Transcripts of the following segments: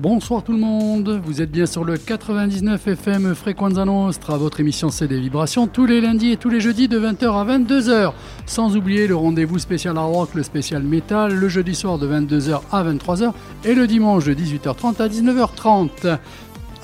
Bonsoir tout le monde, vous êtes bien sur le 99 FM Frequenza Nostra, votre émission c'est des vibrations tous les lundis et tous les jeudis de 20h à 22h. Sans oublier le rendez-vous spécial hard rock, le spécial métal, le jeudi soir de 22h à 23h et le dimanche de 18h30 à 19h30.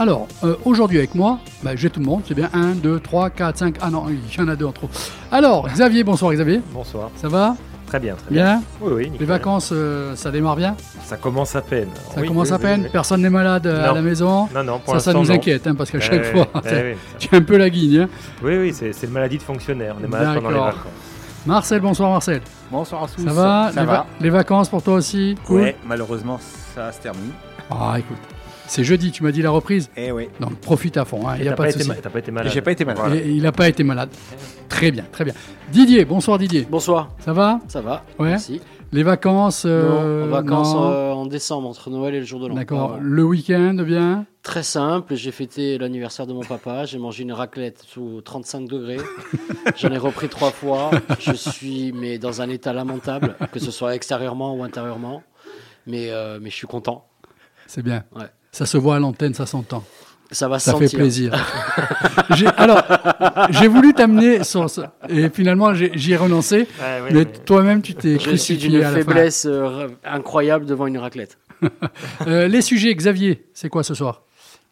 Alors, euh, aujourd'hui avec moi, bah, j'ai tout le monde, c'est bien 1, 2, 3, 4, 5, ah non, il y en a deux en trop. Alors, Xavier, bonsoir Xavier, Bonsoir. ça va? Très bien, très bien. Bien Oui, oui, Les vacances, euh, ça démarre bien Ça commence à peine. Ça Oui, commence oui, à peine oui. Personne n'est malade euh, à la maison Non, non, pour Ça, ça nous non. inquiète, hein, parce qu'à Eh chaque oui, fois, eh tu es un peu la guigne. hein. oui, oui, c'est c'est une maladie de fonctionnaire. On est malade pendant les vacances. Marcel, bonsoir Marcel. Bonsoir à tous. Ça va, Ça les, va va- les vacances pour toi aussi Cool Ouais, malheureusement, ça se termine. Ah, écoute, c'est jeudi, tu m'as dit la reprise Eh oui. Donc profite à fond, hein, il Et n'y a T'as pas pas, de été souci. ma- t'as pas été malade. J'ai pas été malade. Voilà. Et Il n'a pas été malade. Très bien, très bien. Didier, bonsoir Didier. Bonsoir, Ça va? Ça va Ouais. Merci. Les vacances euh, non, en vacances non. euh, en décembre, entre Noël et le jour de l'an. D'accord. Le week-end, bien? Très simple, j'ai fêté l'anniversaire de mon papa, j'ai mangé une raclette sous 35 degrés. J'en ai repris trois fois. Je suis mais dans un état lamentable, que ce soit extérieurement ou intérieurement. Mais, euh, mais je suis content. C'est bien. Ouais. Ça se voit à l'antenne, ça s'entend. Ça va Ça sentir. fait plaisir. Alors, j'ai voulu t'amener sur ça. Et finalement, j'ai- j'y ai renoncé. Ouais, ouais, mais mais- toi-même, tu t'es Je suis d'une fin. faiblesse euh, incroyable devant une raclette. Euh, les sujets, Xavier, c'est quoi ce soir?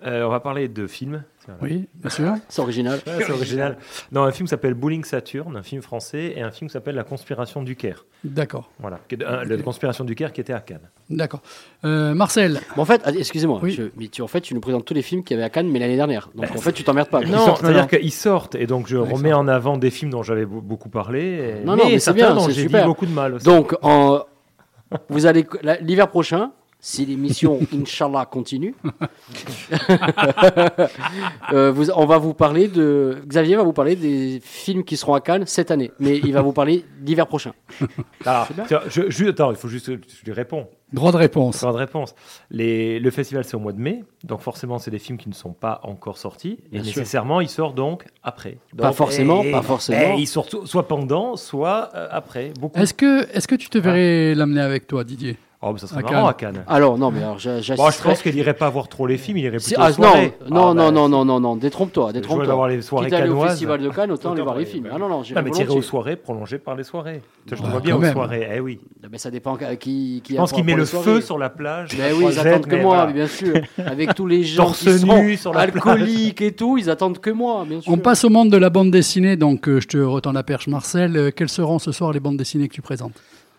Euh, on va parler de films. Voilà. Oui, bien sûr. C'est original. Ouais, c'est original. Non, un film qui s'appelle Bowling Saturn, un film français, et un film qui s'appelle La Conspiration du Caire. D'accord, Voilà. La Conspiration du Caire qui était à Cannes. d'accord. Euh, Marcel, en fait, excusez-moi, Oui. je- mais tu, en fait, tu nous présentes tous les films qu'il y avait à Cannes, mais l'année dernière. Donc en fait, tu t'emmerdes pas. Non, c'est-à-dire qu'ils sortent, et donc je Ouais, remets en avant des films dont j'avais be- beaucoup parlé. et- Non, non, mais c'est bien, j'ai dit super. beaucoup de mal aussi. Donc, en, vous allez l'hiver prochain, si l'émission Inch'Allah continue, euh, vous- on va vous parler de Xavier va vous parler des films qui seront à Cannes cette année, mais il va vous parler l'hiver prochain. Alors, tiens, je, je- attends, il faut juste, je lui réponds. droit de réponse. Droit de réponse. Les, le festival, c'est au mois de mai, donc forcément, c'est des films qui ne sont pas encore sortis, et Bien sûr. nécessairement, ils sortent donc après. Pas forcément, et- pas forcément. et ils sortent so- soit pendant, soit euh, après. Beaucoup. Est-ce que, est-ce que tu te verrais l'amener avec toi, Didier? Oh, mais ça serait à marrant à Cannes. Alors non, mais alors j'a- Bon, je j'assisterai. pense qu'il irait pas voir trop les films, il irait plutôt ah, aux soirées. non, non, Ah, non, bah, non, non, non, non, détrompe-toi, je voulais détrompe-toi. avoir les soirées Quitte au festival de Cannes, autant aller voir les films. ouais. Ah non, non, j'ai Non, mais tirer aux soirées, prolongé par les soirées. Je te Bah, vois bien aux soirées, eh oui. Mais ça dépend à qui, qui Je pense qu'il met le feu sur la plage. Mais oui, ils attendent que moi, bien sûr. Avec tous les gens qui sont alcooliques et tout, ils attendent que moi, bien sûr. On passe au monde de la bande dessinée, donc euh, je te retends la perche, Marcel. Euh, quelles seront ce soir les bandes dessinées que tu présentes?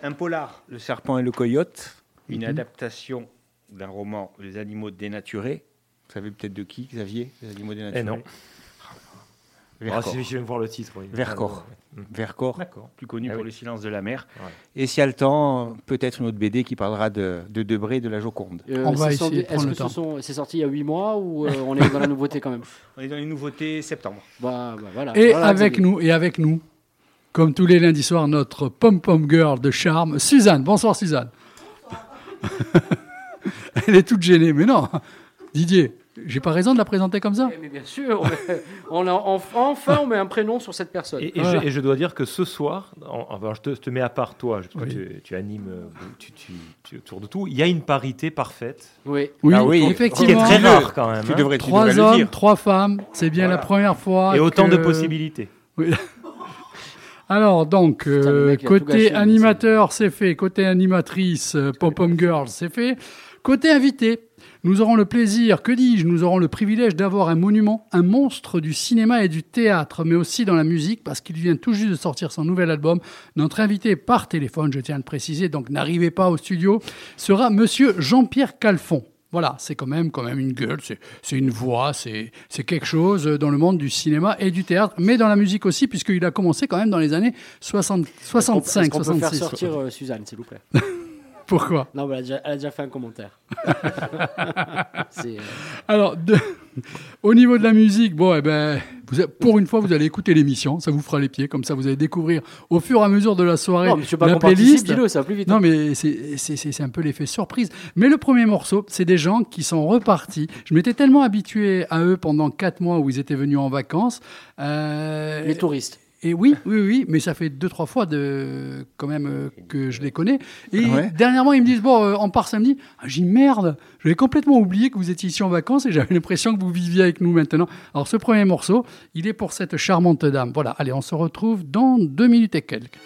Un polar, Le serpent et le coyote. Une Mhm. adaptation d'un roman, Les animaux dénaturés. Vous savez peut-être de qui, Xavier Les animaux dénaturés Eh non. Ah, Vercors. si je viens de voir le titre. Oui. Vercors. Ah. Vercors, D'accord. plus connu Ah pour oui. Le silence de la mer. Ouais. Et s'il y a le temps, peut-être une autre BD qui parlera de, de Debré et de la Joconde. Euh, On va essayer de prendre Est-ce le que temps. ce sont- c'est sorti il y a 8 mois ou euh, on est dans la nouveauté quand même On est dans les nouveautés septembre. Bah, bah, voilà. Et Voilà, avec Xavier. nous, et avec nous, comme tous les lundis soirs, notre pom-pom girl de charme, Suzanne. Bonsoir Suzanne. Elle est toute gênée, mais non. Didier, j'ai pas raison de la présenter comme ça Mais bien sûr, on, enfin on met un prénom sur cette personne. Et, et Voilà. je, et je dois dire que ce soir, en- enfin, je, te, je te mets à part toi, parce que Oui. tu, tu animes tu, tu- tu- autour de tout. Il y a une parité parfaite, Oui. Oui, Ah oui, qui est effectivement. très rare quand même. Tu hein. devrais, tu Trois devrais le hommes, dire. trois femmes, c'est bien Voilà. la première fois. Et autant de possibilités. Alors donc, euh, côté gâché, animateur, c'est fait. Côté animatrice, euh, pom-pom girl, c'est fait. Côté invité, nous aurons le plaisir, que dis-je, nous aurons le privilège d'avoir un monument, un monstre du cinéma et du théâtre, mais aussi dans la musique, parce qu'il vient tout juste de sortir son nouvel album. Notre invité par téléphone, je tiens à le préciser, donc n'arrivez pas au studio, sera Monsieur Jean-Pierre Calfon. Voilà, c'est quand même, quand même une gueule, c'est c'est une voix, c'est c'est quelque chose dans le monde du cinéma et du théâtre, mais dans la musique aussi, puisqu'il a commencé quand même dans les années 60, Est-ce 65, qu'on peut faire 66. sortir euh, Suzanne, s'il vous plaît? Pourquoi? Non, elle, a déjà, elle a déjà fait un commentaire. C'est, euh, Alors, de- au niveau de la musique, bon, eh ben, vous pour une fois, vous allez écouter l'émission, ça vous fera les pieds, comme ça vous allez découvrir au fur et à mesure de la soirée Non, mais pas la playlist. ça va plus vite. Non, mais c'est- un peu l'effet surprise. Mais le premier morceau, c'est des gens qui sont repartis. Je m'étais tellement habitué à eux pendant quatre mois où ils étaient venus en vacances. euh, Les touristes. Et oui, oui, oui, mais ça fait deux, trois fois de, quand même euh, que je les connais. Et Ah ouais dernièrement, ils me disent, bon, euh, on part samedi. Ah, J'ai dit, merde, j'avais complètement oublié que vous étiez ici en vacances et j'avais l'impression que vous viviez avec nous maintenant. Alors, ce premier morceau, il est pour cette charmante dame. Voilà, allez, on se retrouve dans deux minutes et quelques.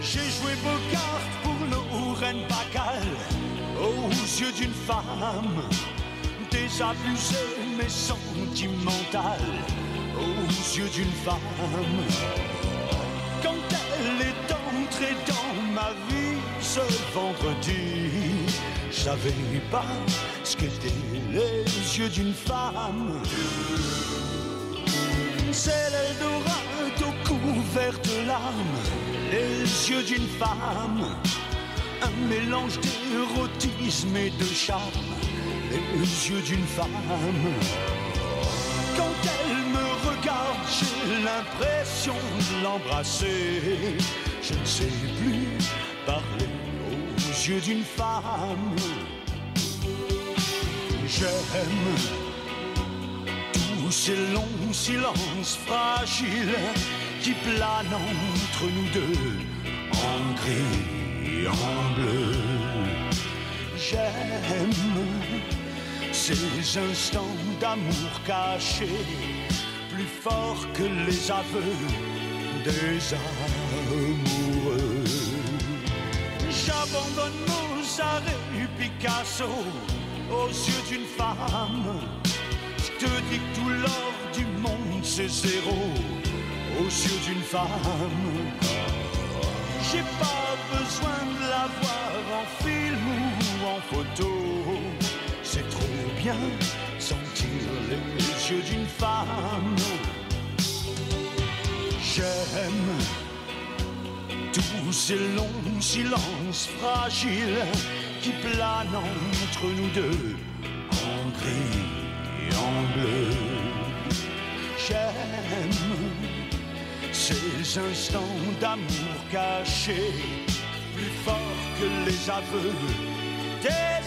J'ai joué vos cartes pour le reine Bacal aux yeux d'une femme désabusée mais sentimentale aux yeux d'une femme. Quand elle est entrée dans ma vie ce vendredi je savais pas ce qu'étaient les yeux d'une femme. C'est l'Eldorado couvert de larmes, les yeux d'une femme, un mélange d'érotisme et de charme, les yeux d'une femme. Quand elle j'ai l'impression de l'embrasser. Je ne sais plus parler aux yeux d'une femme. J'aime tous ces longs silences fragiles qui planent entre nous deux, en gris et en bleu. J'aime ces instants d'amour cachés, plus forts que les aveux des amoureux. J'abandonne Mozart et Picasso aux yeux d'une femme. Je te dis que tout l'or du monde c'est zéro aux yeux d'une femme. J'ai pas besoin de la voir en film ou en photo. C'est trop bien sentir les yeux d'une femme. J'aime tous ces longs silences fragiles qui planent entre nous deux en gris et en bleu. J'aime ces instants d'amour cachés, plus forts que les aveux des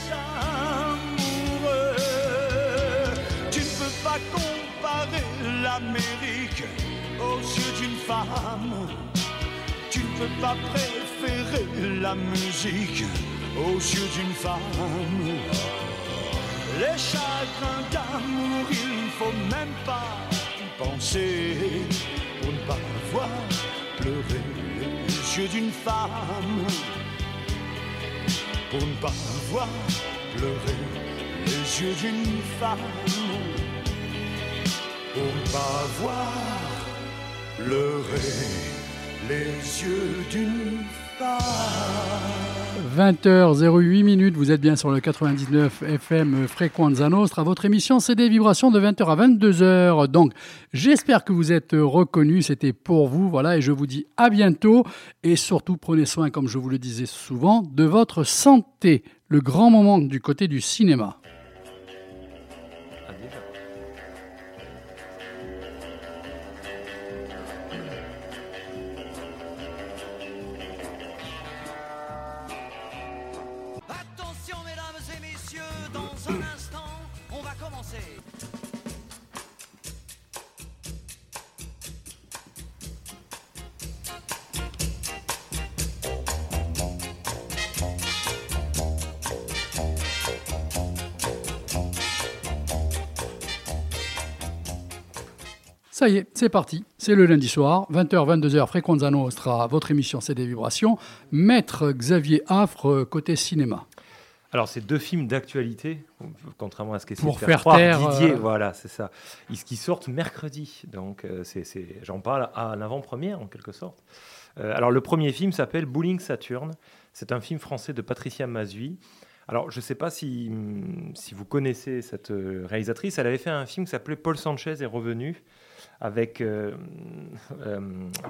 amoureux. Tu ne peux pas comparer l'Amérique aux yeux d'une femme. Tu ne peux pas préférer la musique aux yeux d'une femme. Les chagrins d'amour, il ne faut même pas y penser pour ne pas voir pleurer les yeux d'une femme. Pour ne pas voir pleurer les yeux d'une femme. Ne pas voir pleurer les yeux d'une femme. 20h08 minutes, vous êtes bien sur le 99 FM Frequenza Nostra. Votre émission, c'est des vibrations de 20h à 22h. Donc, j'espère que vous êtes reconnus. C'était pour vous. Voilà. Et je vous dis à bientôt. Et surtout, prenez soin, comme je vous le disais souvent, de votre santé. Le grand moment du côté du cinéma. Ça y est, c'est parti. C'est le lundi soir, 20h, 22h, Frequenza Nostra, votre émission C'est des vibrations. Maître Xavier Affre, côté cinéma. Alors, c'est deux films d'actualité, contrairement à ce qu'essaie Pour faire, faire croire taire, Didier. euh, Voilà, c'est ça. Ils, qui sortent mercredi. Donc, euh, c'est, j'en parle à l'avant-première, en quelque sorte. Euh, alors, le premier film s'appelle Bowling Saturne. C'est un film français de Patricia Mazui. Alors, je ne sais pas si, si vous connaissez cette euh, réalisatrice. Elle avait fait un film qui s'appelait Paul Sanchez est revenu avec euh, euh,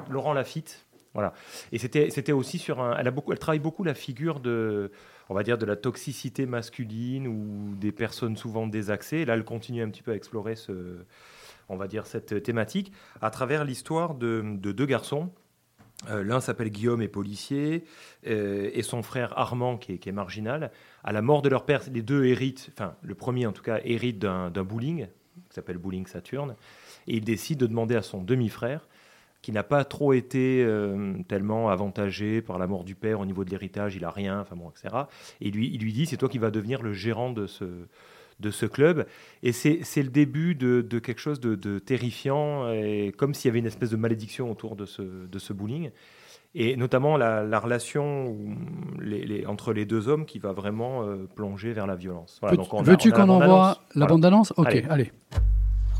Laurent Lafitte. Voilà. Et c'était, aussi sur un. Elle, a beaucoup, travaille beaucoup la figure de, on va dire, de la toxicité masculine ou des personnes souvent désaxées. Là, elle continue un petit peu à explorer ce, on va dire, cette thématique à travers l'histoire de, de deux garçons. Euh, L'un s'appelle Guillaume et policier, et son frère Armand, qui est, qui est marginal. À la mort de leur père, les deux héritent, enfin, le premier en tout cas, hérite d'un bowling, qui s'appelle Bowling Saturn. Et il décide de demander à son demi-frère, qui n'a pas trop été euh, tellement avantagé par la mort du père au niveau de l'héritage, il a rien, enfin bon, etc. Et lui, il lui dit, c'est toi qui vas devenir le gérant de ce, de ce club. Et c'est le début de, de quelque chose de, de terrifiant, et comme s'il y avait une espèce de malédiction autour de ce, de ce bowling. Et notamment la, la relation où les- les- entre les deux hommes qui va vraiment euh, plonger vers la violence. Voilà, Veux-tu qu'on envoie la Voilà. bande-annonce? Ok, Allez. allez.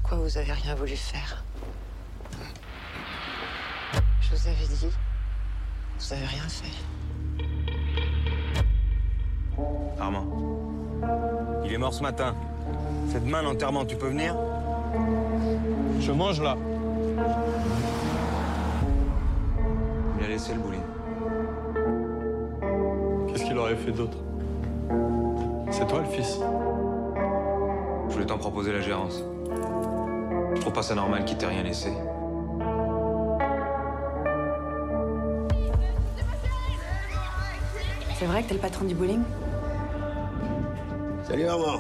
Pourquoi vous avez rien voulu faire Je vous avais dit. Vous avez rien fait. Armand. Il est mort ce matin. C'est demain l'enterrement, tu peux venir? Je mange là. Il a laissé le bowling. Qu'est-ce qu'il aurait fait d'autre? C'est toi le fils. Je voulais t'en proposer la gérance. Je trouve pas ça normal qu'il t'ait rien laissé. C'est vrai que t'es le patron du bowling? Salut Armand.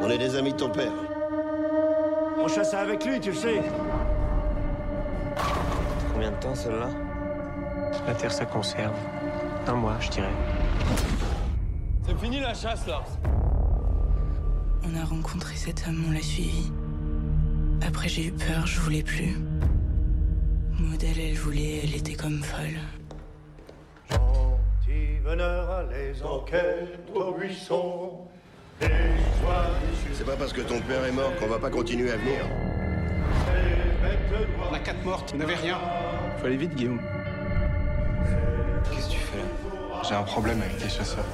On est des amis de ton père. On chasse avec lui, tu le sais. Combien de temps celle-là? La terre, ça conserve. Un mois, je dirais. C'est fini la chasse là. On a rencontré cet homme, on l'a suivi. Après, j'ai eu peur, je voulais plus. Maud, elle, elle voulait, elle était comme folle. Gentil veneur à les enquêtes au buisson. Et sois C'est pas parce que ton père est mort qu'on va pas continuer à venir. On a quatre mortes, on n'avait rien. Faut aller vite, Guillaume. Qu'est-ce que tu fais là? J'ai un problème avec les chasseurs.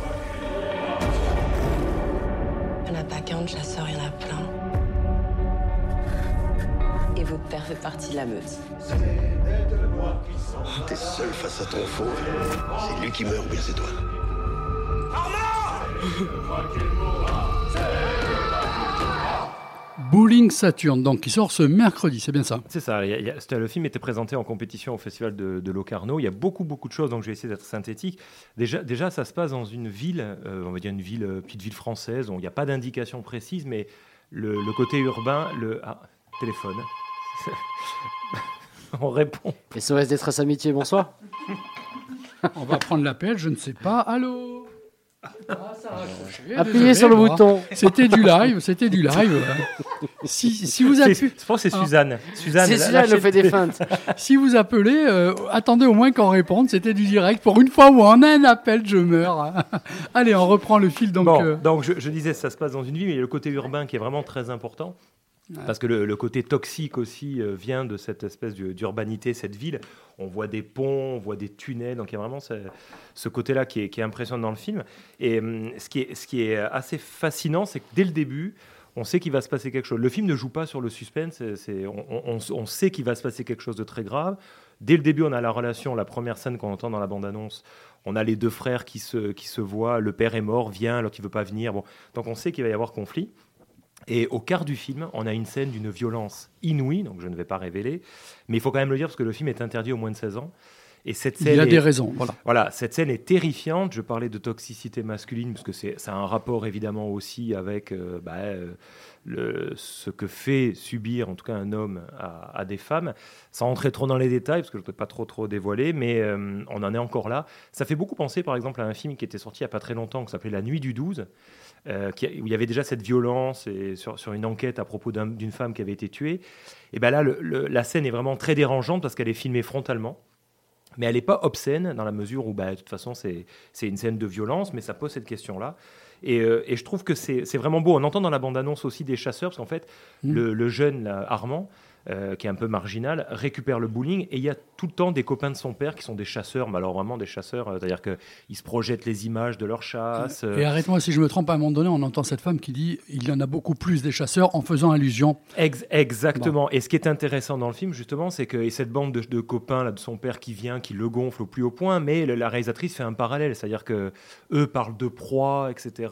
Il n'y en a pas qu'un de chasseurs, il y en a plein. Votre père fait partie de la meute. T'es seul face à ton faux. C'est lui qui meurt ou bien c'est toi? Bowling Saturn, donc qui sort ce mercredi, c'est bien ça? C'est ça. y a- y a- c'était- le film était présenté en compétition au festival de, de Locarno. Il y a beaucoup, beaucoup de choses, donc je vais essayer d'être synthétique. Déjà, déjà, ça se passe dans une ville, euh, on va dire une ville, euh, petite ville française. où Il n'y a pas d'indication précise, mais le, le côté urbain, le ah, téléphone. on répond. SOS Détresse Amitié, bonsoir. On va prendre l'appel, je ne sais pas. Allô Ah, ça Appuyez désolé, sur le bouton. C'était du live, c'était du live. si, si vous appuyez, Je pense que c'est Ah. Suzanne. Suzanne, C'est le fait des feintes. si vous appelez, euh, attendez au moins qu'on réponde. C'était du direct. Pour une fois où on a un appel, je meurs. Allez, on reprend le fil. Donc, bon, euh, donc je, je disais, ça se passe dans une ville, mais il y a le côté urbain qui est vraiment très important. Parce que le, côté toxique aussi euh, vient de cette espèce d'u- d'urbanité, cette ville. On voit des ponts, on voit des tunnels, donc il y a vraiment ce, côté-là qui est, impressionnant dans le film. Et hum, ce, qui est, assez fascinant, c'est que dès le début, on sait qu'il va se passer quelque chose. Le film ne joue pas sur le suspense, on, sait qu'il va se passer quelque chose de très grave. Dès le début, on a la relation, la première scène qu'on entend dans la bande-annonce. On a les deux frères qui se, voient, le père est mort, vient, l'autre il veut pas venir. Donc on sait qu'il va y avoir conflit. Et au quart du film, on a une scène d'une violence inouïe, donc je ne vais pas révéler, mais il faut quand même le dire parce que le film est interdit aux moins de 16 ans. Et cette il scène y a est- des raisons. Voilà. voilà, cette scène est terrifiante. Je parlais de toxicité masculine, parce que c'est, ça a un rapport évidemment aussi avec euh, bah, euh, le, ce que fait subir en tout cas un homme à, à des femmes. Sans rentrer trop dans les détails, parce que je ne peux pas trop trop dévoiler, mais euh, on en est encore là. Ça fait beaucoup penser par exemple à un film qui était sorti il n'y a pas très longtemps, qui s'appelait La Nuit du 12, euh, qui- où il y avait déjà cette violence et sur, sur une enquête à propos d'un- d'une femme qui avait été tuée. Et ben là, le- le- la scène est vraiment très dérangeante parce qu'elle est filmée frontalement mais elle n'est pas obscène dans la mesure où, bah, de toute façon, c'est une scène de violence, mais ça pose cette question-là. Et, euh, et je trouve que c'est vraiment beau. On entend dans la bande-annonce aussi des chasseurs, parce qu'en fait, Mm. le, le jeune là, Armand, euh, qui est un peu marginal, récupère le bowling, et il y a tout le temps des copains de son père qui sont des chasseurs, mais alors vraiment des chasseurs, euh, c'est-à-dire qu'ils se projettent les images de leur chasse. euh, Et arrête-moi si je me trompe, à un moment donné, on entend cette femme qui dit il y en a beaucoup plus des chasseurs en faisant allusion. Ex- exactement. Et ce qui est intéressant dans le film, justement, c'est que et cette bande de, de copains là, de son père qui vient, qui le gonfle au plus haut point, mais le- la réalisatrice fait un parallèle, c'est-à-dire que eux parlent de proies, etc.,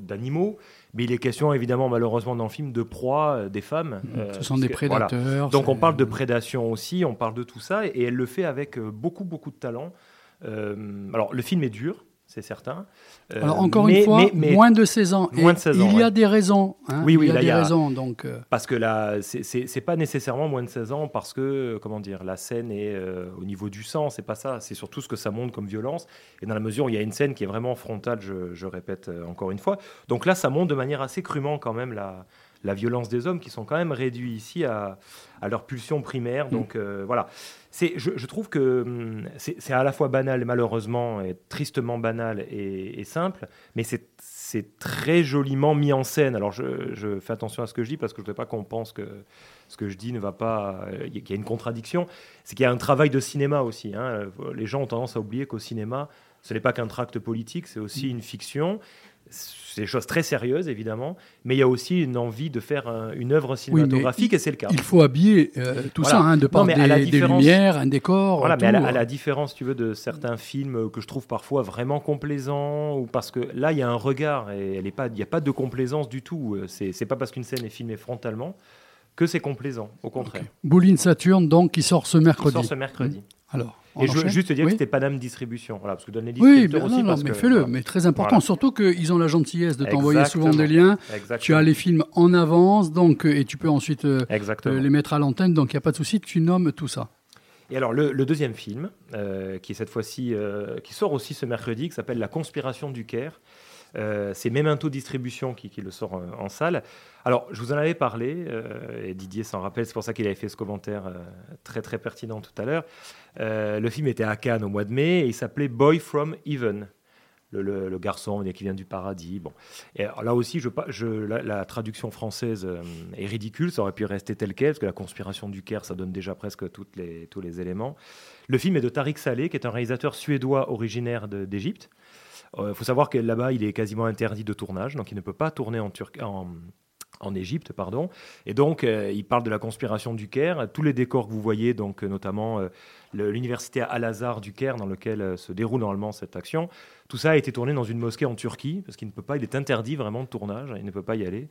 d'animaux, mais il est question évidemment, malheureusement, dans le film, de proies euh, des femmes. euh, Ce sont des que- voilà. prédateurs. Donc on parle de prédation aussi, on parle de tout ça, et elle le fait avec euh, beaucoup, beaucoup de talent. Euh, alors le film est dur, c'est certain. Euh, Alors encore mais- une fois, mais- mais- moins de 16 ans. Moins Et de 16 ans, Il y a des raisons. hein. Oui, oui, il y a là, des il y a- raisons. Donc, euh, Parce que là, c'est- pas nécessairement moins de 16 ans parce que, euh, comment dire, la scène est euh, au niveau du sang, c'est pas ça. C'est surtout ce que ça montre comme violence. Et dans la mesure où il y a une scène qui est vraiment frontale, je, je répète encore une fois. Donc là, ça montre de manière assez crûment quand même la, la violence des hommes qui sont quand même réduits ici à, à leur pulsion primaire. Donc euh, voilà. C'est, je, je trouve que hum, c'est à la fois banal, malheureusement, et tristement banal et, et simple, mais c'est très joliment mis en scène. Alors je, je fais attention à ce que je dis parce que je ne veux pas qu'on pense que ce que je dis ne va pas, euh, qu'il y a une contradiction. C'est qu'il y a un travail de cinéma aussi. hein. Les gens ont tendance à oublier qu'au cinéma, ce n'est pas qu'un tract politique, c'est aussi une fiction. C'est des choses très sérieuses, évidemment, mais il y a aussi une envie de faire un- une œuvre oui, cinématographique, et c'est le cas. Il faut habiller euh, tout Voilà. ça, hein, de par des, lumières, un décor. Voilà, tout, mais à la, à euh. la différence, tu veux, de certains films euh, que je trouve parfois vraiment complaisants, ou parce que là, il y a un regard et il n'y a pas de complaisance du tout. Euh, C'est pas parce qu'une scène est filmée frontalement que c'est complaisant, au contraire. Bowling Saturn, donc, qui sort ce mercredi. sort ce mercredi. Mmh. Alors, Et je veux enchaîne juste te dire Oui. que c'était Paname Distribution. Voilà, parce que donne les Oui, ben aussi. non, non, parce mais fais-le, voilà. mais très important. Voilà. Surtout qu'ils ont la gentillesse de t'envoyer souvent des Exactement. liens. Tu as les films en avance, donc, euh, et tu peux ensuite euh, euh, les mettre à l'antenne, donc il n'y a pas de souci, tu nommes tout ça. Et alors, le, le deuxième film, euh, qui est cette fois-ci, euh, qui sort aussi ce mercredi, qui s'appelle La conspiration du Caire. Euh, c'est Memento Distribution qui, le sort euh, en salle. Alors, je vous en avais parlé, euh, et Didier s'en rappelle, c'est pour ça qu'il avait fait ce commentaire très très pertinent tout à l'heure. Le film était à Cannes au mois de mai, et il s'appelait Boy from Heaven. Le, le- le garçon qui vient du paradis. Bon. Là aussi, la, traduction française est ridicule, ça aurait pu rester tel quel, parce que la conspiration du Caire, ça donne déjà presque tous les éléments. Le film est de Tariq Saleh, qui est un réalisateur suédois originaire de- d'Égypte. Il faut savoir que là-bas, il est quasiment interdit de tournage, donc il ne peut pas tourner en, Turc- en, en Égypte, pardon. Et donc, euh, il parle de la conspiration du Caire. Tous les décors que vous voyez, donc euh, notamment euh, l'université Al-Azhar du Caire, dans lequel euh, se déroule normalement cette action, tout ça a été tourné dans une mosquée en Turquie, parce qu'il ne peut pas, il est interdit vraiment de tournage, il ne peut pas y aller.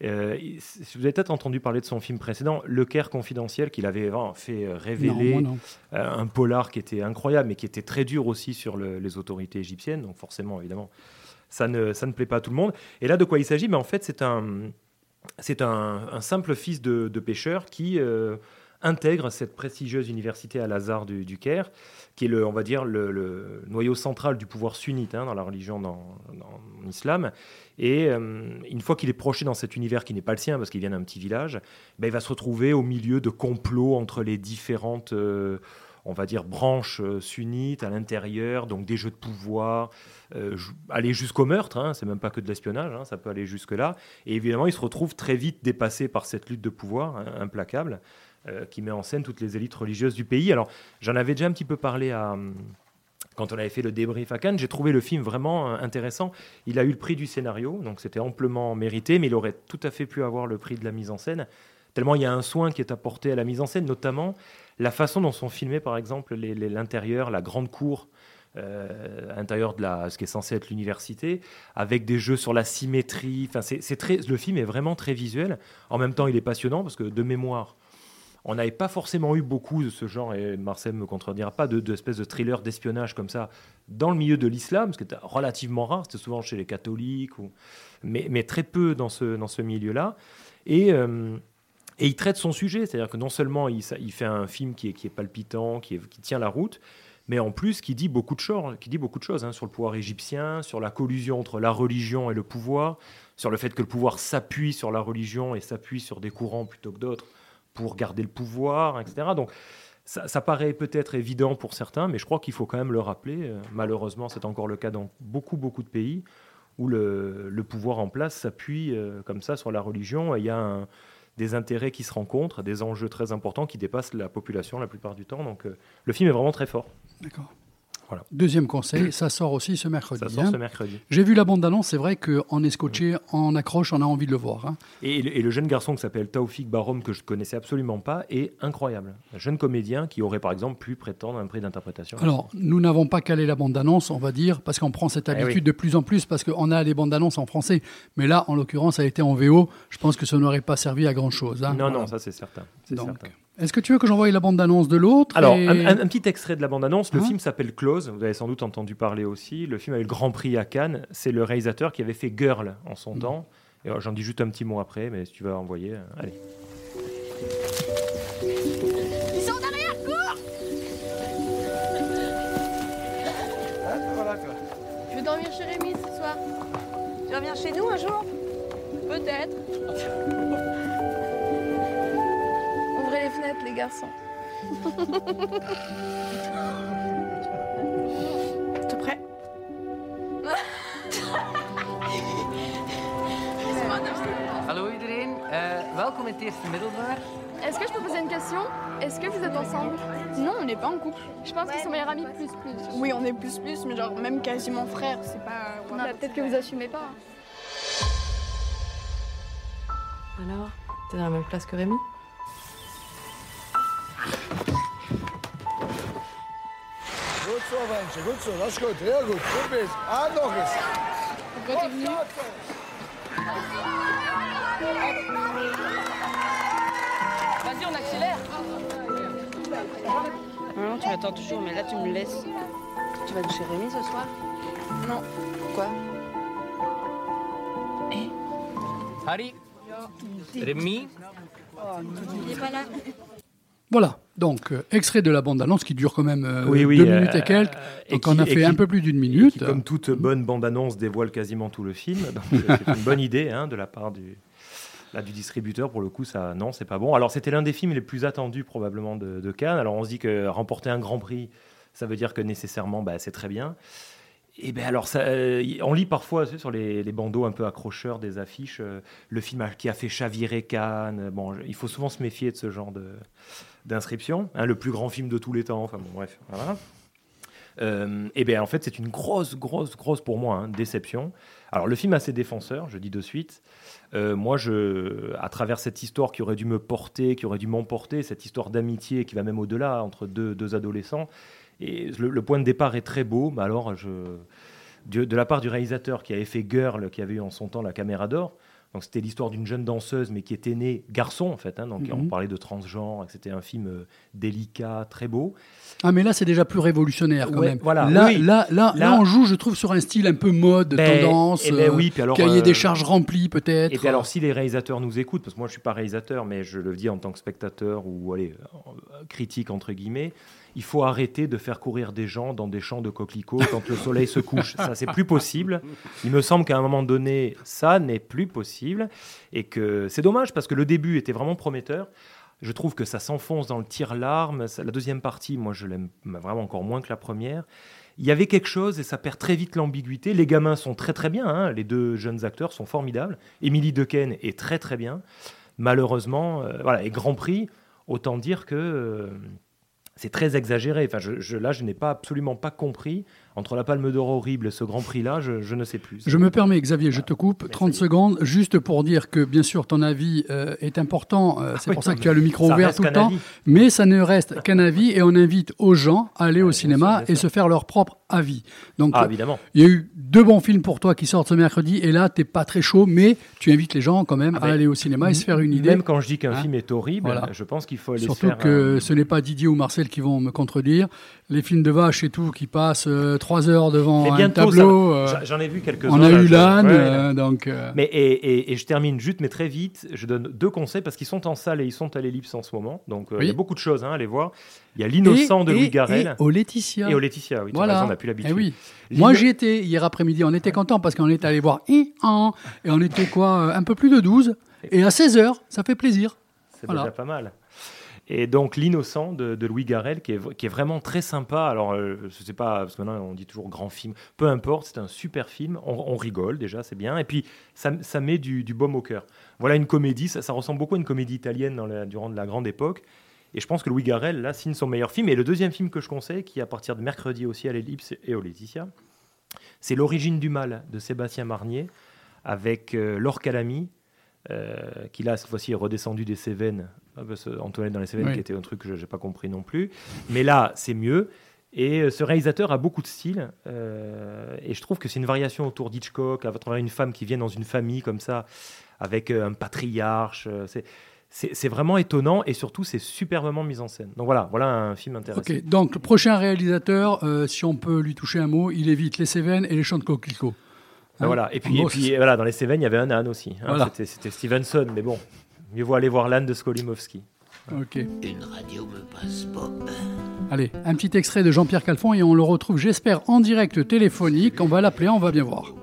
Vous avez peut-être entendu parler de son film précédent, Le Caire confidentiel, qu'il avait fait révéler, non. un polar qui était incroyable, mais qui était très dur aussi sur le- les autorités égyptiennes. Donc forcément, évidemment, ça ne, ça ne plaît pas à tout le monde. Et là, de quoi il s'agit? Mais En fait, c'est un, c'est un, simple fils de, pêcheur qui euh, intègre cette prestigieuse université Al-Azhar du, du Caire, qui est, le, on va dire, le, noyau central du pouvoir sunnite hein, dans la religion, dans, dans l'islam. Et euh, une fois qu'il est projeté dans cet univers qui n'est pas le sien, parce qu'il vient d'un petit village, ben, il va se retrouver au milieu de complots entre les différentes, euh, on va dire, branches euh, sunnites à l'intérieur, donc des jeux de pouvoir, euh, aller jusqu'au meurtre, hein, c'est même pas que de l'espionnage, hein, ça peut aller jusque-là. Et évidemment, il se retrouve très vite dépassé par cette lutte de pouvoir hein, implacable euh, qui met en scène toutes les élites religieuses du pays. Alors, j'en avais déjà un petit peu parlé à. hum, Quand on avait fait le débrief à Cannes, j'ai trouvé le film vraiment intéressant. Il a eu le prix du scénario, donc c'était amplement mérité, mais il aurait tout à fait pu avoir le prix de la mise en scène. Tellement il y a un soin qui est apporté à la mise en scène, notamment la façon dont sont filmés, par exemple, l'intérieur, la grande cour euh, à l'intérieur de la, ce qui est censé être l'université, avec des jeux sur la symétrie. Enfin, c'est, très, le film est vraiment très visuel. En même temps, il est passionnant parce que de mémoire, on n'avait pas forcément eu beaucoup de ce genre, et Marcel me contredira pas, de, de de thrillers d'espionnage comme ça dans le milieu de l'islam, ce qui était relativement rare, c'était souvent chez les catholiques, mais très peu dans ce, dans ce milieu-là. Et, euh, et il traite son sujet, c'est-à-dire que non seulement il, fait un film qui est, palpitant, qui, tient la route, mais en plus qui dit beaucoup de choses, qui dit beaucoup de choses hein, sur le pouvoir égyptien, sur la collusion entre la religion et le pouvoir, sur le fait que le pouvoir s'appuie sur la religion et s'appuie sur des courants plutôt que d'autres pour garder le pouvoir, etc. Donc ça, paraît peut-être évident pour certains, mais je crois qu'il faut quand même le rappeler. Euh, Malheureusement, c'est encore le cas dans beaucoup, beaucoup de pays où le, le pouvoir en place s'appuie euh, comme ça sur la religion. Et il y a un- des intérêts qui se rencontrent, des enjeux très importants qui dépassent la population la plupart du temps. Donc euh, le film est vraiment très fort. D'accord. Voilà. Deuxième conseil, ça sort aussi ce mercredi. Ça sort hein. ce mercredi. J'ai vu la bande-annonce, c'est vrai qu'en est scotché, en accroche, on a envie de le voir. hein. Et, le- et le jeune garçon qui s'appelle Taoufik Barom, que je connaissais absolument pas, est incroyable. Un jeune comédien qui aurait par exemple pu prétendre un prix d'interprétation. Alors, nous n'avons pas calé la bande-annonce, on va dire, parce qu'on prend cette Eh habitude oui. de plus en plus, parce qu'on a des bandes-annonces en français. Mais là, en l'occurrence, ça a été en VO. Je pense que ça n'aurait pas servi à grand-chose. hein. non, Voilà. non, ça c'est certain. C'est certain. Est-ce que tu veux que j'envoie la bande-annonce de l'autre Alors, et- un, un- un petit extrait de la bande-annonce. Le Hein film s'appelle Close. Vous avez sans doute entendu parler aussi. Le film a eu le Grand Prix à Cannes. C'est le réalisateur qui avait fait Girl en son temps. Et alors, J'en dis juste un petit mot après, mais si tu vas envoyer, euh, allez. Ils sont derrière, cours Je vais dormir chez Rémi ce soir. Tu reviens chez nous un jour? Peut-être. Ouvrez les fenêtres, les garçons. T'es prêt? Hallo iedereen, Eh, welkom in het eerste middelbaar. Est-ce que je peux poser une question? Est-ce que vous êtes ensemble? Non, on n'est pas en couple. Je pense qu'ils sont meilleurs amis plus plus. Oui, on est plus plus, mais genre même quasiment frères, c'est pas. Peut-être que vous assumez pas. Alors, t'es dans la même classe que Rémi? Goed zo, ventje. Goed zo. Dat is goed. Heel goed. Goed bezig. Ah, t'es venu Vas-y, on accélère Non, tu m'attends toujours, mais là tu me laisses. Tu vas chez Rémi ce soir? Non. Pourquoi Harry, Rémi, Il est pas là. Voilà, donc euh, extrait de la bande-annonce qui dure quand même euh, Oui, oui, deux euh, minutes et quelques. et Donc qui- on a et fait qui- un peu plus d'une et minute. qui, comme toute bonne bande-annonce, dévoile quasiment tout le film. Donc, euh, c'est une bonne idée hein, de la part du, là, du distributeur. Pour le coup, ça, non, c'est pas bon. Alors, c'était l'un des films les plus attendus probablement de, de Cannes. Alors, on se dit que remporter un Grand Prix, ça veut dire que nécessairement, bah, c'est très bien. Et ben alors, ça, euh, on lit parfois sur les, les bandeaux un peu accrocheurs des affiches, euh, le film qui a fait chavirer Cannes. Bon, je- il faut souvent se méfier de ce genre de d'inscription. hein, le plus grand film de tous les temps. Enfin bon, bref, voilà. Euh, et bien en fait, c'est une grosse, grosse, grosse pour moi hein, déception. Alors le film a ses défenseurs, je dis de suite. Euh, moi, je, à travers cette histoire qui aurait dû me porter, qui aurait dû m'emporter, cette histoire d'amitié qui va même au-delà entre deux, adolescents. Et le, point de départ est très beau, mais alors de, de la part du réalisateur qui avait fait Girl, qui avait eu en son temps la caméra d'or. Donc c'était l'histoire d'une jeune danseuse, mais qui était née garçon en fait. hein, donc on Mhm. parlait de transgenre, que c'était un film euh, délicat, très beau. Ah mais là c'est déjà plus révolutionnaire quand Ouais, même. voilà, là, oui. là, là, là, Là- on joue, je trouve, sur un style un peu mode, Ben, tendance, eh ben euh, oui, puis alors, ait euh, des charges remplies peut-être. Et puis alors, si les réalisateurs nous écoutent, parce que moi je suis pas réalisateur, mais je le dis en tant que spectateur ou allez, euh, critique entre guillemets, il faut arrêter de faire courir des gens dans des champs de coquelicots quand le soleil se couche. Ça, c'est plus possible. Il me semble qu'à un moment donné, ça n'est plus possible et que c'est dommage parce que le début était vraiment prometteur. Je trouve que ça s'enfonce dans le tir-larme. La deuxième partie, moi, je l'aime vraiment encore moins que la première. Il y avait quelque chose et ça perd très vite l'ambiguïté. Les gamins sont très très bien. hein. Les deux jeunes acteurs sont formidables. Émilie Dequesne est très très bien. Malheureusement, euh, voilà. Et Grand Prix, autant dire que euh, c'est très exagéré. Enfin, là, je n'ai absolument pas compris entre la Palme d'Or horrible et ce Grand Prix là. Je, je ne sais plus. Je me permets, Xavier, je te coupe 30 secondes, juste pour dire que, bien sûr, ton avis euh, est important. euh, c'est oui, pour ça que tu as le micro ouvert tout le temps. avis. Mais ça ne reste qu'un avis et on invite aux gens à aller au cinéma et se faire leur propre avis. Donc, Ah, évidemment. il y a eu deux bons films pour toi qui sortent ce mercredi et là, t'es pas très chaud, mais tu invites les gens quand même Ah à ben, aller au cinéma et se faire une idée. Même quand je dis qu'un Hein film est horrible, Voilà. je pense qu'il faut aller se Surtout faire. que ce n'est pas Didier ou Marcel qui vont me contredire. Les films de vaches et tout qui passent euh, trois heures devant un tableau. ça- euh, j'en- ai vu quelques-uns. On a eu l'âne, ouais, euh, donc. euh, Mais et, et- et je termine juste, mais très vite. Je donne deux conseils parce qu'ils sont en salle et ils sont à l'ellipse en ce moment. Donc il y a beaucoup de choses hein, à aller voir. Il y a l'innocent de Louis Garrel. Et au Laetitia. Et au Laetitia, oui. Voilà. raison, on n'a plus l'habitude. Eh oui. Moi, j'y étais hier après-midi. On était content parce qu'on était allé voir et on était quoi, un peu plus de 12. Et à 16 h ça fait plaisir. C'est Voilà. déjà pas mal. Et donc l'innocent de, Louis Garrel, qui est, vraiment très sympa. Alors, euh, je sais pas, parce que maintenant on dit toujours grand film. Peu importe, c'est un super film. On, rigole déjà, c'est bien. Et puis ça, met du, du baume au cœur. Voilà une comédie. Ça, ça ressemble beaucoup à une comédie italienne dans la- durant la grande époque. Et je pense que Louis Garrel, là, signe son meilleur film. Et le deuxième film que je conseille, qui est à partir de mercredi aussi à l'Ellipse et au Laetitia, c'est L'origine du mal de Sébastien Marnier avec euh, Laure Calamy, euh, qui là, cette fois-ci, est redescendu des Cévennes. Ah, Antoinette dans les Cévennes, Oui. qui était un truc que je n'ai pas compris non plus. Mais là, c'est mieux. Et euh, ce réalisateur a beaucoup de style. euh, et je trouve que c'est une variation autour d'Hitchcock, à travers une femme qui vient dans une famille comme ça, avec euh, un patriarche. c'est vraiment étonnant et surtout c'est superbement mis en scène. Donc voilà, voilà un film intéressant. Ok, donc le prochain réalisateur, euh, si on peut lui toucher un mot, il évite les Cévennes et les champs de coquelicots. Ah, voilà. Et puis, et Bon, puis voilà, dans les Cévennes, il y avait un âne aussi. hein. Voilà. C'était Stevenson, mais bon, mieux vaut aller voir l'âne de Skolimowski. Ok. Une radio me passe pas. Allez, un petit extrait de Jean-Pierre Calfon et on le retrouve, j'espère, en direct téléphonique. On va l'appeler, on va bien voir.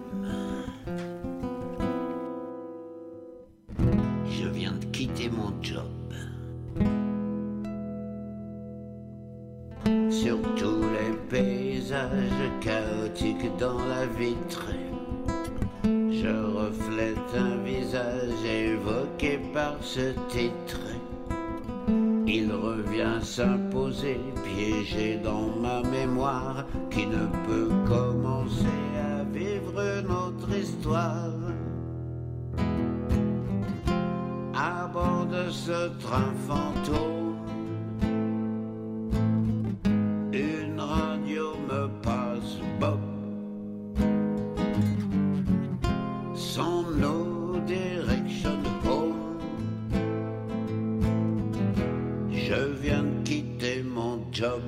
Par ce titre. Il revient s'imposer, piégé dans ma mémoire, qui ne peut commencer à vivre notre histoire. à bord de ce train fantôme. Quitter mon job.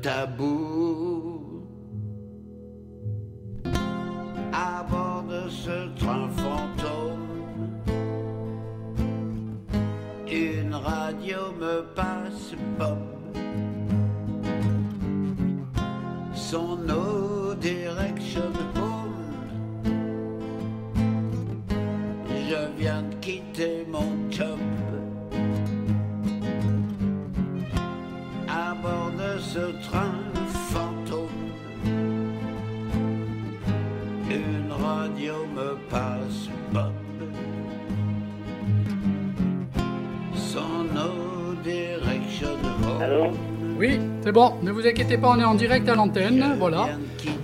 Tabous. À bord de ce train fantôme, une radio me passe Bob. Pas, on est en direct à l'antenne, voilà.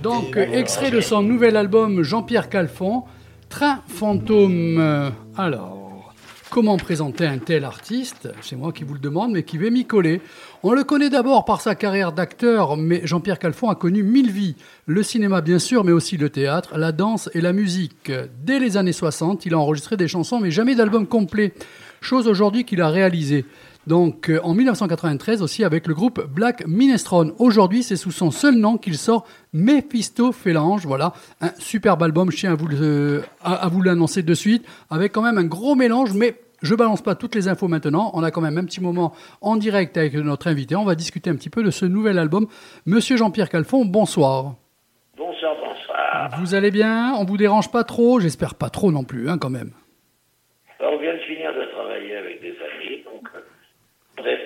Donc, extrait de son nouvel album Jean-Pierre Calfon, Train fantôme. Alors, comment présenter un tel artiste? C'est moi qui vous le demande, mais qui vais m'y coller. On le connaît d'abord par sa carrière d'acteur, mais Jean-Pierre Calfon a connu mille vies. Le cinéma, bien sûr, mais aussi le théâtre, la danse et la musique. Dès les années 60, il a enregistré des chansons, mais jamais d'album complet. Chose aujourd'hui qu'il a réalisée. Donc euh, en 1993 aussi avec le groupe Black Minestrone. Aujourd'hui, c'est sous son seul nom qu'il sort Mephisto Félange. Voilà, un superbe album. Je tiens à vous le- à- à vous l'annoncer de suite avec quand même un gros mélange, mais je balance pas toutes les infos maintenant. On a quand même un petit moment en direct avec notre invité. On va discuter un petit peu de ce nouvel album. Monsieur Jean-Pierre Calfon, bonsoir. Bonsoir, bonsoir. Vous allez bien? On vous dérange pas trop? J'espère pas trop non plus, hein, quand même. On vient de finir de travailler avec des amis, donc euh, bref,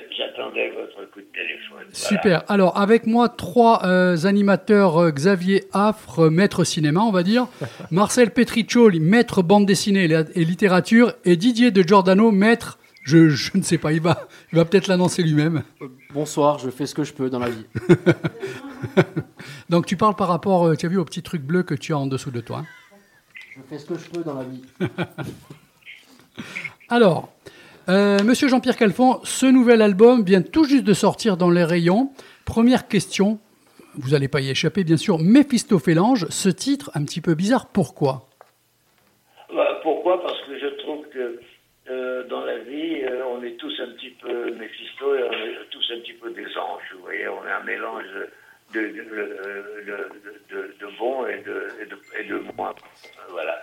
j'attendais votre coup de téléphone. Voilà. Super. Alors, avec moi, trois euh, animateurs euh, Xavier Affre, euh, maître cinéma, on va dire. Marcel Petriccioli, maître bande dessinée et littérature. Et Didier de Giordano, maître, je, je ne sais pas, il va, il va peut-être l'annoncer lui-même. Bonsoir, je fais ce que je peux dans la vie. Donc, tu parles par rapport, tu as vu, au petit truc bleu que tu as en dessous de toi. hein Je fais ce que je peux dans la vie. Alors, euh, Monsieur Jean-Pierre Calfon, ce nouvel album vient tout juste de sortir dans les rayons. Première question, vous n'allez pas y échapper bien sûr, Méphistophélange, ce titre un petit peu bizarre, pourquoi? Bah, pourquoi? Parce que je trouve que euh, dans la vie, euh, on est tous un petit peu Méphisto et on est tous un petit peu des anges. Vous voyez, on est un mélange de, de, et de, moins. Voilà.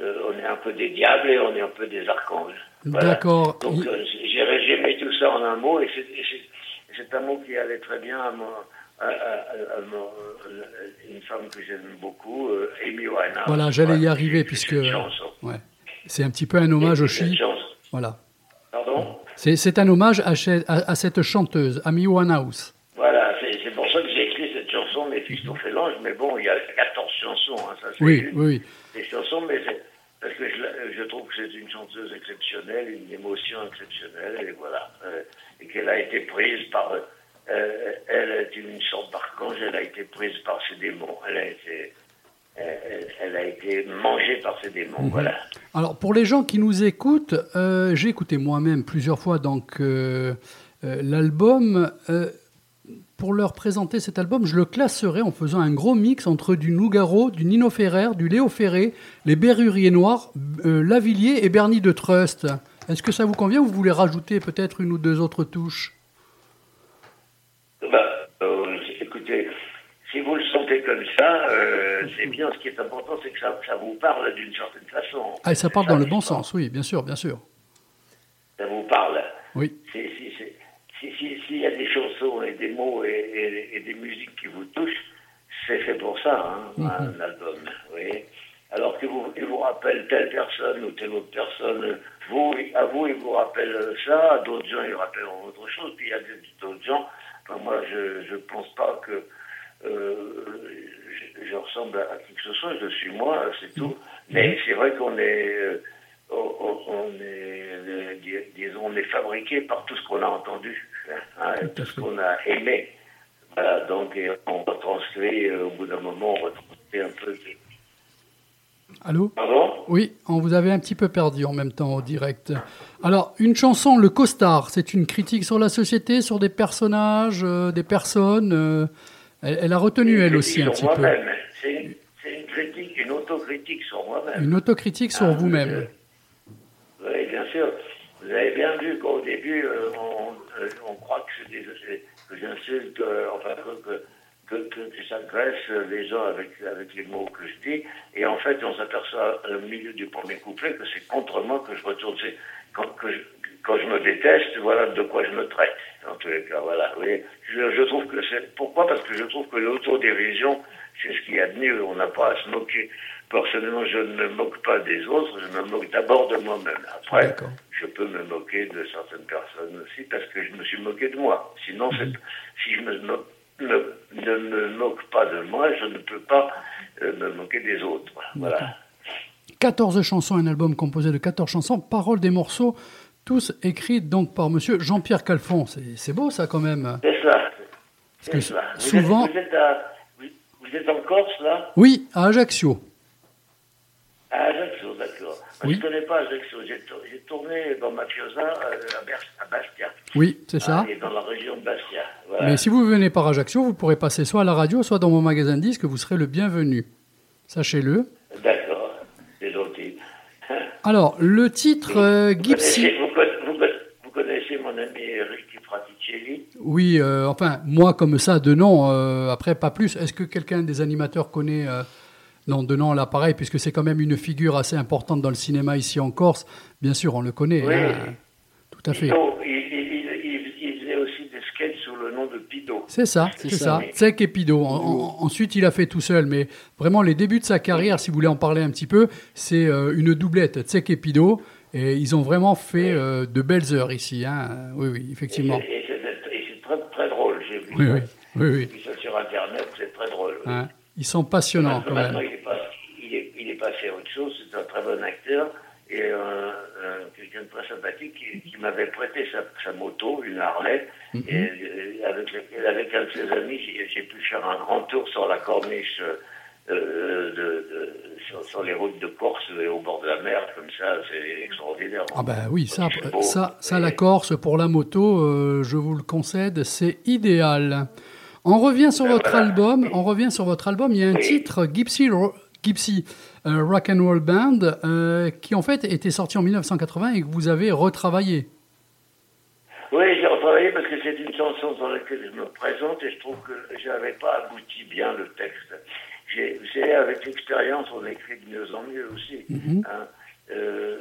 Euh, on est un peu des diables et on est un peu des archanges. Voilà. D'accord. Donc euh, j'ai résumé tout ça en un mot et c'est- un mot qui allait très bien à, mon, à, à- à- à mon- euh, une femme que j'aime beaucoup, euh, Amy Winehouse. Voilà, j'allais y arriver puisque ouais, c'est un petit peu un hommage au chi. Voilà. Pardon? C'est un hommage à, cette chanteuse, Amy Winehouse. Voilà, c'est pour ça que j'ai écrit cette chanson, Méphistophélange, mais bon, il y a 14 chansons, hein, ça c'est Oui, oui, oui. des chansons, mais c'est parce que je, la- je trouve que c'est une chanteuse exceptionnelle, une émotion exceptionnelle, et voilà, euh, et qu'elle a été prise par, euh, elle est une sorte d'archange, elle a été prise par ses démons, elle a été, elle, a été mangée par ses démons, Mhm. voilà. Alors, pour les gens qui nous écoutent, euh, j'ai écouté moi-même plusieurs fois donc euh, euh, l'album. Pour leur présenter cet album, je le classerai en faisant un gros mix entre du Nougaro, du Nino Ferrer, du Léo Ferré, les Berruriers Noirs, euh, Lavillier et Bernie de Trust. Est-ce que ça vous convient ou vous voulez rajouter peut-être une ou deux autres touches? Bah, euh, écoutez, si vous le sentez comme ça, euh, c'est bien. Ce qui est important, c'est que ça, ça vous parle d'une certaine façon. Ah, et ça part dans le bon sens, oui, bien sûr, bien sûr. Ça vous parle. Oui. Si- si- si- S'il y a des chansons et des mots et, et- et des musiques qui vous touchent, c'est fait pour ça, hein, Mhm. un album. Alors que vous, il vous rappelle telle personne ou telle autre personne, vous, à vous, il vous rappelle ça, à d'autres gens, ils rappelleront autre chose, puis il y a d'autres gens, enfin, moi, je ne pense pas que euh, je, je ressemble à qui que ce soit, je suis moi, c'est tout. Mais c'est vrai qu'on est, euh, on, est, dis- disons, on est fabriqué par tout ce qu'on a entendu, hein, tout ce qu'on a aimé. Voilà, donc on retranscrit, au bout d'un moment, on retranscrit un peu. Allô? Pardon? Oui, on vous avait un petit peu perdu en même temps au direct. Alors, une chanson, Le Costard, c'est une critique sur la société, sur des personnages, euh, des personnes. euh, elle, elle a retenu, elle aussi, un petit peu. C'est une, critique, une autocritique sur moi-même. Une autocritique sur Ah, vous-même. Que j'insulte, euh, enfin, que, que, que, que, les gens avec, avec les mots que je dis. Et en fait, on s'aperçoit au milieu du premier couplet que c'est contre moi que je retourne. Quand, que je, quand je me déteste, voilà de quoi je me traite. En tous les cas, voilà. Voyez, je, je trouve que c'est. Pourquoi? Parce que je trouve que l'autodérision, c'est ce qu'il y a de mieux. On n'a pas à se moquer. Personnellement, je ne me moque pas des autres, je me moque d'abord de moi-même. Après, je peux me moquer de certaines personnes aussi parce que je me suis moqué de moi. Sinon, c'est- si je me me- ne me moque pas de moi, je ne peux pas euh, me moquer des autres. Voilà. 14 chansons, un album composé de 14 chansons, paroles des morceaux, tous écrits donc par monsieur Jean-Pierre Calfon. C'est beau ça quand même. C'est ça. C'est que ça. Vous, souvent- êtes, vous, êtes à- vous êtes en Corse, là? Oui, à Ajaccio. À Ajaccio, d'accord. Moi, Oui. Je ne connais pas Ajaccio. J'ai tour- j'ai tourné dans Mafiosa euh, à, Bastia. Oui, c'est ça. Ah, et dans la région de Bastia. Voilà. Mais si vous venez par Ajaccio, vous pourrez passer soit à la radio, soit dans mon magasin de disques, vous serez le bienvenu. Sachez-le. D'accord, c'est gentil. Alors, le titre euh, Vous connaissez, vous, conna- vous conna- vous connaissez mon ami Ricky Fraticelli? Oui, euh, enfin, moi comme ça, de nom, euh, après pas plus. Est-ce que quelqu'un des animateurs connaît. Euh, Non, de nom, là, pareil, puisque c'est quand même une figure assez importante dans le cinéma ici en Corse. Bien sûr, on le connaît. Oui. hein. Tout à fait. Pido, il, il, il, il- il faisait aussi des sketchs sous le nom de Pido. C'est ça, c'est ça. Tsek et Pido. En- en- ensuite, il a fait tout seul, mais vraiment les débuts de sa carrière, si vous voulez en parler un petit peu, c'est euh, une doublette, Tsek et Pido, et ils ont vraiment fait euh, de belles heures ici. hein. Oui, oui, effectivement. Et, et c'est très, très drôle, j'ai vu Oui, oui, oui, oui. Ça sur Internet, c'est très drôle. oui. Hein. Ils sont passionnants quand même. il est, pas- il, est, passé à autre chose, c'est un très bon acteur et euh, euh, quelqu'un de très sympathique qui, qui m'avait prêté sa, sa moto, une Harley, Mhm. et euh, avec, un de ses amis, j'ai pu faire un grand tour sur la corniche euh, de, de- sur, sur les routes de Corse et au bord de la mer, comme ça, c'est extraordinaire. Ah ben oui, ça, ça la Corse pour la moto, euh, je vous le concède, c'est idéal. On revient sur votre album. On revient sur votre album. Il y a un titre Gypsy, Ro- Gypsy euh, Rock and Roll Band euh, qui en fait était sorti en 1980 et que vous avez retravaillé. Oui, j'ai retravaillé parce que c'est une chanson dans laquelle je me présente et je trouve que je n'avais pas abouti bien le texte. J'ai, vous savez, avec l'expérience, on écrit de mieux en mieux aussi. Mhm. hein. Euh,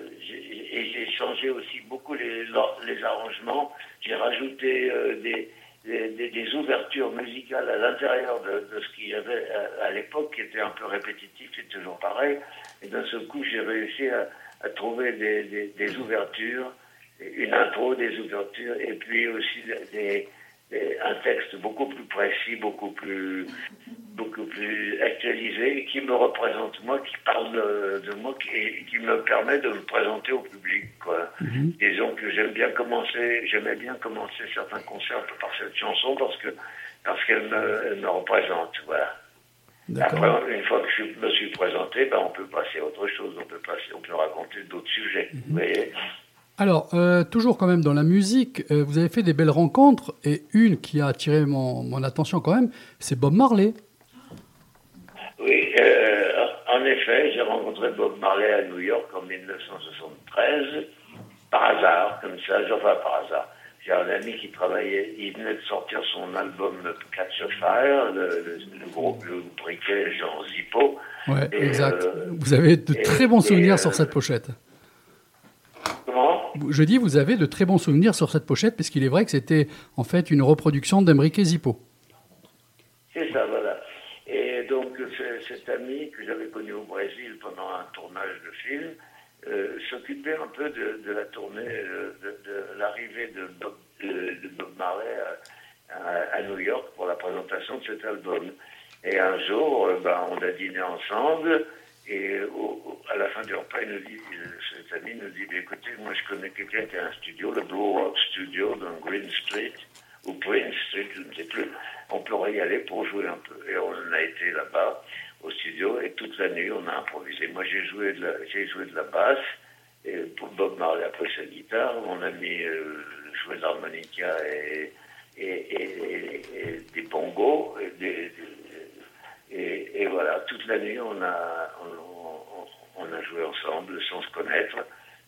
et j'ai changé aussi beaucoup les, les arrangements. J'ai rajouté euh, des, des, ouvertures musicales à l'intérieur de, ce qu'il y avait à, l'époque, qui était un peu répétitif, c'est toujours pareil. Et d'un seul coup, j'ai réussi à, trouver des, ouvertures, une intro, des ouvertures, et puis aussi un texte beaucoup plus précis, beaucoup plus, beaucoup plus actualisé, qui me représente moi, qui parle de, de moi, qui, et qui me permet de me présenter au public. Quoi. Disons que j'aime bien commencer, j'aimais bien commencer certains concerts par cette chanson parce que parce qu'elle me, elle me représente. Voilà. Après, une fois que je me suis présenté, ben, on peut passer à autre chose, on peut passer, on peut raconter d'autres sujets. Vous voyez Alors, euh, toujours quand même dans la musique, euh, vous avez fait des belles rencontres et une qui a attiré mon, mon attention quand même, c'est Bob Marley. Oui, euh, en effet, j'ai rencontré Bob Marley à New York en 1973, par hasard, comme ça, enfin par hasard. J'ai un ami qui travaillait, il venait de sortir son album Catch a Fire, le, le, le groupe, le briquet Jean Zippo. Ouais, Et, exact. euh, vous avez de et- très bons souvenirs euh, sur cette pochette. Comment? Je dis, vous avez de très bons souvenirs sur cette pochette, puisqu'il est vrai que c'était en fait une reproduction d'Enrique Zippo. C'est ça, voilà. Cet ami que j'avais connu au Brésil pendant un tournage de film euh, s'occupait un peu de, la tournée, euh, de, l'arrivée de Bob, de, à, New York pour la présentation de cet album. Et un jour, euh, ben, on a dîné ensemble. Et à la fin du repas, cet ami nous dit, écoutez, moi je connais quelqu'un qui a un studio, le Blue Rock Studio dans Green Street, ou Prince Street, je ne sais plus. On pourrait y aller pour jouer un peu. Et on a été là-bas au studio et toute la nuit on a improvisé. Moi j'ai joué de la, j'ai joué de la basse et pour Bob Marley après sa guitare, mon ami euh, jouait de l'harmonica et, et, des bongos et voilà, toute la nuit, on a, on, a joué ensemble sans se connaître.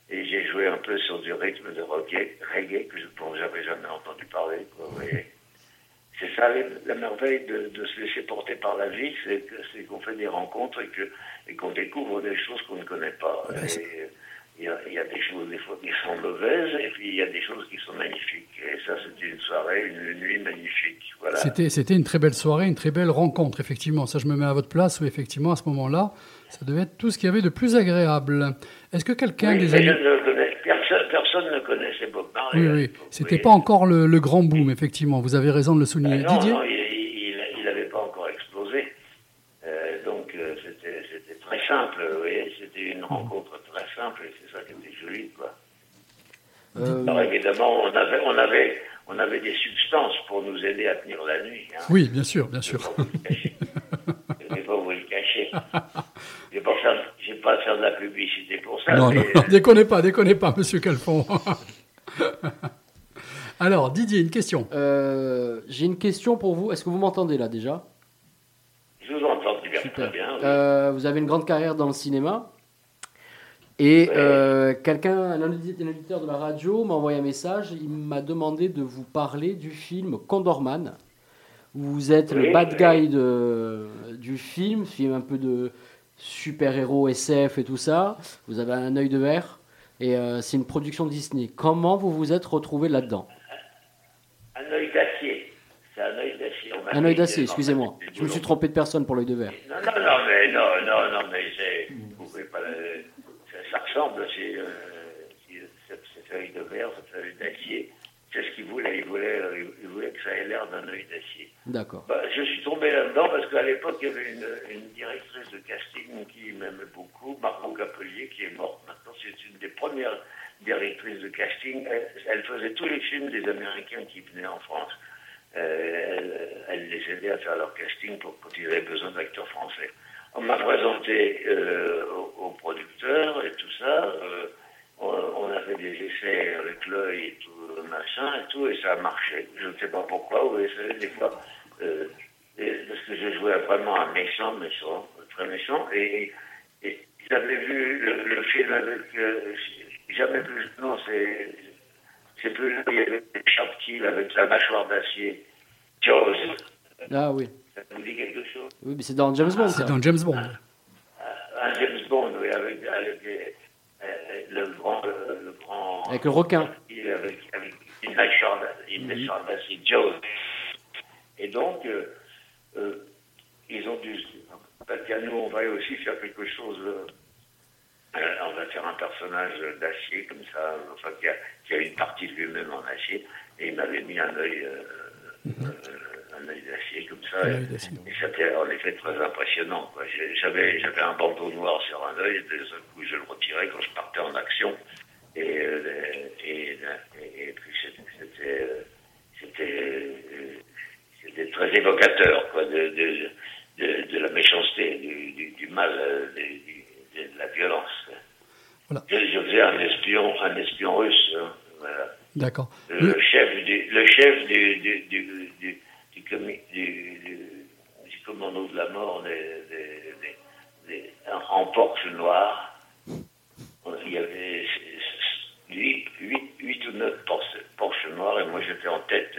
Et j'ai joué un peu sur du rythme de reggae, reggae que je dont j'avais jamais entendu parler. C'est ça la merveille de, de se laisser porter par la vie, c'est qu'on fait des rencontres et qu'on découvre des choses qu'on ne connaît pas. Et Il y, y a des choses des fois qui sont mauvaises et puis il y a des choses qui sont magnifiques. Et ça, c'était une soirée, une nuit magnifique. Voilà. C'était, c'était une très belle soirée, une très belle rencontre, effectivement. Ça, je me mets à votre place, où effectivement, à ce moment-là, ça devait être tout ce qu'il y avait de plus agréable. Est-ce que quelqu'un Oui, des amis... personne, personne ne connaissait Bob Marley. Oui, oui. C'était pas encore le, le grand boom, effectivement. Vous avez raison de le souligner. Ah non, Didier non, il n'avait pas encore explosé. Euh, donc euh, c'était très simple, vous voyez, c'était une rencontre très simple et c'est ça qui était joli, quoi. Euh, Alors évidemment, on avait, on, avait, on avait des substances pour nous aider à tenir la nuit. Hein. Oui, bien sûr, bien sûr. Je ne vais pas vous le cacher. Je n'ai pas, faire- j'ai pas à faire de la publicité pour ça. Non, mais, non, non, déconnez pas, déconnez pas, monsieur Calfon. Alors, Didier, une question. Euh, J'ai une question pour vous. Est-ce que vous m'entendez là déjà? Je vous entends bien, très bien. oui. Euh, Vous avez une grande carrière dans le cinéma. Et euh, quelqu'un, un auditeur de la radio m'a envoyé un message. Il m'a demandé de vous parler du film Condorman. Vous êtes le bad guy de, du film, film un peu de super-héros SF et tout ça. Vous avez un œil de verre. Et euh, c'est une production Disney. Comment vous vous êtes retrouvé là-dedans? Un œil d'acier. C'est un œil d'acier. Un œil d'acier, excusez-moi. Je me suis trompé de personne pour l'œil de verre. Non, non, non, mais non, non, non, mais c'est, vous pouvez pas, le- ça, ressemble, c'est, euh, cette œil de verre, cet œil d'acier. C'est ce qu'il voulait, il voulait, euh, il voulait que ça ait l'air d'un œil d'acier. D'accord. Bah, je suis tombé là-dedans parce qu'à l'époque, il y avait une, directrice de casting qui m'aimait beaucoup, Margot Capelier, qui est morte maintenant. C'est une des premières directrices de casting. Elle, faisait tous les films des Américains qui venaient en France. Euh, elle, elle les aidait à faire leur casting pour, quand ils avaient besoin d'acteurs français. on m'a présenté euh, au producteur et tout ça. euh, on, on a fait des essais avec l'œil et tout, le machin et tout, et ça a marché. Je ne sais pas pourquoi, vous savez, des fois, euh, parce que je jouais vraiment un méchant, méchant, très méchant, et, et j'avais vu le, le film avec, euh, jamais plus, non, c'est, c'est plus là, il y avait Sharp Kill avec la mâchoire d'acier. Jaws, Ah oui. ça vous dit quelque chose? Oui, mais c'est dans James Bond. C'est ça. dans James Bond. Un James Bond, oui, avec, avec euh, le grand, le, le grand. Avec le requin. Il avec, avec mâchoire d'acier, Jaws. Et donc, euh, euh, ils ont dû. Parce qu'à nous, on va aussi faire quelque chose. euh, on va faire un personnage d'acier, comme ça, enfin, qui a, qui a une partie de lui-même en acier. Et il m'avait mis un œil. euh, un œil d'acier comme ça. Et- c'était en effet très impressionnant. J'avais, j'avais un bandeau noir sur un œil, et d'un seul coup je le retirais quand je partais en action. Et, euh, et, puis c'était, c'était, c'était, c'était très évocateur quoi, de, de, de, de la méchanceté, du, du, du mal, euh, de, la violence. Voilà. Je, je faisais un espion, un espion russe. hein, voilà. D'accord. Le, chef du, le chef du, du, du, du, du, commando de la mort des, des, des- des- en Porsche noir. Il y avait 8, ou 9 Porsche, Porsche noirs et moi j'étais en tête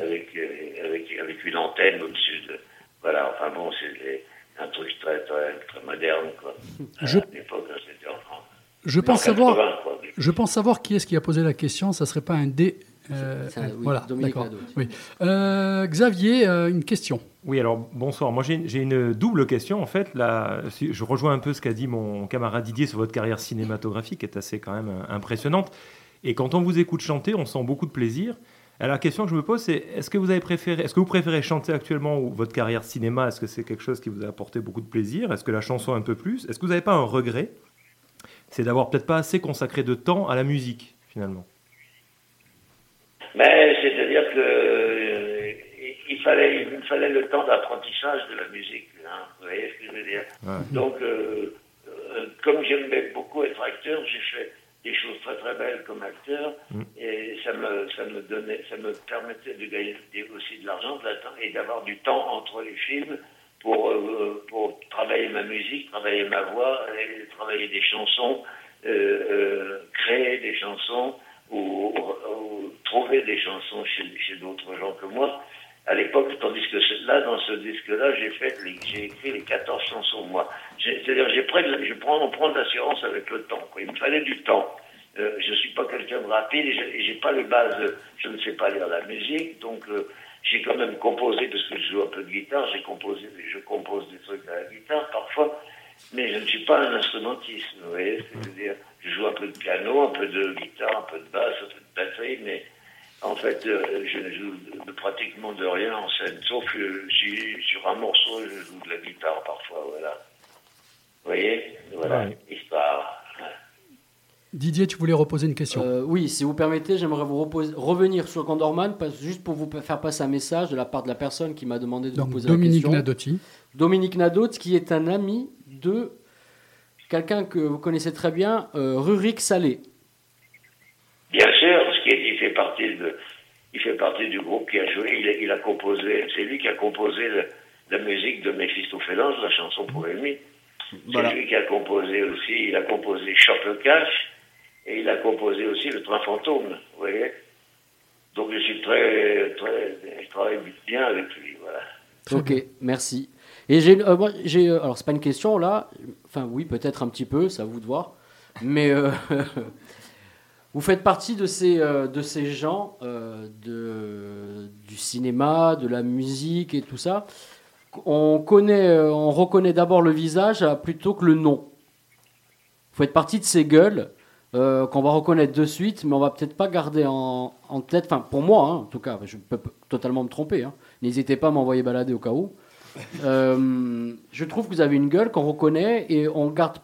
avec, euh, avec, avec une antenne au-dessus de. Voilà, enfin bon, c'est un truc très, très, très moderne quoi. Je- À l'époque, c'était en France. Je pense, En 80, savoir, je pense savoir qui est-ce qui a posé la question. Ça serait pas un D. euh, oui, voilà, Dominique d'accord. Oui. Euh, Xavier, euh, une question. Oui, alors bonsoir. Moi, j'ai une double question en fait. Là, je rejoins un peu ce qu'a dit mon camarade Didier sur votre carrière cinématographique, qui est assez quand même impressionnante. Et quand on vous écoute chanter, on sent beaucoup de plaisir. Alors, la question que je me pose, c'est est-ce que vous avez préféré, est-ce que vous préférez chanter actuellement ou votre carrière cinéma? Est-ce que c'est quelque chose qui vous a apporté beaucoup de plaisir? Est-ce que la chanson un peu plus? Est-ce que vous n'avez pas un regret? C'est d'avoir peut-être pas assez consacré de temps à la musique finalement. Mais c'est-à-dire que euh, il fallait, il me fallait le temps d'apprentissage de la musique. hein. vous voyez ce que je veux dire Ouais. Donc, euh, euh, comme j'aimais beaucoup être acteur, j'ai fait des choses très très belles comme acteur, Mm. et ça me, ça me donnait, ça me permettait de gagner aussi de l'argent de la temps, et d'avoir du temps entre les films pour, euh, pour travailler ma musique, travailler ma voix, et travailler des chansons, créer des chansons ou, ou trouver des chansons chez, d'autres gens que moi. À l'époque, tandis que là, dans ce disque-là, j'ai fait, j'ai écrit les 14 chansons moi. C'est-à-dire, je prends, on prend de l'assurance avec le temps. Il me fallait du temps. Euh, je suis pas quelqu'un de rapide et j'ai- pas les bases. Je ne sais pas lire la musique, donc euh, j'ai quand même composé parce que je joue un peu de guitare. J'ai composé, je compose des trucs à la guitare parfois, mais je ne suis pas un instrumentiste. Vous voyez, ce que je joue un peu de piano, un peu de guitare, un peu de basse, un peu de batterie, mais en fait, euh, je ne joue de- pratiquement de rien en scène, sauf que si- sur un morceau, je joue de la guitare parfois, voilà. Vous voyez? Voilà, Ouais. histoire. Didier, tu voulais reposer une question. Euh, oui, si vous permettez, j'aimerais vous reposer- revenir sur Condorman, juste pour vous faire passer un message de la part de la personne qui m'a demandé de Donc, vous poser Dominique la question. Nadotti. Dominique Nadotte, qui est un ami de quelqu'un que vous connaissez très bien, euh, Rurik Salé. Bien sûr, ce qui est, il fait partie de, il fait partie du groupe qui a joué. Il, a- il a composé, c'est lui qui a composé le- la musique de Méphistophélance, la chanson pour Amy. C'est Voilà. lui qui a composé aussi. Il a composé Chope le cash et il a composé aussi le Train fantôme. Vous voyez. Donc je suis très, très, je travaille bien avec lui. Voilà. ok, merci. Et j'ai, euh, moi, j'ai, euh, alors c'est pas une question là, enfin oui, peut-être un petit peu, à vous de voir, mais euh, vous faites partie de ces, euh, de ces gens de, du cinéma, de la musique et tout ça. On connaît, on reconnaît d'abord le visage plutôt que le nom. Vous faites partie de ces gueules qu'on va reconnaître de suite, mais on va peut-être pas garder en, tête. Enfin, pour moi, hein, en tout cas, je peux totalement me tromper. hein. N'hésitez pas à m'envoyer balader au cas où. Euh, je trouve que vous avez une gueule qu'on reconnaît et on garde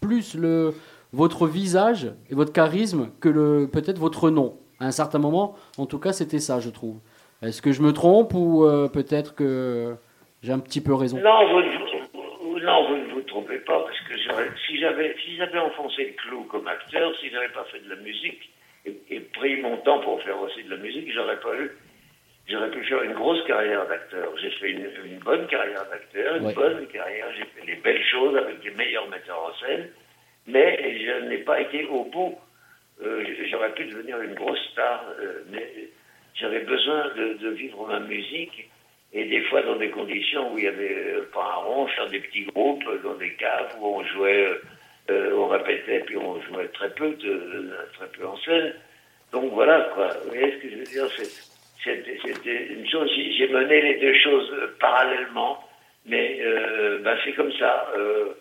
plus le, votre visage et votre charisme que peut-être votre nom. À un certain moment, en tout cas, c'était ça, je trouve. Est-ce que je me trompe ou euh, peut-être que j'ai un petit peu raison? Non, vous, ne vous trompez pas, parce que si j'avais si enfoncé le clou comme acteur, si j'avais pas fait de la musique et, et pris mon temps pour faire aussi de la musique, j'aurais pas eu. J'aurais pu faire une grosse carrière d'acteur. J'ai fait une, une bonne carrière d'acteur, une Ouais. bonne carrière. J'ai fait les belles choses avec les meilleurs metteurs en scène, mais je n'ai pas été au bout. Euh, j'aurais pu devenir une grosse star, euh, mais j'avais besoin de, de vivre ma musique et des fois dans des conditions où il y avait euh, pas un rond, faire des petits groupes dans des caves où on jouait, on répétait puis on jouait très peu, de, très peu en scène. Donc voilà quoi. Vous voyez ce que je veux dire C'est- C'était une chose. J'ai mené les deux choses parallèlement, mais euh, ben, c'est comme ça. Euh,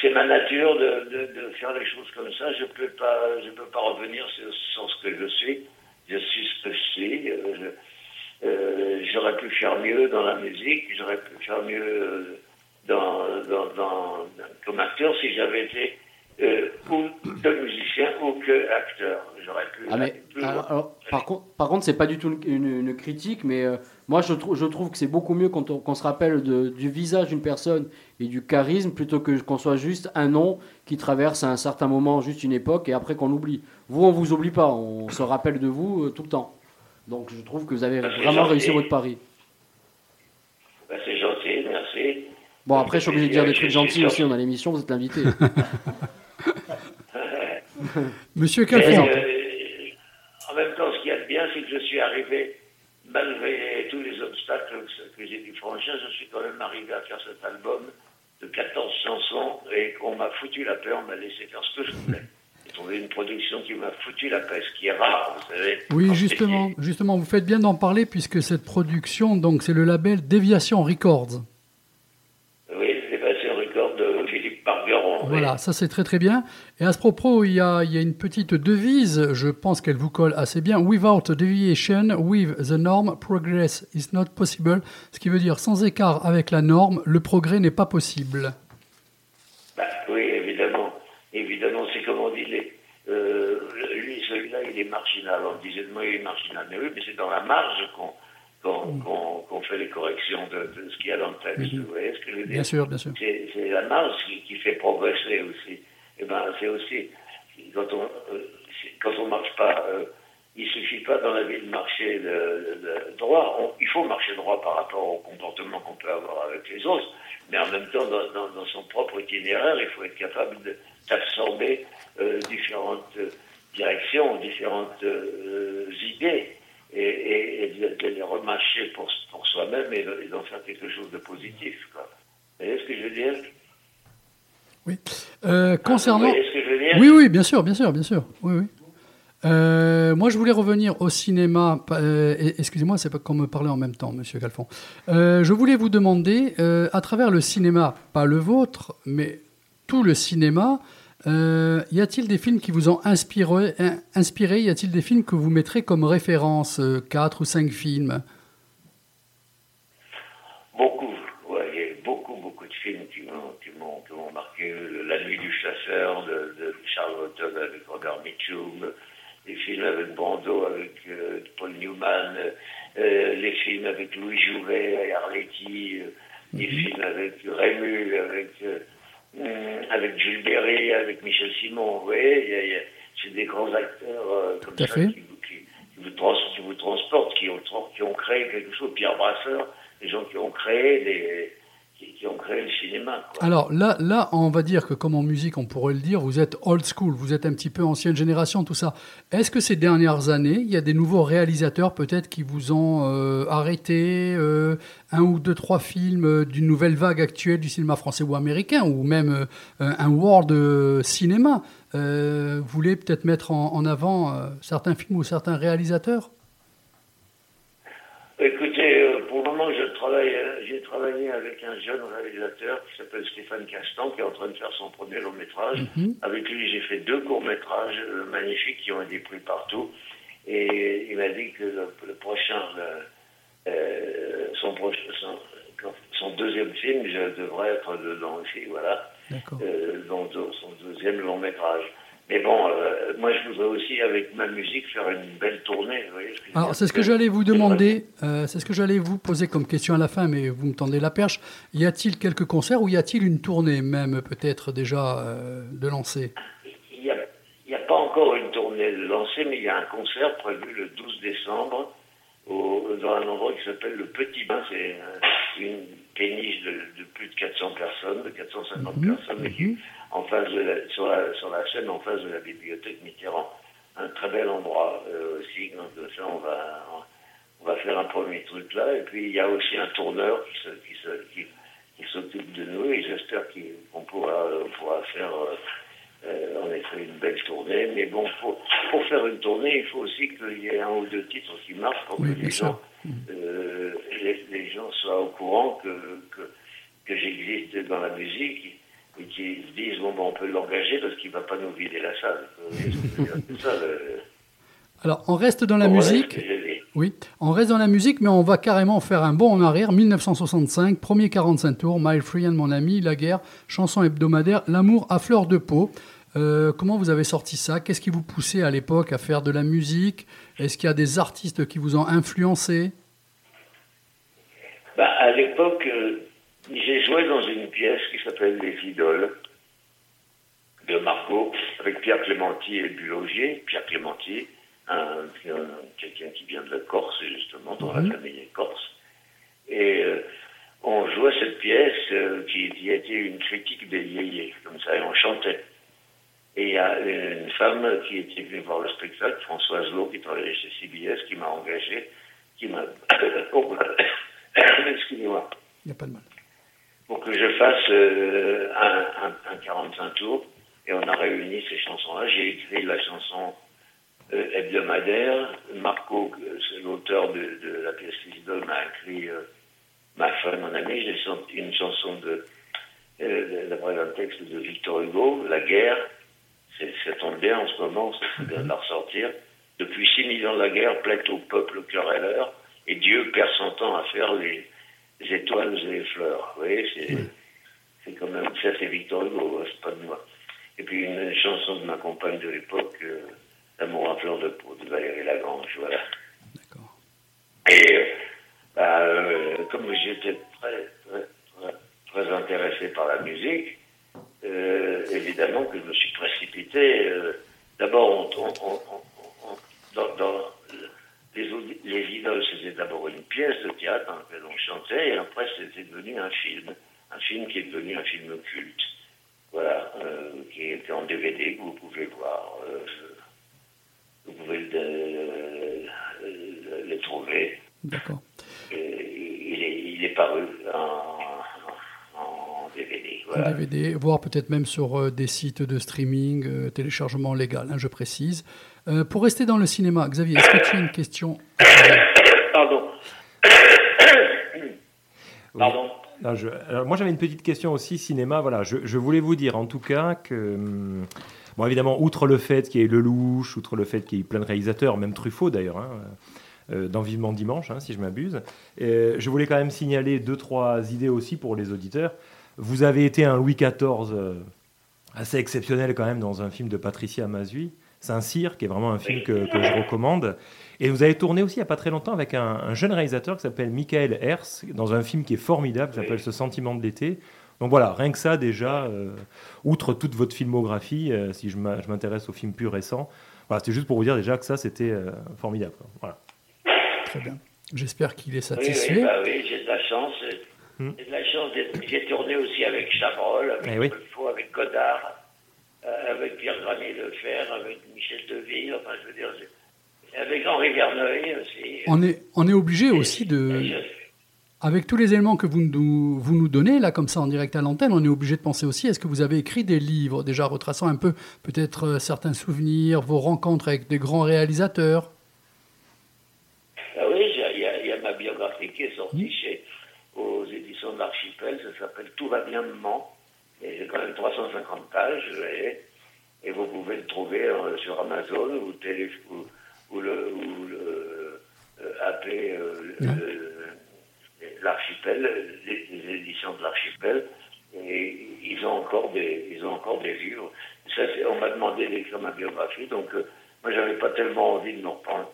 c'est ma nature de, de, faire les choses comme ça. Je peux pas, peux pas revenir sur, ce que je suis. Je suis ce que je suis. Euh, euh, j'aurais pu faire mieux dans la musique. J'aurais pu faire mieux dans, dans- comme acteur si j'avais été euh, ou musicien ou que acteur. J'aurais pu. Ah, mais, alors, alors, par, contre, par contre, c'est pas du tout une, critique, mais euh, moi je, trou- je trouve que c'est beaucoup mieux quand on, qu'on se rappelle de- du visage d'une personne et du charisme plutôt que qu'on soit juste un nom qui traverse à un certain moment, juste une époque et après qu'on l'oublie. Vous, on vous oublie pas, on se rappelle de vous euh, tout le temps. Donc je trouve que vous avez Bah, c'est vraiment gentil. réussi votre pari. Ben, c'est gentil, merci. Bon, après, je suis obligé de dire des trucs gentils aussi, on a l'émission, vous êtes l'invité. Monsieur Calfon. euh, en même temps, ce qu'il y a de bien, c'est que je suis arrivé, malgré tous les obstacles que, que j'ai dû franchir, je suis quand même arrivé à faire cet album de 14 chansons et qu'on m'a foutu la paix, on m'a laissé faire ce que je voulais. J'ai trouvé une production qui m'a foutu la paix, ce qui est rare, vous savez. Oui, justement, justement, vous faites bien d'en parler puisque cette production, donc, c'est le label Déviation Records. Oui, c'est passé au record de Philippe Oui. Voilà, ça c'est très très bien. Et à ce propos, il y a, il y a une petite devise, je pense qu'elle vous colle assez bien. Without deviation with the norm, progress is not possible. Ce qui veut dire sans écart avec la norme, le progrès n'est pas possible. Bah, oui, évidemment. Évidemment, c'est comme on dit, les, euh, lui, celui-là, il est marginal. On disait de moi, il est marginal. Mais oui, mais c'est dans la marge qu'on qu'on qu'on- qu'on fait les corrections de, de ce qu'il y a dans le texte. Mhm. Vous voyez ce que je veux dire? Bien sûr, bien sûr. C'est la marge qui, qui fait progresser aussi. Et ben, c'est aussi, quand on euh, quand on marche pas, euh, il suffit pas dans la vie de marcher de, de- droit. On- il faut marcher droit par rapport au comportement qu'on peut avoir avec les autres, mais en même temps, dans, dans- dans son propre itinéraire, il faut être capable d'absorber euh, différentes euh, directions, différentes euh, idées, et, et- et de, de les remâcher pour, pour soi-même et, de- et d'en faire quelque chose de positif. Quoi. Vous voyez ce que je veux dire? Euh, concernant... Vous voyez ce que je veux dire? Oui, oui, bien sûr, bien sûr, bien sûr. Oui, oui. Euh, moi, je voulais revenir au cinéma. euh, Excusez-moi, c'est pas qu'on me parlait en même temps, Monsieur Calfon. Euh, je voulais vous demander, à travers le cinéma, pas le vôtre, mais tout le cinéma, euh, y a-t-il des films qui vous ont inspiré, in- inspiré? Y a-t-il des films que vous mettrez comme référence, euh, quatre ou cinq films? Beaucoup, ouais, y a beaucoup, beaucoup de films qui m'ont, qui m'ont, qui m'ont marqué. La nuit du chasseur de, de Charles Houghton avec Robert Mitchum, les films avec Brando, avec euh, Paul Newman, euh, les films avec Louis Jouvet et Arletty, les films avec Rému, avec, avec Jules Berry, avec Michel Simon. Vous voyez, c'est des grands acteurs euh, comme Tout à ça fait. qui, qui- qui vous trans- qui vous transportent, qui ont, qui ont créé quelque chose. Pierre Brasseur, les gens qui ont créé les, qui, ont créé le cinéma. quoi. Alors là, là, on va dire que comme en musique, on pourrait le dire, vous êtes old school, vous êtes un petit peu ancienne génération, tout ça. Est-ce que ces dernières années, il y a des nouveaux réalisateurs peut-être qui vous ont euh, arrêté euh, un ou deux, trois films euh, d'une nouvelle vague actuelle du cinéma français ou américain, ou même euh, un world cinéma? Vous voulez peut-être mettre en, en avant certains films ou certains réalisateurs? Écoutez, pour le moment, je travaille, travaillé avec un jeune réalisateur qui s'appelle Stéphane Castan, qui est en train de faire son premier long métrage. Mhm. Avec lui, j'ai fait deux courts métrages euh, magnifiques qui ont été pris partout. Et il m'a dit que le, le prochain, le- euh, son, prochain, son, son deuxième film, je devrais être dedans aussi, voilà. Euh, dans son deuxième long métrage. Mais bon, euh, moi je voudrais aussi avec ma musique faire une belle tournée. vous voyez ce Alors, c'est ce que j'allais vous demander, euh, c'est ce que j'allais vous poser comme question à la fin, mais vous me tendez la perche. Y a-t-il quelques concerts ou y a-t-il une tournée même peut-être déjà euh, de lancer? Il n'y a, il y a pas encore une tournée de lancée, mais il y a un concert prévu le 12 décembre au- dans un endroit qui s'appelle le Petit Bain. C'est une péniche de, de plus de 400 personnes, de 450 Mhm, personnes, et qui- en face de la, sur, la, sur la scène, en face de la bibliothèque Mitterrand. Un très bel endroit euh, aussi. Donc ça, on va, on va faire un premier truc là. Et puis il y a aussi un tourneur qui se- qui se- qui- qui s'occupe de nous et j'espère qu'on pourra, on pourra faire euh, euh, en effet une belle tournée. Mais bon, pour, pour faire une tournée, il faut aussi qu'il y ait un ou deux titres qui marchent pour Oui, que les gens, euh, les, les gens soient au courant que, que, que j'existe dans la musique se disent bon, ben, on peut l'engager parce qu'il ne va pas nous vider la salle. C'est ça, le- Alors, on reste dans la musique. Oui, on reste dans la musique, mais on va carrément faire un bond en arrière. 1965, premier 45 tours, My Friend, mon ami, La guerre, chanson hebdomadaire, L'amour à fleur de peau. Euh, comment vous avez sorti ça? Qu'est-ce qui vous poussait à l'époque à faire de la musique? Est-ce qu'il y a des artistes qui vous ont influencé? Bah, à l'époque, euh, j'ai joué dans une pièce qui s'appelle Les Idoles de Margot, avec Pierre Clémenti et Bulogier. Pierre Clémenti, un, un- quelqu'un qui vient de la Corse, justement, dont la Mhm. famille est corse. Et euh, on jouait cette pièce euh, qui, qui était une critique des yéyés, comme ça, et on chantait. Et il y a une femme qui était venue voir le spectacle, Françoise Lowe, qui travaillait chez CBS, qui m'a engagé, qui m'a... Oh, Excusez-moi Il n'y a pas de mal. Pour que je fasse euh, un, un- un 45 tours. Et on a réuni ces chansons-là. J'ai écrit la chanson euh, hebdomadaire. Marco, euh, l'auteur de, de la pièce Lisbonne, m'a écrit Ma femme, mon ami. J'ai chanté une chanson de, d'après un texte de Victor Hugo, La guerre. C'est, ça tombe bien en ce moment, ça bien de la ressortir. Depuis 6000 ans, la guerre plaît au peuple querelleur, et Dieu perd son temps à faire les étoiles et les fleurs. Vous voyez, c'est, c'est quand même, ça c'est Victor Hugo, hein, c'est pas de moi. Et puis une chanson de ma compagne de l'époque, euh, L'amour à fleur de peau, de Valérie Lagrange, voilà. Et euh, bah, euh, comme j'étais très, très, intéressé par la musique, euh, évidemment que je me suis précipité. D'abord, on- on- dans, dans les, audi- les idoles, c'était d'abord une pièce de théâtre dans laquelle on chantait, et après, c'était devenu un film. Un film qui est devenu un film culte. Voilà, euh, qui est en DVD, que vous pouvez voir. euh, vous pouvez le, euh, le trouver. D'accord. Il, est, il est paru en, en DVD. En Voilà. DVD, voire peut-être même sur des sites de streaming, téléchargement légal, hein, je précise. Euh, pour rester dans le cinéma, Xavier, est-ce que tu as une question Moi, j'avais une petite question aussi, cinéma. Voilà, je, voulais vous dire en tout cas que, hum, bon, évidemment, outre le fait qu'il y ait Lelouch, outre le fait qu'il y ait plein de réalisateurs, même Truffaut d'ailleurs, hein, euh, dans Vivement Dimanche, hein, si je m'abuse, euh, je voulais quand même signaler deux, trois idées aussi pour les auditeurs. Vous avez été un Louis XIV euh, assez exceptionnel quand même dans un film de Patricia Mazui, Saint-Cyr, qui est vraiment un film que je recommande. Et vous avez tourné aussi il n'y a pas très longtemps avec un, un jeune réalisateur qui s'appelle Michael Hers, dans un film qui est formidable, qui s'appelle Ce sentiment de l'été. Donc voilà, rien que ça déjà, euh, outre toute votre filmographie, euh, si je m'intéresse aux films plus récents, voilà, c'était juste pour vous dire déjà que ça c'était euh, formidable. quoi. Voilà. Très bien. J'espère qu'il est Oui, satisfait. oui, bah oui, j'ai de la chance. Hmm. J'ai de la chance. d'être- J'ai tourné aussi avec Chabrol, avec Eh oui. Truffaut, avec Godard, euh, avec Pierre Granier Lefer, avec Michel Deville, enfin, je veux dire, avec Henri Verneuil aussi. On est, on est obligé aussi de. Avec tous les éléments que vous nous, vous nous donnez, là, comme ça, en direct à l'antenne, on est obligé de penser aussi, est-ce que vous avez écrit des livres, déjà retraçant un peu, peut-être, euh, certains souvenirs, vos rencontres avec des grands réalisateurs Ah oui, il y, a- il y a ma biographie qui est sortie chez, aux éditions de l'Archipel, ça s'appelle Tout va bien maman, et j'ai quand même 350 pages, voyez, et vous pouvez le trouver euh, sur Amazon ou, télé, ou, ou le, ou le euh, AP, euh, l'Archipel, les, les éditions de l'Archipel, et ils ont encore des, ils ont encore des livres. ça, on m'a demandé d'écrire ma biographie, donc euh, moi, j'avais pas tellement envie de me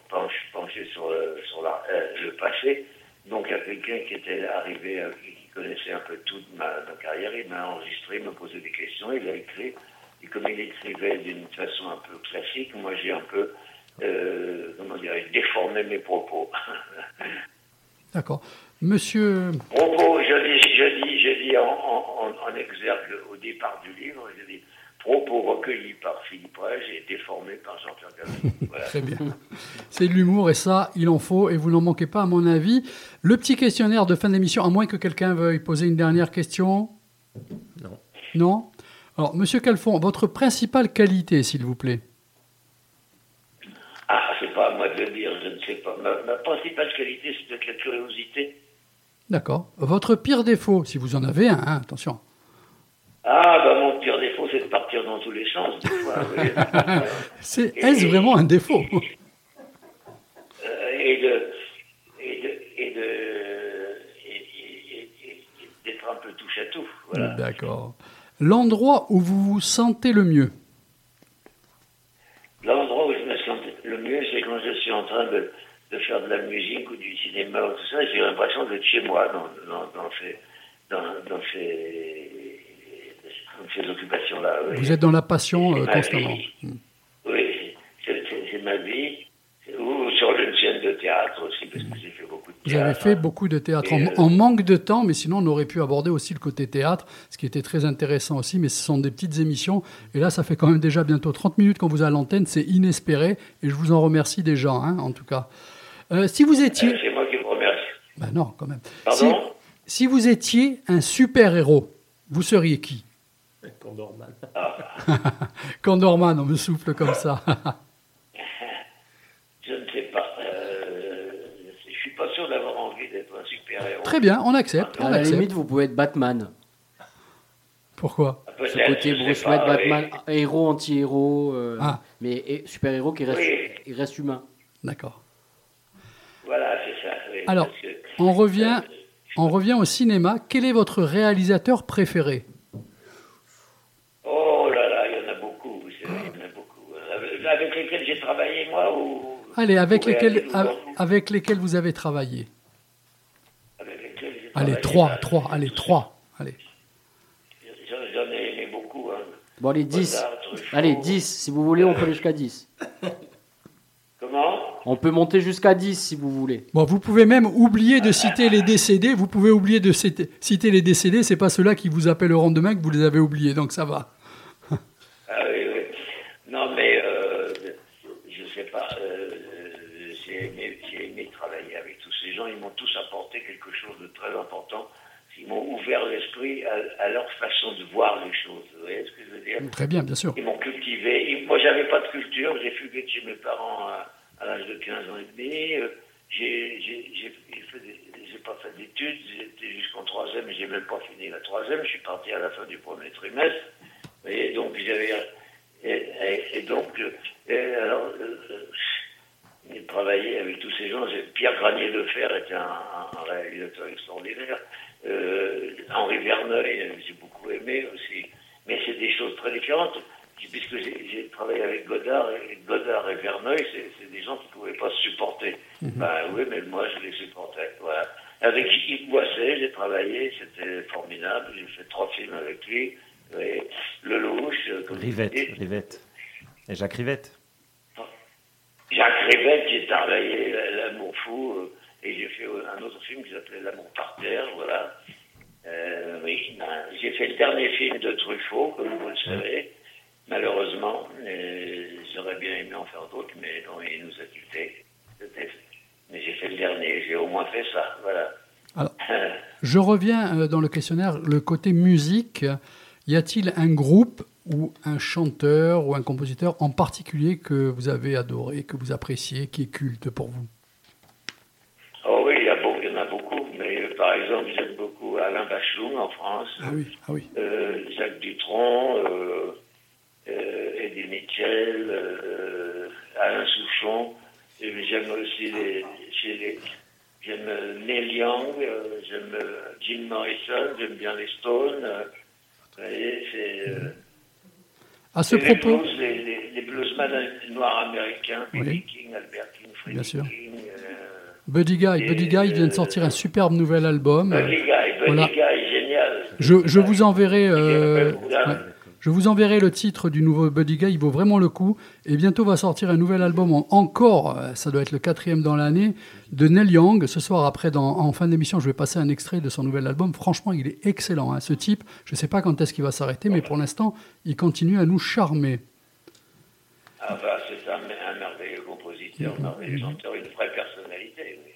pencher, pencher sur, le, sur la- euh, le passé. Donc, il y a quelqu'un qui était arrivé, euh, qui qui connaissait un peu toute ma, ma carrière, il m'a enregistré, il m'a posé des questions, il a écrit. Et comme il écrivait d'une façon un peu classique, moi, j'ai un peu, euh, comment dire, déformé mes propos. D'accord. Monsieur, propos, je dis, je dis, je dis en, en, en- en exergue au départ du livre, je dis propos recueillis par Philippe Rage et déformés par Jean-Pierre Gavin. Voilà. Très bien. C'est de l'humour et ça, il en faut et vous n'en manquez pas à mon avis. Le petit questionnaire de fin d'émission, à moins que quelqu'un veuille poser une dernière question. Non. Non? Alors, Monsieur Calfon, votre principale qualité, s'il vous plaît Ah, c'est pas à moi de le dire, je ne sais pas. Ma, ma principale qualité, c'est peut-être la curiosité. D'accord. Votre pire défaut, si vous en avez un, hein, attention. Ah, bah mon pire défaut, c'est de partir dans tous les sens, des fois. oui. C'est, est-ce vraiment un défaut? Euh, et de. Et de. Et de. d'être un peu touche à tout. Voilà. D'accord. L'endroit où vous vous sentez le mieux? L'endroit où je me sens le mieux, c'est quand je suis en train de, de faire de la musique ou du cinéma ou tout ça, j'ai l'impression d'être chez moi dans, dans, dans ces, dans, ces, dans ces occupations-là. oui. Vous êtes dans la passion euh, constamment. vie. Oui, c'est ma vie. Ou sur une scène de théâtre aussi, parce que j'ai fait beaucoup de Vous théâtre. avez fait beaucoup de théâtre en, euh, en manque de temps, mais sinon on aurait pu aborder aussi le côté théâtre, ce qui était très intéressant aussi, mais ce sont des petites émissions. Et là, ça fait quand même déjà bientôt 30 minutes qu'on vous a à l'antenne, c'est inespéré, et je vous en remercie déjà, hein, en tout cas. Euh, si vous étiez... C'est moi qui vous remercie. Ben non, quand même. Pardon? Si, si vous étiez un super-héros, vous seriez qui? Condorman. Condorman, on me souffle comme ça. Je ne sais pas. Euh, je suis pas sûr d'avoir envie d'être un super-héros. Très bien, on accepte. On À la accepte. limite, vous pouvez être Batman. Pourquoi? Peut-être, Ce côté Bruce Wayne, oui. Batman, héros, anti-héros, euh, Ah. mais super-héros qui reste, Oui. il reste humain. D'accord. Voilà, c'est ça. oui, Alors, que- on revient, on revient au cinéma. Quel est votre réalisateur préféré? Oh là là, il y en a beaucoup, vous savez, il y en a beaucoup. Avec, avec lesquels j'ai travaillé, moi, ou... Allez, avec ou lesquels, avec lesquels vous avez travaillé? Avec lesquels j'ai Allez, trois, bah, trois, allez, trois. Allez. J'en ai aimé beaucoup. Hein. Bon, allez, 10. Godard, Truffaut. Allez, 10. Si vous voulez, on peut aller jusqu'à 10. Comment? On peut monter jusqu'à 10 si vous voulez. Bon, vous pouvez même oublier de citer les décédés. Vous pouvez oublier de citer, les décédés. C'est pas ceux-là qui vous appelleront demain que vous les avez oubliés, donc ça va. Ah oui, oui. Non, mais euh, je sais pas. euh, j'ai aimé, travailler avec tous ces gens. Ils m'ont tous apporté quelque chose de très important. Ils m'ont ouvert l'esprit à, à leur façon de voir les choses. Vous voyez ce que je veux dire? Très bien, bien sûr. Ils m'ont cultivé. Ils- moi, j'avais pas de culture. J'ai fugué de chez mes parents à, à l'âge de 15 ans et demi. Euh, J'ai pas fait d'études. J'étais jusqu'en troisième et j'ai même pas fini la troisième. Je suis parti à la fin du premier trimestre. Voyez, donc j'avais et, et- et donc euh, et alors euh, euh, j'ai travaillé avec tous ces gens. Pierre Granier de Fer était un, réalisateur extraordinaire. Henri Verneuil, j'ai beaucoup aimé aussi. Mais c'est des choses très différentes. Puisque j'ai travaillé avec Godard, et Godard et Verneuil, c'est des gens qui ne pouvaient pas se supporter. Ben oui, mais moi je les supportais. Voilà. Avec Yves Boisset, j'ai travaillé, c'était formidable. J'ai fait trois films avec lui. Et Lelouch, euh, Rivette. Rivette. Et Jacques Rivette. Jacques Rivette, j'ai travaillé L'amour fou, euh, et j'ai fait un autre film qui s'appelait L'amour par terre, voilà. Euh, oui, ben, j'ai fait le dernier film de Truffaut, comme vous le savez, malheureusement. J'aurais bien aimé en faire d'autres, mais non, il nous a quittés. Mais j'ai fait le dernier, j'ai au moins fait ça, voilà. Alors, je reviens euh, dans le questionnaire, le côté musique. Y a-t-il un groupe ou un chanteur ou un compositeur en particulier que vous avez adoré, que vous appréciez, qui est culte pour vous? Oh oui, il y, a beau- il y en a beaucoup, mais euh, par exemple, j'aime beaucoup Alain Bachelot en France. Ah oui, ah oui. euh, Jacques Dutronc, euh, Eddie Mitchell, euh, Alain Souchon. J'aime aussi les, chez les- j'aime euh, Neil Young, euh, j'aime euh, Jim Morrison, j'aime bien les Stones. euh, vous voyez, c'est. euh, À ce propos, Les, blues, les, les, les bluesmen noirs américains, Oui. B.B. King, Albert King, Freddie Bien sûr. King, euh, Buddy Guy, Buddy Guy vient de sortir un superbe nouvel album. Buddy Guy, Buddy Voilà. Guy, génial. Je, je vous enverrai, euh, ouais. Je vous enverrai le titre du nouveau Buddy Guy. Il vaut vraiment le coup. Et bientôt va sortir un nouvel album en- encore. euh, Ça doit être le quatrième dans l'année de Neil Young. Ce soir, après, dans, en fin d'émission, je vais passer un extrait de son nouvel album. Franchement, il est excellent. hein. Ce type, je ne sais pas quand est-ce qu'il va s'arrêter, mais pour l'instant, il continue à nous charmer. Ah bah, c'est un, un merveilleux compositeur, un merveilleux chanteur, une vraie personnalité. oui.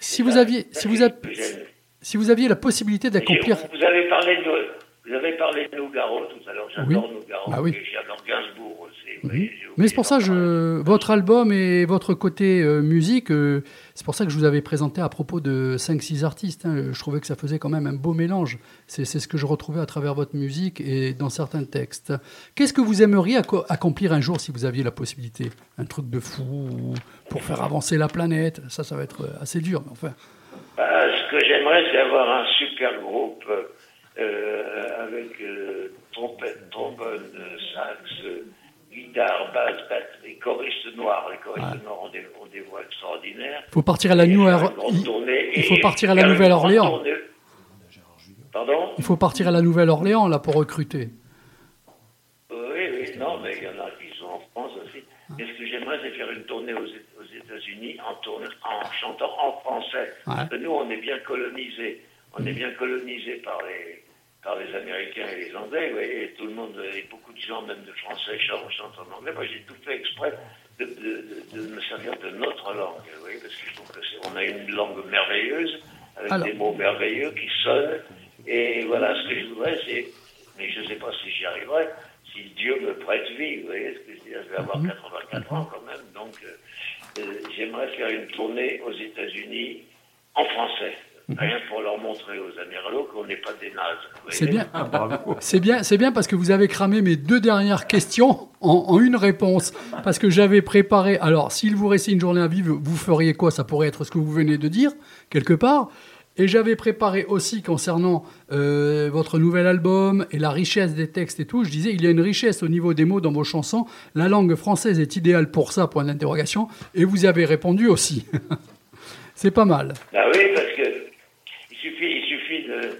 Si vous aviez, si vous, a- Que j'aime. si vous aviez la possibilité d'accomplir, Vous avez parlé de, vous avez parlé de Nougaro tout à l'heure. J'adore Oui. Nougaro. Bah oui. J'adore Gainsbourg aussi. Mais c'est pour ça, je, votre album et votre côté euh, musique, euh, c'est pour ça que je vous avais présenté à propos de 5-6 artistes. hein. Je trouvais que ça faisait quand même un beau mélange. C'est ce que je retrouvais à travers votre musique et dans certains textes. Qu'est-ce que vous aimeriez acco- accomplir un jour si vous aviez la possibilité? Un truc de fou pour faire avancer la planète? Ça, ça va être euh, assez dur, mais enfin. Bah, ce que j'aimerais, c'est avoir un super groupe euh, avec euh, trompette, trombone, sax, euh, guitare, basse, batterie, choristes noirs. Les choristes noirs ont des, ont des voix extraordinaires. Il faut partir à la, New- il- faut partir à Nouvelle-Orléans. tournée. Pardon? Il faut partir à la Nouvelle-Orléans là pour recruter. Oui, oui, non, mais il y en a qui sont en France aussi. Et ce que j'aimerais, c'est faire une tournée aux, États-Unis en, tourne- en chantant en français. Parce que nous, on est bien colonisés. On est bien colonisés par les, par les Américains et les Anglais. Vous voyez, et tout le monde, et beaucoup de gens, même de Français, chantent, en anglais. Moi, j'ai tout fait exprès de, de- de- de me servir de notre langue. Vous voyez, parce que je trouve que c'est- on a une langue merveilleuse, avec Alors. des mots merveilleux qui sonnent. Et voilà, ce que je voudrais, c'est, mais je ne sais pas si j'y arriverai, si Dieu me prête vie, vous voyez ce que je veux dire, je vais avoir Mhm. 84 ans quand même, donc euh, euh, j'aimerais faire une tournée aux États-Unis en français, rien pour leur montrer aux Américains qu'on n'est pas des nazes. vous C'est bien. C'est bien, c'est bien parce que vous avez cramé mes deux dernières questions en, en une réponse. Parce que j'avais préparé. Alors, s'il vous restait une journée à vivre, vous feriez quoi? Ça pourrait être ce que vous venez de dire quelque part. Et j'avais préparé aussi concernant euh, votre nouvel album et la richesse des textes et tout. Je disais, il y a une richesse au niveau des mots dans vos chansons. La langue française est idéale pour ça, point d'interrogation. Et vous avez répondu aussi. c'est pas mal. Bah oui, parce que il suffit, il suffit de-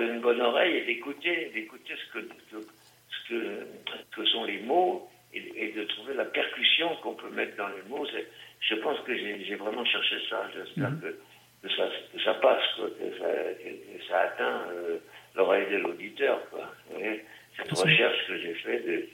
une bonne oreille et d'écouter, d'écouter ce que, ce, que, ce que sont les mots et, et de trouver la percussion qu'on peut mettre dans les mots. C'est- Je pense que j'ai vraiment cherché ça. J'espère que, que ça, que ça passe, quoi, que, ça, que- que ça atteint euh, l'oreille de l'auditeur. voyez, Cette recherche que j'ai faite, de-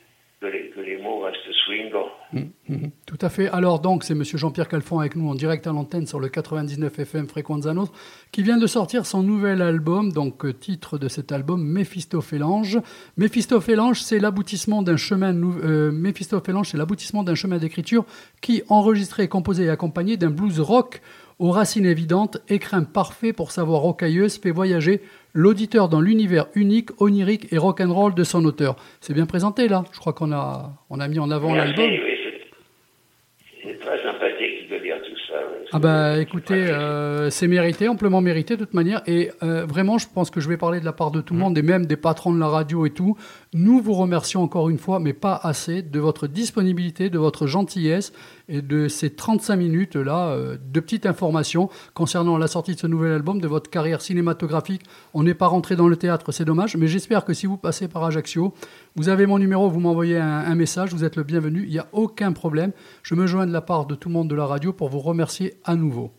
que, les, mots restent swingants. Mhm, Tout à fait. Alors donc, c'est Monsieur Jean-Pierre Calfon avec nous en direct à l'antenne sur le 99 FM Fréquenza Nostra, qui vient de sortir son nouvel album. Donc, euh, titre de cet album, Méphistophélange. Méphistophélange, c'est l'aboutissement d'un chemin. euh, Méphistophélange, c'est l'aboutissement d'un chemin d'écriture qui, enregistré, composé et accompagné d'un blues rock aux racines évidentes, écrin parfait pour sa voix rocailleuse, fait voyager l'auditeur dans l'univers unique, onirique et rock'n'roll de son auteur. C'est bien présenté là. Je crois qu'on a, on a mis en avant l'album. c'est- très sympathique de lire tout ça. Ah bah écoutez, euh, c'est mérité, amplement mérité de toute manière. Et euh, vraiment, je pense que je vais parler de la part de tout le monde et même des patrons de la radio et tout. Nous vous remercions encore une fois, mais pas assez, de votre disponibilité, de votre gentillesse et de ces 35 minutes là euh, de petites informations concernant la sortie de ce nouvel album, de votre carrière cinématographique. On n'est pas rentré dans le théâtre, c'est dommage, mais j'espère que si vous passez par Ajaccio, vous avez mon numéro, vous m'envoyez un, message, vous êtes le bienvenu, il n'y a aucun problème. Je me joins de la part de tout le monde de la radio pour vous remercier à nouveau.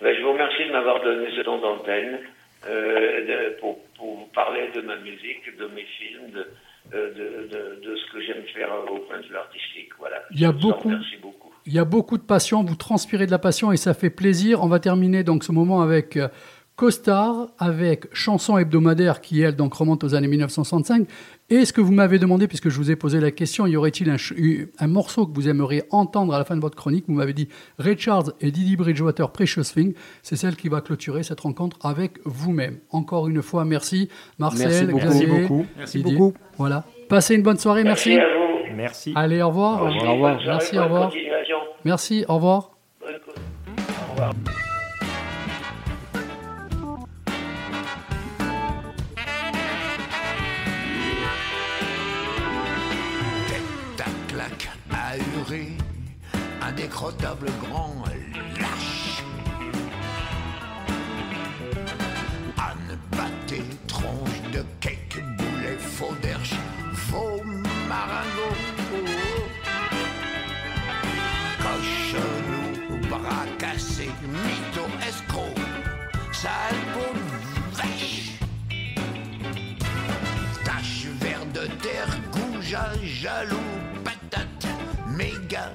Ben, je vous remercie de m'avoir donné ce temps d'antenne euh, vous parler de ma musique, de mes films, de, euh, de, de- de ce que j'aime faire au point de vue artistique. Voilà. Il y a beaucoup- beaucoup. Il y a beaucoup de passion, vous transpirez de la passion et ça fait plaisir. On va terminer donc ce moment avec euh, Costard, avec Chanson hebdomadaire qui, elle, donc remonte aux années 1965. Et ce que vous m'avez demandé, puisque je vous ai posé la question, y aurait-il un, morceau que vous aimeriez entendre à la fin de votre chronique? Vous m'avez dit Ray Charles et Didi Bridgewater, Precious Thing. C'est celle qui va clôturer cette rencontre avec vous-même. Encore une fois, merci Marcel, Merci beaucoup. Xavier, Merci beaucoup. Merci Didier. beaucoup. Voilà. Passez une bonne soirée, merci. Merci à vous. Merci. Allez, au revoir. Merci, bonne soirée, Merci, au revoir. Merci, au revoir. Bonne Au revoir. Un décrottable grand lâche. Anne batté, tronche de cake, boulet, faux d'erche, faux maringot. Cochonou, bras cassé, mytho, escroc, sale peau vache. Tache vert de terre, goujat, jaloux, patate, méga,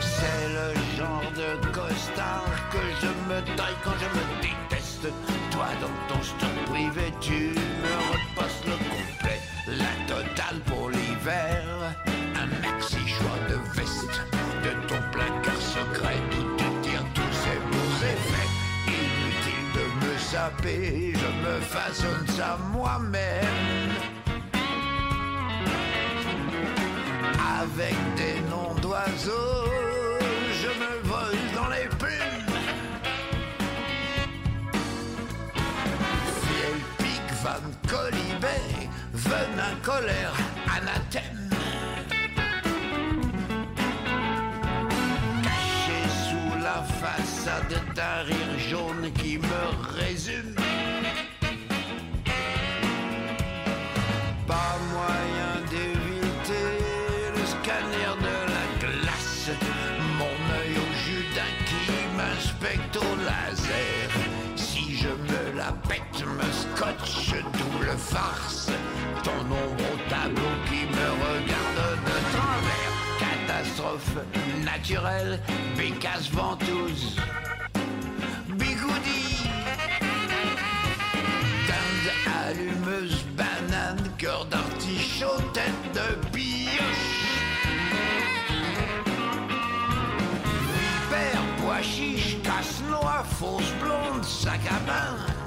C'est le genre de costard que je me taille quand je me déteste. Toi, dans ton stock privé, tu me repasses le complet. La totale pour l'hiver. Un maxi choix de veste de ton placard secret où tu tires tous ces beaux effets. Inutile de me saper, je me façonne ça moi-même. Avec des noms d'oiseaux, je me vole dans les plumes. Fiel pic, van colibé, venin, colère, anathème. Caché sous la façade d'un rire jaune qui me résume. Farce. Ton ombre au tableau qui me regarde de travers. Catastrophe naturelle, bécasse ventouse. Bigoudi. Dinde allumeuse, banane, cœur d'artichaut, tête de pioche. Vipère, pois chiche, casse-noix, fausse blonde, sac à main.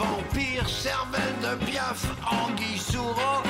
Vampire, cervelle de piaf, anguille sourd.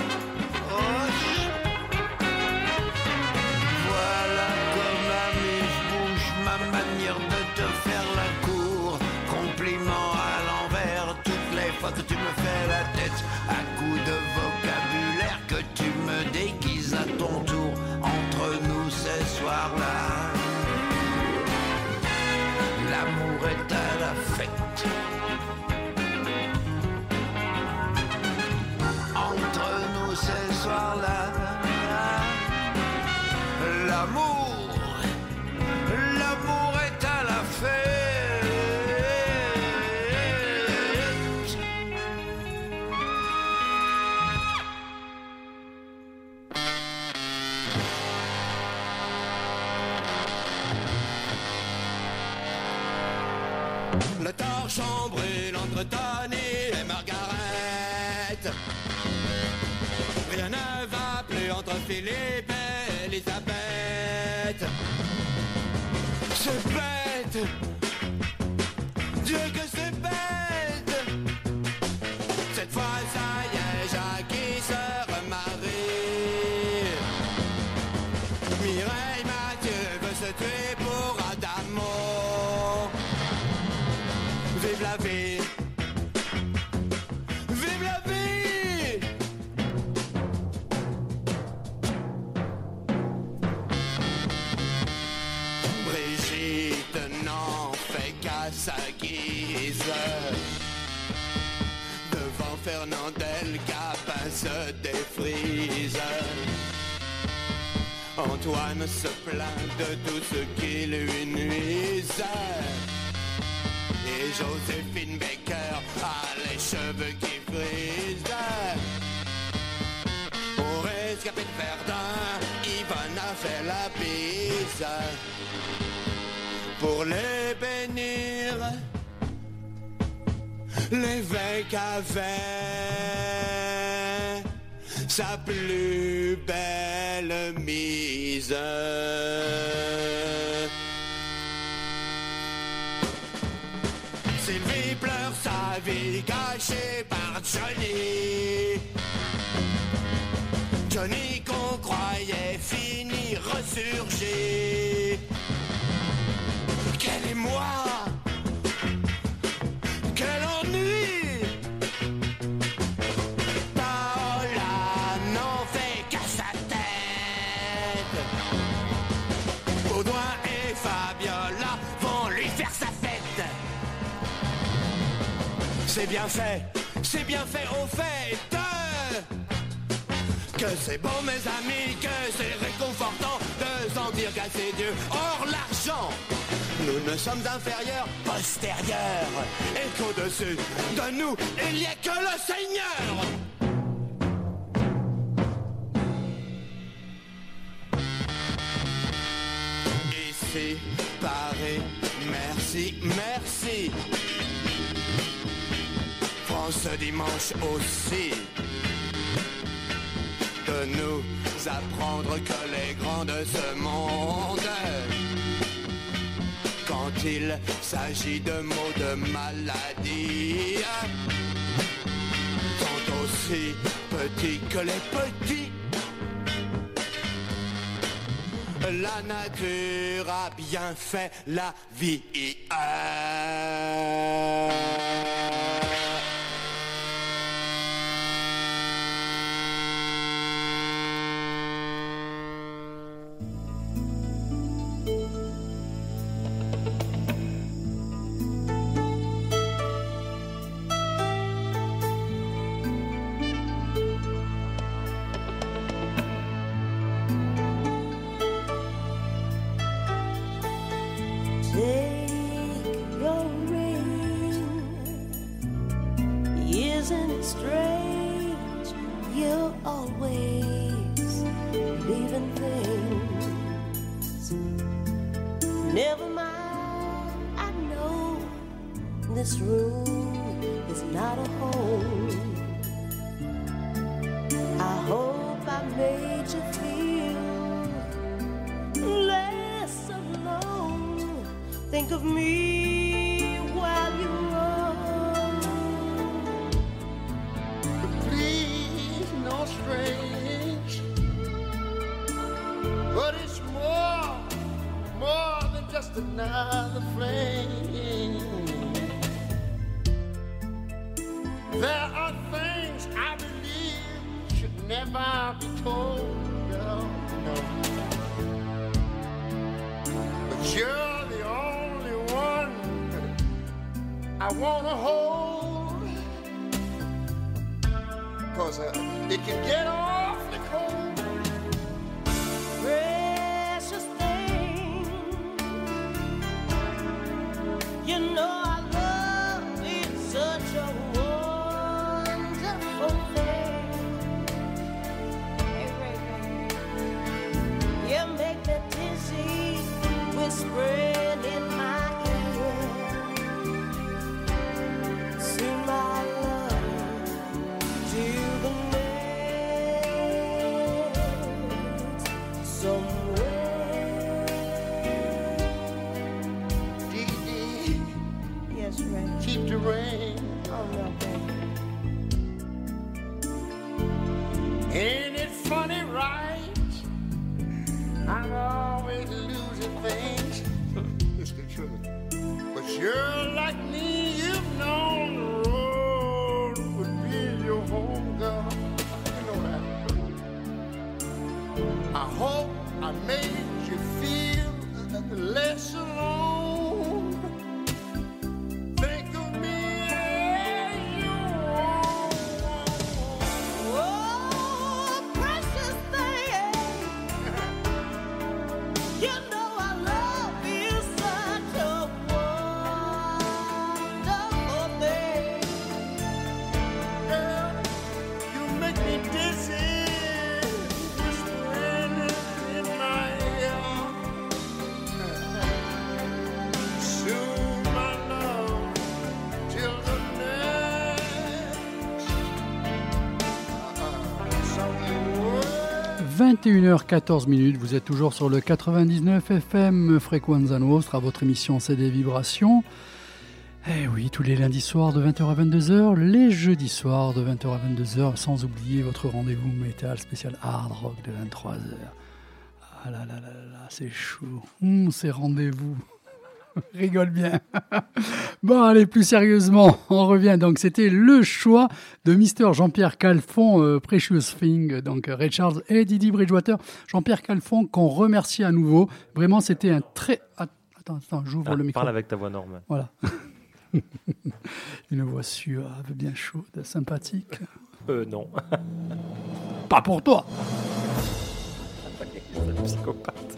Fernandel, Capin se défrise Antoine se plaint de tout ce qui lui nuise et Joséphine Baker a les cheveux qui frisent. Pour escaper de Verdun, Yvonne a fait la bise. Pour les bénir, l'évêque avait sa plus belle mise. Sylvie pleure sa vie cachée par Johnny. Johnny qu'on croyait fini ressurgit. Quel est moi c'est bien fait, c'est bien fait au fait. Que c'est beau mes amis, que c'est réconfortant de sentir qu'à Dieu hors l'argent. Nous ne sommes inférieurs, postérieurs, et qu'au-dessus de nous, il n'y a que le Seigneur. Ici, dimanche aussi. De nous apprendre que les grands de ce monde, quand il s'agit de mots de maladie, sont aussi petits que les petits. La nature a bien fait la vie. 21h14 minutes, vous êtes toujours sur le 99 FM Frequenza Nostra, votre émission des vibrations. Eh oui, tous les lundis soirs de 20h à 22h, les jeudis soirs de 20h à 22h, sans oublier votre rendez-vous métal spécial hard rock de 23h. Ah là là là là, c'est chaud. Hum, ces rendez-vous. Rigole bien. bon, allez, plus sérieusement, on revient. Donc, c'était le choix de Mister Jean-Pierre Calfon, euh, Precious Thing, donc euh, Ray Charles et Didi Bridgewater. Jean-Pierre Calfon, qu'on remercie à nouveau. Vraiment, c'était un très. Att- Attends, attends, j'ouvre Ah, le micro. Parle avec ta voix normale. Voilà. Une voix suave, bien chaude, sympathique. Euh, non. Pas pour toi. Psychopathe.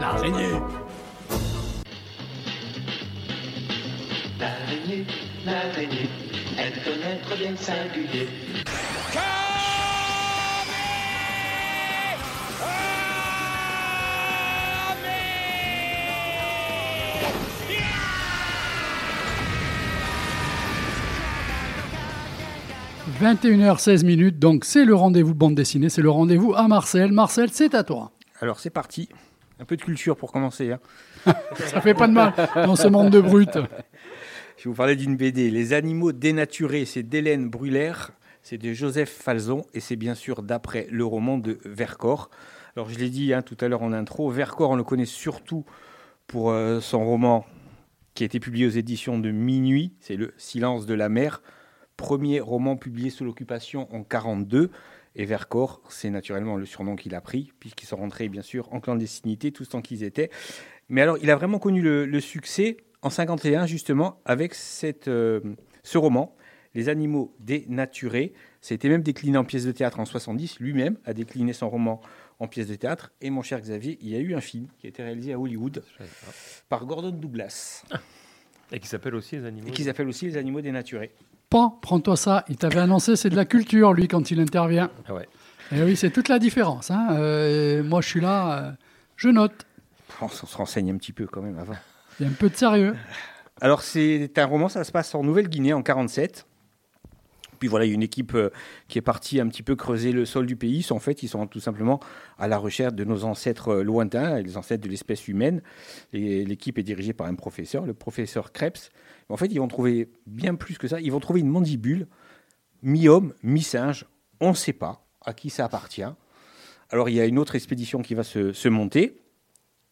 L'araignée. L'araignée, l'araignée, elle être bien singulier. « 21h16 minutes, donc c'est le rendez-vous bande dessinée, c'est le rendez-vous à Marcel. Marcel, c'est à toi. Alors c'est parti. Un peu de culture pour commencer. hein. Ça fait pas de mal dans ce monde de brutes. Je vais vous parler d'une BD, Les animaux dénaturés, c'est d'Hélène Brulaire, c'est de Joseph Falzon et c'est bien sûr d'après le roman de Vercors. Alors je l'ai dit hein, tout à l'heure en intro, Vercors on le connaît surtout pour euh, son roman qui a été publié aux éditions de Minuit, c'est Le Silence de la mer, premier roman publié sous l'occupation en 42. Et Vercors, c'est naturellement le surnom qu'il a pris, puisqu'ils sont rentrés bien sûr en clandestinité tout ce temps qu'ils étaient. Mais alors, il a vraiment connu le, le succès en 51 justement avec cette, euh, ce roman, Les animaux dénaturés. Ça a été même décliné en pièce de théâtre en 70. Lui-même a décliné son roman en pièce de théâtre. Et mon cher Xavier, il y a eu un film qui a été réalisé à Hollywood par Gordon Douglas. Et qui s'appelle aussi Les animaux. Et qui s'appelle aussi Les animaux dénaturés. Pan, prends-toi ça. Il t'avait annoncé, c'est de la culture, lui, quand il intervient. Ah ouais. Et oui, c'est toute la différence. hein. Euh, moi, je suis là, euh, je note. On se renseigne un petit peu quand même avant. Il y a un peu de sérieux. Alors, c'est un roman, ça se passe en Nouvelle-Guinée en 47. Puis voilà, il y a une équipe euh, qui est partie un petit peu creuser le sol du pays. En fait, ils sont tout simplement à la recherche de nos ancêtres lointains, les ancêtres de l'espèce humaine. Et L'équipe est dirigée par un professeur, le professeur Krebs. En fait, ils vont trouver bien plus que ça. Ils vont trouver une mandibule, mi-homme, mi-singe. On ne sait pas à qui ça appartient. Alors, il y a une autre expédition qui va se, monter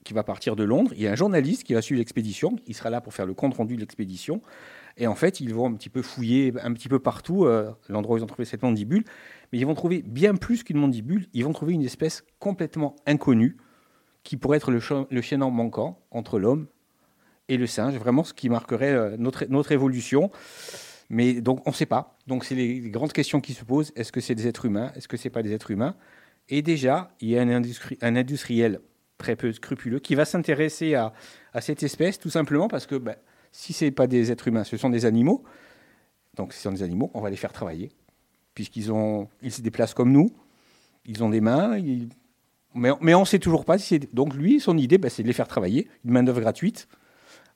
qui va partir de Londres. Il y a un journaliste qui va suivre l'expédition. Il sera là pour faire le compte rendu de l'expédition. Et en fait, ils vont un petit peu fouiller un petit peu partout euh, l'endroit où ils ont trouvé cette mandibule. Mais ils vont trouver bien plus qu'une mandibule. Ils vont trouver une espèce complètement inconnue qui pourrait être le, le chaînon manquant entre l'homme et le singe. Vraiment ce qui marquerait euh, notre, notre évolution. Mais donc, on ne sait pas. Donc, c'est les, grandes questions qui se posent. Est-ce que c'est des êtres humains? Est-ce que c'est pas des êtres humains? Et déjà, il y a un, industri- un industriel très peu scrupuleux qui va s'intéresser à, à cette espèce tout simplement parce que ben, si ce n'est pas des êtres humains, ce sont des animaux. Donc, ce sont des animaux, on va les faire travailler. Puisqu'ils ont, ils se déplacent comme nous, ils ont des mains, mais, mais on ne sait toujours pas. Donc, lui, son idée, ben, c'est de les faire travailler, une main-d'œuvre gratuite.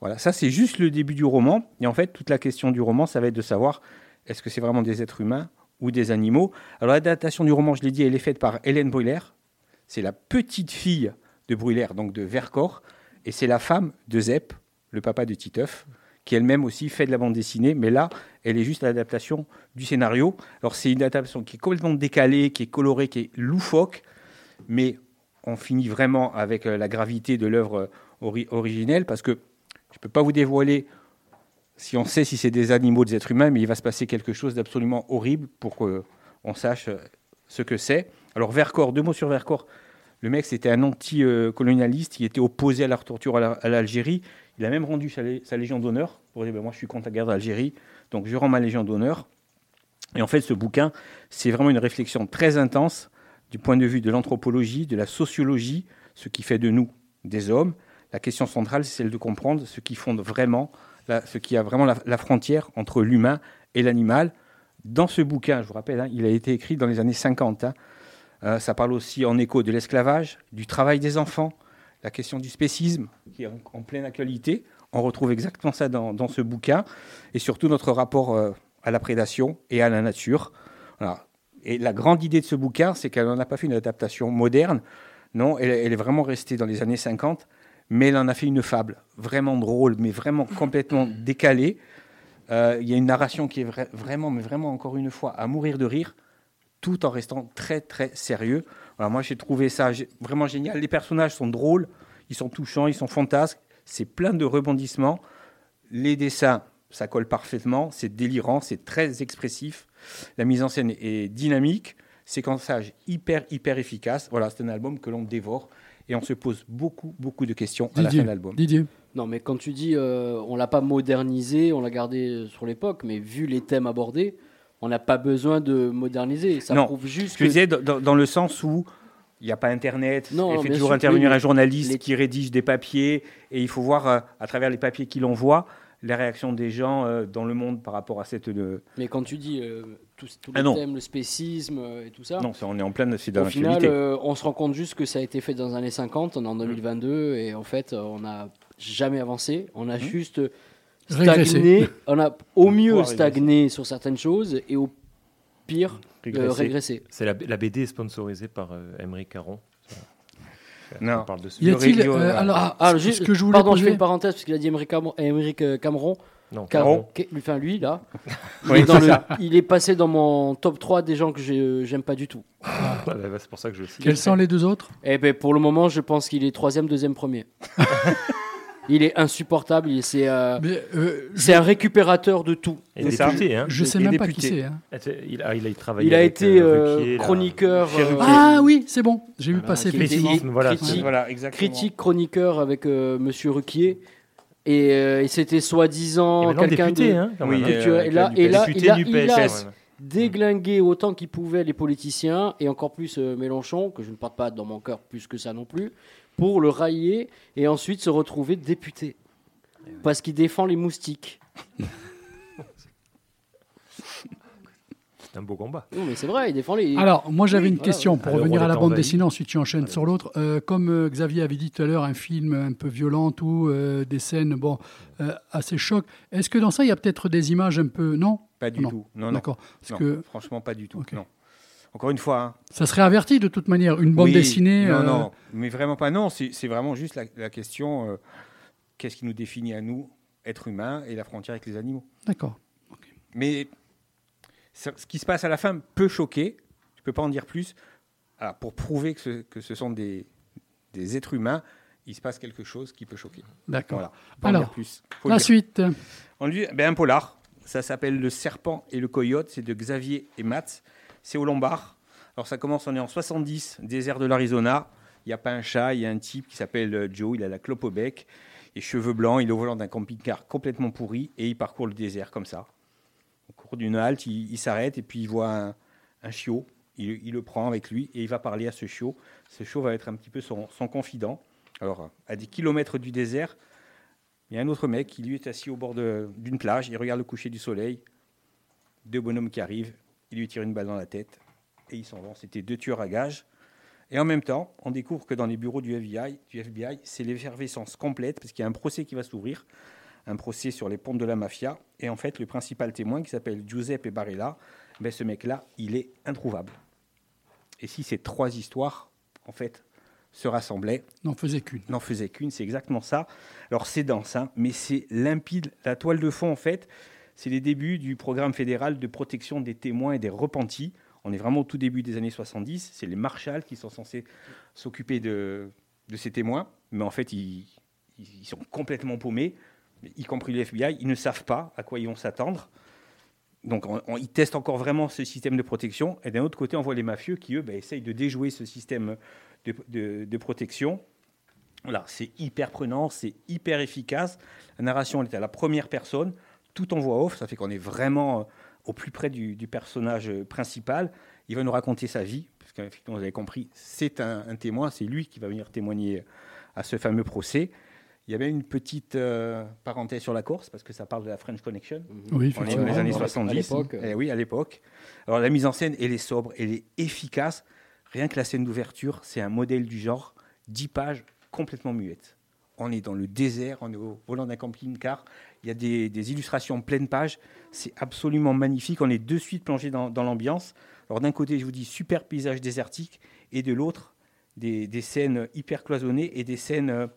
Voilà, ça, c'est juste le début du roman. Et en fait, toute la question du roman, ça va être de savoir est-ce que c'est vraiment des êtres humains ou des animaux? Alors, l'adaptation du roman, je l'ai dit, elle est faite par Hélène Brulaire. C'est la petite fille de Brulaire, donc de Vercors, et c'est la femme de Zepp, le papa de Titeuf, qui elle-même aussi fait de la bande dessinée, mais là, elle est juste l'adaptation du scénario. Alors c'est une adaptation qui est complètement décalée, qui est colorée, qui est loufoque, mais on finit vraiment avec euh, la gravité de l'œuvre euh, ori- originelle, parce que je ne peux pas vous dévoiler si on sait si c'est des animaux, des êtres humains, mais il va se passer quelque chose d'absolument horrible pour qu'on sache euh, ce que c'est. Alors Vercors, deux mots sur Vercors. Le mec, c'était un anti-colonialiste, il était opposé à la torture à la- à l'Algérie. Il a même rendu sa Légion d'honneur pour dire ben, Moi, je suis contre la guerre d'Algérie, donc je rends ma Légion d'honneur. Et en fait, ce bouquin, c'est vraiment une réflexion très intense du point de vue de l'anthropologie, de la sociologie, ce qui fait de nous des hommes. La question centrale, c'est celle de comprendre ce qui fonde vraiment, ce qui a vraiment la, frontière entre l'humain et l'animal. Dans ce bouquin, je vous rappelle, hein, il a été écrit dans les années 50. hein. Euh, ça parle aussi en écho de l'esclavage, du travail des enfants, la question du spécisme, qui est en, pleine actualité. On retrouve exactement ça dans, ce bouquin, et surtout notre rapport euh, à la prédation et à la nature. Et la grande idée de ce bouquin, c'est qu'elle n'en a pas fait une adaptation moderne. Non, elle est vraiment restée dans les années 50, mais elle en a fait une fable, vraiment drôle, mais vraiment complètement décalée. Euh, Il y a une narration qui est vra- vraiment, mais vraiment encore une fois, à mourir de rire, tout en restant très très sérieux. Voilà, moi j'ai trouvé ça vraiment génial. Les personnages sont drôles, ils sont touchants, ils sont fantasques, c'est plein de rebondissements. Les dessins, ça colle parfaitement, c'est délirant, c'est très expressif. La mise en scène est dynamique, séquençage hyper hyper efficace. Voilà, c'est un album que l'on dévore. Et on se pose beaucoup, beaucoup de questions à la fin de l'album. Didier. Non, mais quand tu dis euh, on l'a pas modernisé, on l'a gardé sur l'époque, mais vu les thèmes abordés, on n'a pas besoin de moderniser. Ça non, prouve juste je que. disais dans, le sens où il n'y a pas Internet, Non, il fait toujours sûr, intervenir oui, un journaliste les- qui rédige des papiers, et il faut voir euh, à travers les papiers qu'il envoie la réaction des gens euh, dans le monde par rapport à cette... euh, Mais quand tu dis euh, tous tous Ah les thèmes, le spécisme euh, et tout ça. Non, ça, on est en plein, c'est dans Au final, euh, on se rend compte juste que ça a été fait dans les années 50, on est en 2022, et en fait, on n'a jamais avancé. On a juste euh, Régressé. stagné. On a au mieux stagné sur certaines choses, et au pire, euh, régressé. C'est la, la BD est sponsorisée par euh, Emery Caron. Non. On parle de ce Y a-t-il, film. euh, alors, Ah, ah, ce- juste- ce que je voulais pardon, je poser- fais une parenthèse parce qu'il a dit Émeric Cam- Émeric, euh, Cameron. Non, Cameron. Enfin, lui, là. il, Oui, est dans le- il est passé dans mon top 3 des gens que j'ai- j'aime pas du tout. Ah, bah, bah, c'est pour ça que je le cite. Quels sont les deux autres? Eh ben, pour le moment, je pense qu'il est troisième, deuxième, premier. il est insupportable. il- C'est euh, euh, c'est un récupérateur de tout. Et C'est ça. député, hein. Je sais Et même pas qui c'est. hein. Il a, il a travaillé Il a avec, été euh, Ruquier, chroniqueur. Euh. Ah oui, c'est bon. J'ai vu Voilà, passer. Critique, voilà, critique, Voilà, exactement. critique, chroniqueur avec euh, Monsieur Ruquier. Et, euh, et c'était soi-disant quelqu'un de... hein, Oui, hein. euh, et là, et là, il a, du il a déglingué autant qu'il pouvait les politiciens, et encore plus euh, Mélenchon, que je ne porte pas dans mon cœur plus que ça non plus, pour le railler et ensuite se retrouver député. Parce qu'il défend les moustiques. C'est un beau combat. Non, mais c'est vrai, il défend les. Alors, moi j'avais une question pour Alors, revenir à la bande envahi. dessinée, ensuite tu enchaînes sur l'autre. Euh, comme euh, Xavier avait dit tout à l'heure, un film un peu violent ou euh, des scènes bon, euh, assez chocs. Est-ce que dans ça il y a peut-être des images un peu. Non Pas du Non. tout. Non, non. D'accord. Parce Non, que Franchement, pas du tout. Non. Encore une fois, hein, ça serait averti de toute manière. Une bande Oui, dessinée. Non, euh, non, mais vraiment pas. Non, c'est vraiment juste la, la question euh, qu'est-ce qui nous définit à nous, êtres humains, et la frontière avec les animaux. D'accord. Mais ça- ce qui se passe à la fin peut choquer. Je peux pas en dire plus. Alors, pour prouver que ce, que ce sont des, des êtres humains, il se passe quelque chose qui peut choquer. D'accord. Voilà. Alors, plus. Faut La suite. On lui, ben, un polar. Ça s'appelle Le Serpent et le Coyote. C'est de Xavier et Mats. C'est au Lombard. Alors ça commence, on est en 70, désert de l'Arizona. Il n'y a pas un chat, il y a un type qui s'appelle euh, Joe. Il a la clope au bec et cheveux blancs. Il est au volant d'un camping-car complètement pourri et il parcourt le désert comme ça. Au cours d'une halte, il, s'arrête et puis il voit un, chiot. Il, le prend avec lui et il va parler à ce chiot. Ce chiot va être un petit peu son, son confident. Alors, à des kilomètres du désert, il y a un autre mec qui lui est assis au bord d'une plage, il regarde le coucher du soleil, deux bonhommes qui arrivent, il lui tire une balle dans la tête et ils s'en vont. C'était deux tueurs à gages. Et en même temps, on découvre que dans les bureaux du FBI, du FBI c'est l'effervescence complète parce qu'il y a un procès qui va s'ouvrir, un procès sur les pontes de la mafia. Et en fait, le principal témoin qui s'appelle Giuseppe Barella, ben ce mec-là, il est introuvable. Et si ces trois histoires, en fait, se rassemblaient, N'en faisait qu'une. n'en faisait qu'une, c'est exactement ça. Alors c'est dense, hein, mais c'est limpide. La toile de fond, en fait, c'est les débuts du programme fédéral de protection des témoins et des repentis. On est vraiment au tout début des années 70. C'est les marshals qui sont censés s'occuper de, ces témoins, mais en fait, ils, sont complètement paumés, y compris le FBI. Ils ne savent pas à quoi ils vont s'attendre. Donc, on- ils testent encore vraiment ce système de protection. Et d'un autre côté, on voit les mafieux qui, eux, ben, essayent de déjouer ce système de, de- de protection. Voilà, c'est hyper prenant, c'est hyper efficace. La narration elle est à la première personne, tout en voix off. Ça fait qu'on est vraiment euh, au plus près du, du personnage euh, principal. Il va nous raconter sa vie, parce qu'effectivement, vous avez compris, c'est un, un témoin, c'est lui qui va venir témoigner à ce fameux procès. Il y avait une petite euh, parenthèse sur la course, parce que ça parle de la French Connection. Oui, On est dans les années À 70. l'époque. Eh oui, à l'époque. Alors la mise en scène, elle est sobre, elle est efficace. Rien que la scène d'ouverture, c'est un modèle du genre. 10 pages complètement muettes. On est dans le désert, on est au volant d'un camping-car. Il y a des, des illustrations pleine page. C'est absolument magnifique. On est de suite plongé dans, l'ambiance. D'un côté, je vous dis, super paysage désertique, et de l'autre, des, des scènes hyper cloisonnées et des scènes euh,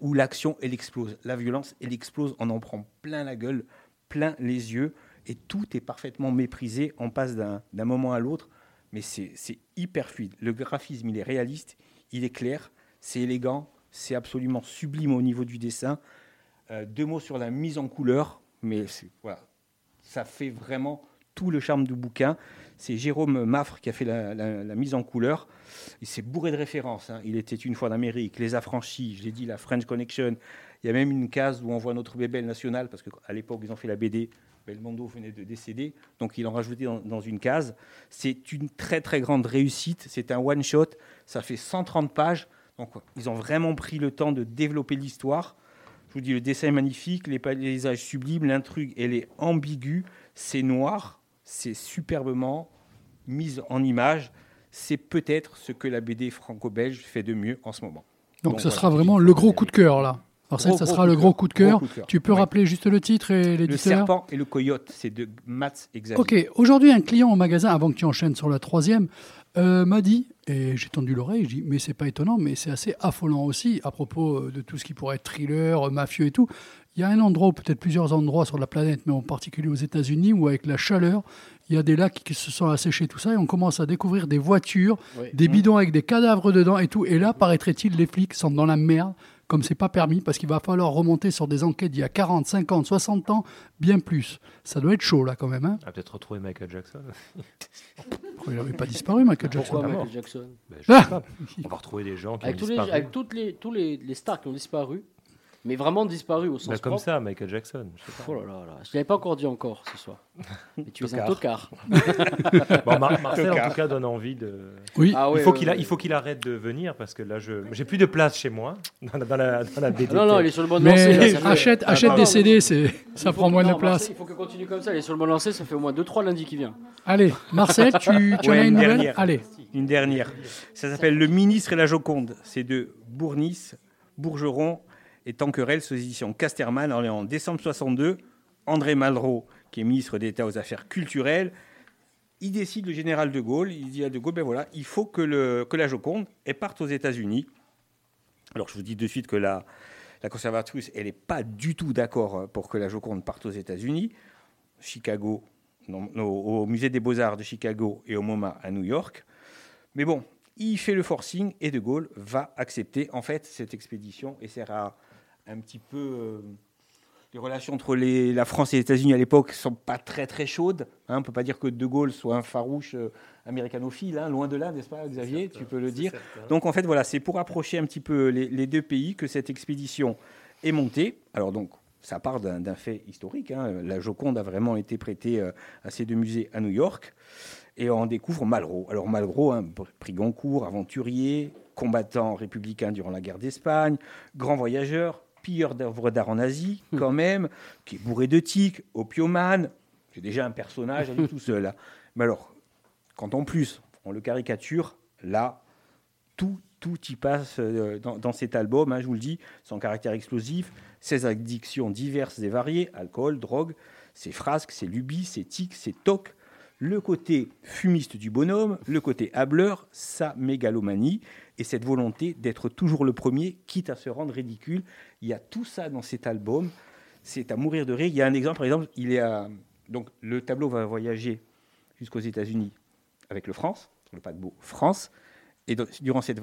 où l'action, elle explose. La violence, elle explose. On en prend plein la gueule, plein les yeux, et tout est parfaitement méprisé. On passe d'un moment à l'autre, mais c'est hyper fluide. Le graphisme, il est réaliste, il est clair, c'est élégant, c'est absolument sublime au niveau du dessin. Euh, deux mots sur la mise en couleur, mais voilà, ça fait vraiment tout le charme du bouquin. C'est Jérôme Maffre qui a fait la, mise en couleur. Il s'est bourré de références. hein. Il était une fois en Amérique, Les Affranchis, je l'ai dit, la French Connection. Il y a même une case où on voit notre bébé national, parce qu'à l'époque, ils ont fait la BD. Belmondo venait de décéder, donc ils l'ont rajouté dans, dans une case. C'est une très très grande réussite. C'est un one-shot. Ça fait 130 pages. Donc ils ont vraiment pris le temps de développer l'histoire. Je vous dis, le dessin est magnifique, les paysages sublimes, l'intrigue, elle est ambiguë, c'est noir, c'est superbement mis en image. C'est peut-être ce que la BD franco-belge fait de mieux en ce moment. Donc, ce voilà. sera vraiment le gros coup de cœur là. Marcel, Gros, ça gros sera le gros coup de cœur. Tu peux Oui. rappeler juste le titre et Le l'éditeur? serpent et le coyote, c'est de Mats et Xavier. Ok, aujourd'hui, un client au magasin, avant que tu enchaînes sur la troisième, euh, m'a dit, et j'ai tendu l'oreille, je dis, mais c'est pas étonnant, mais c'est assez affolant aussi, à propos euh, de tout ce qui pourrait être thriller, euh, mafieux et tout. Il y a un endroit, ou peut-être plusieurs endroits sur la planète, mais en particulier aux États-Unis, où avec la chaleur, il y a des lacs qui se sont asséchés, tout ça, et on commence à découvrir des voitures, Oui. des bidons avec des cadavres dedans et tout. Et là, paraîtrait-il, les flics sont dans la merde, comme c'est pas permis, parce qu'il va falloir remonter sur des enquêtes d'il y a 40, 50, 60 ans, bien plus. Ça doit être chaud, là, quand même. Hein On va peut-être retrouver Michael Jackson. Il n'avait pas disparu, Michael Jackson Pourquoi Ah, Michael mort. Jackson? Ben, je sais Ah pas. On va retrouver des gens qui avec ont tous, les, disparu. avec toutes les, tous les, les stars qui ont disparu, mais vraiment disparu au sens Ben, comme propre. ça, Michael Jackson. je sais pas. Oh là là là, je ne l'avais pas encore dit encore ce soir. Mais tu es un Tocard. Bon, Mar- Marcel, en tout cas, donne envie de. Oui. Ah il, faut ouais, qu'il a- ouais. il faut qu'il arrête de venir parce que là, je j'ai plus de place chez moi dans la, dans la, dans la BD. non, non, il est sur le bon Mais fait- achète, Ah, achète des CD, c'est, ça prend que- moins de place. Il faut que continue comme ça. Il est sur le bon lancé, ça fait au moins 2-3 lundis qui vient. Allez, Marcel, tu, tu en Ouais, as une nouvelle dernière. Allez. Une dernière. Ça s'appelle Le ministre et la Joconde. C'est de Bournis, Bourgeron et Tanquerel, sous édition Casterman. En décembre 62. André Malraux, qui est ministre d'État aux Affaires culturelles, il décide, le général de Gaulle, il dit à de Gaulle, ben voilà, il faut que, la Joconde parte aux États-Unis. Alors je vous dis de suite que la, conservatrice, elle n'est pas du tout d'accord pour que la Joconde parte aux États-Unis. Chicago, au musée des Beaux-Arts de Chicago et au MoMA à New York. Mais bon, il fait le forcing et De Gaulle va accepter en fait cette expédition et sert à un petit peu. euh, les relations entre les- la France et les États-Unis à l'époque sont pas très très chaudes. hein. on ne peut pas dire que De Gaulle soit un farouche euh, américanophile, hein, loin de là, n'est-ce pas, Xavier Tu peux le dire. Donc en fait, voilà, c'est pour approcher un petit peu les, les deux pays que cette expédition est montée. Alors donc, ça part d'un fait historique. hein. La Joconde a vraiment été prêtée euh, à ces deux musées à New York. Et on découvre Malraux. Alors Malraux, un Prigoncourt, aventurier, combattant républicain durant la guerre d'Espagne, grand voyageur, pilleur d'œuvres d'art en Asie, quand même, qui est bourré de tics, opiomane. C'est déjà un personnage à lui tout seul. hein. Mais alors, quand en plus on le caricature, là, tout, tout y passe euh, dans, dans cet album, hein, je vous le dis, son caractère explosif, ses addictions diverses et variées, alcool, drogue, ses frasques, ses lubies, ses tics, ses tocs, le côté fumiste du bonhomme, le côté hableur, sa mégalomanie et cette volonté d'être toujours le premier, quitte à se rendre ridicule. Il y a tout ça dans cet album. C'est à mourir de rire. Il y a un exemple, par exemple, il est donc le tableau va voyager jusqu'aux États-Unis avec le France, le paquebot France. Et durant cette,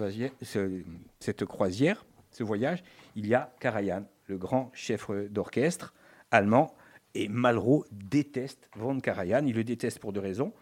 cette croisière, ce voyage, il y a Karajan, le grand chef d'orchestre allemand. Et Malraux déteste Von Karajan. Il le déteste pour deux raisons.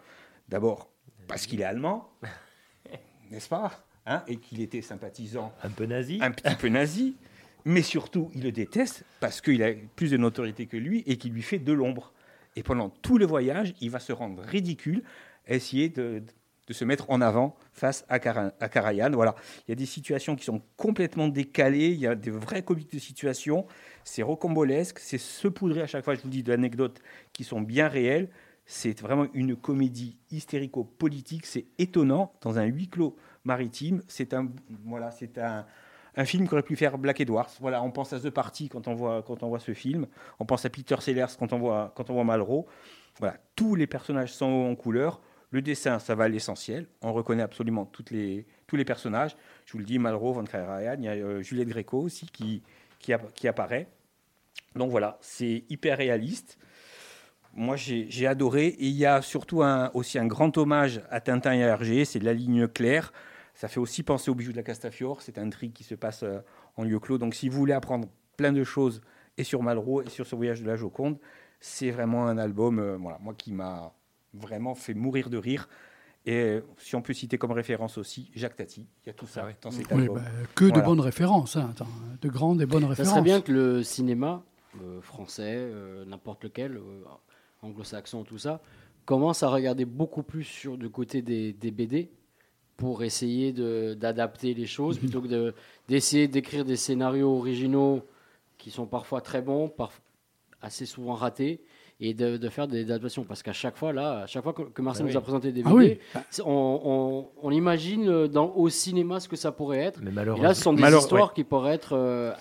D'abord, parce qu'il est allemand, n'est-ce pas? Hein, Et qu'il était sympathisant. Un peu nazi. Un petit peu nazi. Mais surtout, il le déteste parce qu'il a plus de notoriété que lui et qu'il lui fait de l'ombre. Et pendant tout le voyage, il va se rendre ridicule, essayer de, de se mettre en avant face à, Kara- à. Voilà. Il y a des situations qui sont complètement décalées, il y a des vrais comiques de situation, c'est rocambolesque, c'est saupoudré à chaque fois, je vous dis, d'anecdotes qui sont bien réelles. C'est vraiment une comédie hystérico-politique, c'est étonnant, dans un huis clos maritime. C'est un, voilà, c'est un, un film qu'aurait pu faire Black Edwards. Voilà, on pense à The Party quand on voit, quand on voit ce film. On pense à Peter Sellers quand on voit, quand on voit Malraux. Voilà, tous les personnages sont en couleur. Le dessin, ça va à l'essentiel. On reconnaît absolument les, tous les personnages. Je vous le dis, Malraux, Van Karajan, il y a euh, Juliette Gréco aussi qui, qui, app- qui apparaît. Donc voilà, c'est hyper réaliste. Moi, j'ai adoré. Et il y a surtout aussi un grand hommage à Tintin et à Hergé. C'est la ligne claire. Ça fait aussi penser au bijou de la Castafiore. C'est un intrigue qui se passe euh, en lieu clos. Donc, si vous voulez apprendre plein de choses et sur Malraux et sur ce voyage de la Joconde, c'est vraiment un album, euh, voilà, moi qui m'a vraiment fait mourir de rire. Et si on peut citer comme référence aussi Jacques Tati, il y a tout ça dans cet Oui, album. bah, que de bonnes références, hein, attends, de grandes et bonnes Ça références. serait bien que le cinéma euh, français, euh, n'importe lequel, euh, anglo-saxon, tout ça, commence à regarder beaucoup plus sur du côté des, des BD pour essayer de- d'adapter les choses plutôt que de- d'essayer d'écrire des scénarios originaux qui sont parfois très bons, assez souvent ratés. Et de, de faire des adaptations. Parce qu'à chaque fois, là, à chaque fois que, que Marcel Ah nous oui. a présenté des Ah BD, oui. c'est- on, on- on imagine euh, dans, au cinéma ce que ça pourrait être. Mais Et malheureusement- là, ce sont des Malheure- histoires ouais. qui pourraient être euh,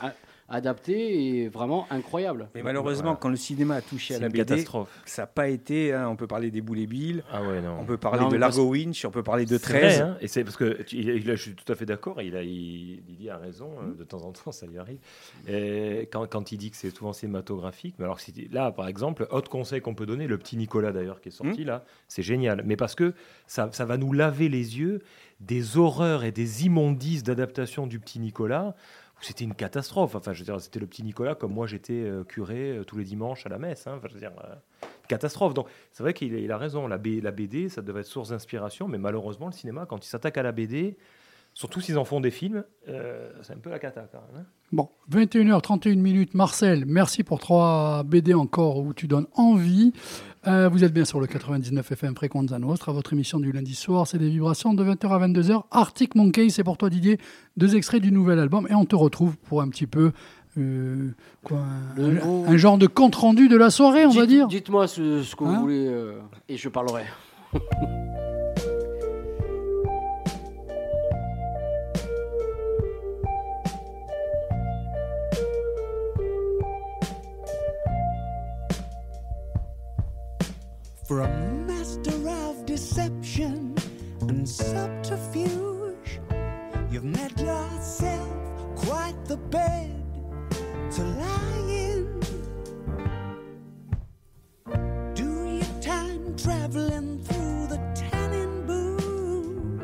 a- adaptées et vraiment incroyables. Mais malheureusement, quand le cinéma a touché à C'est la une BD, catastrophe. ça n'a pas été. hein, on peut parler des Boulet Bill, Ah ouais, non. on peut parler Non, de Largo parce- Winch, on peut parler de C'est vrai, 13. hein, et c'est parce que tu- il- il- je suis tout à fait d'accord. Il a, il, a raison. euh, De temps en temps, ça lui arrive. Et quand, quand il dit que c'est souvent cinématographique, mais alors là, par exemple, autre conseil qu'on peut donner, le petit Nicolas d'ailleurs qui est sorti là, c'est génial. Mais parce que ça, ça va nous laver les yeux des horreurs et des immondices d'adaptation du petit Nicolas. C'était une catastrophe. Enfin, je veux dire, c'était le petit Nicolas comme moi j'étais euh, curé euh, tous les dimanches à la messe. hein. Enfin, je veux dire, euh, catastrophe. Donc, c'est vrai qu'il a- raison. La, BD, ça devait être source d'inspiration, mais malheureusement, le cinéma, quand il s'attaque à la BD, surtout s'ils en font des films, c'est un peu la cata hein. Bon, 21h31 minutes. Marcel, merci pour trois BD encore où tu donnes envie. Euh, vous êtes bien sur le 99 FM Fréquence Nostra. Votre émission du lundi soir, c'est des vibrations de 20h à 22h. Arctic Monkey, c'est pour toi Didier. Deux extraits du nouvel album. Et on te retrouve pour un petit peu euh, quoi, un, genre de compte rendu de la soirée, on va dire. Dites-moi ce, ce que Hein vous voulez euh, et je parlerai. For a master of deception and subterfuge, you've made yourself quite the bed to lie in. Do your time traveling through the tannin booth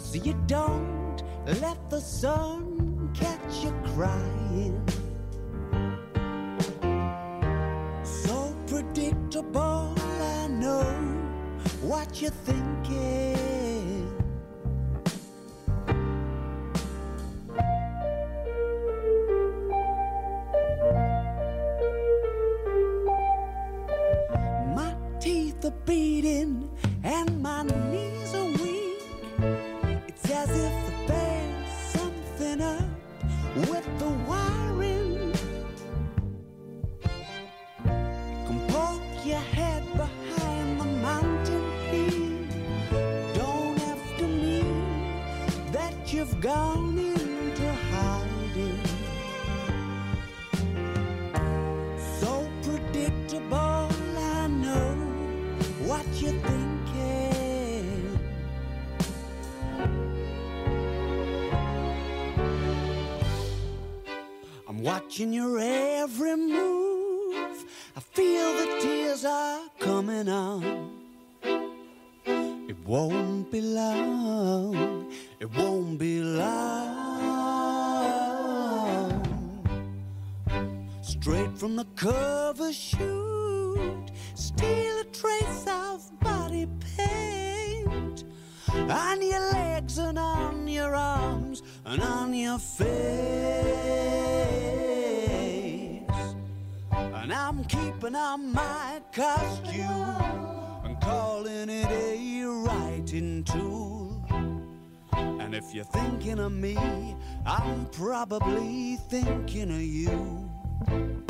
so you don't let the sun catch you crying. So predictable, what you're thinking. My teeth are beating and my knees are weak. It's as if there's something up with the wiring. Watching your every move. I feel the tears are coming on. It won't be long. It won't be long. Straight from the cover shoot, steal a trace of body paint on your legs and on your arms and on your face. I'm keeping on my costume and calling it a writing tool. And if you're thinking of me, I'm probably thinking of. You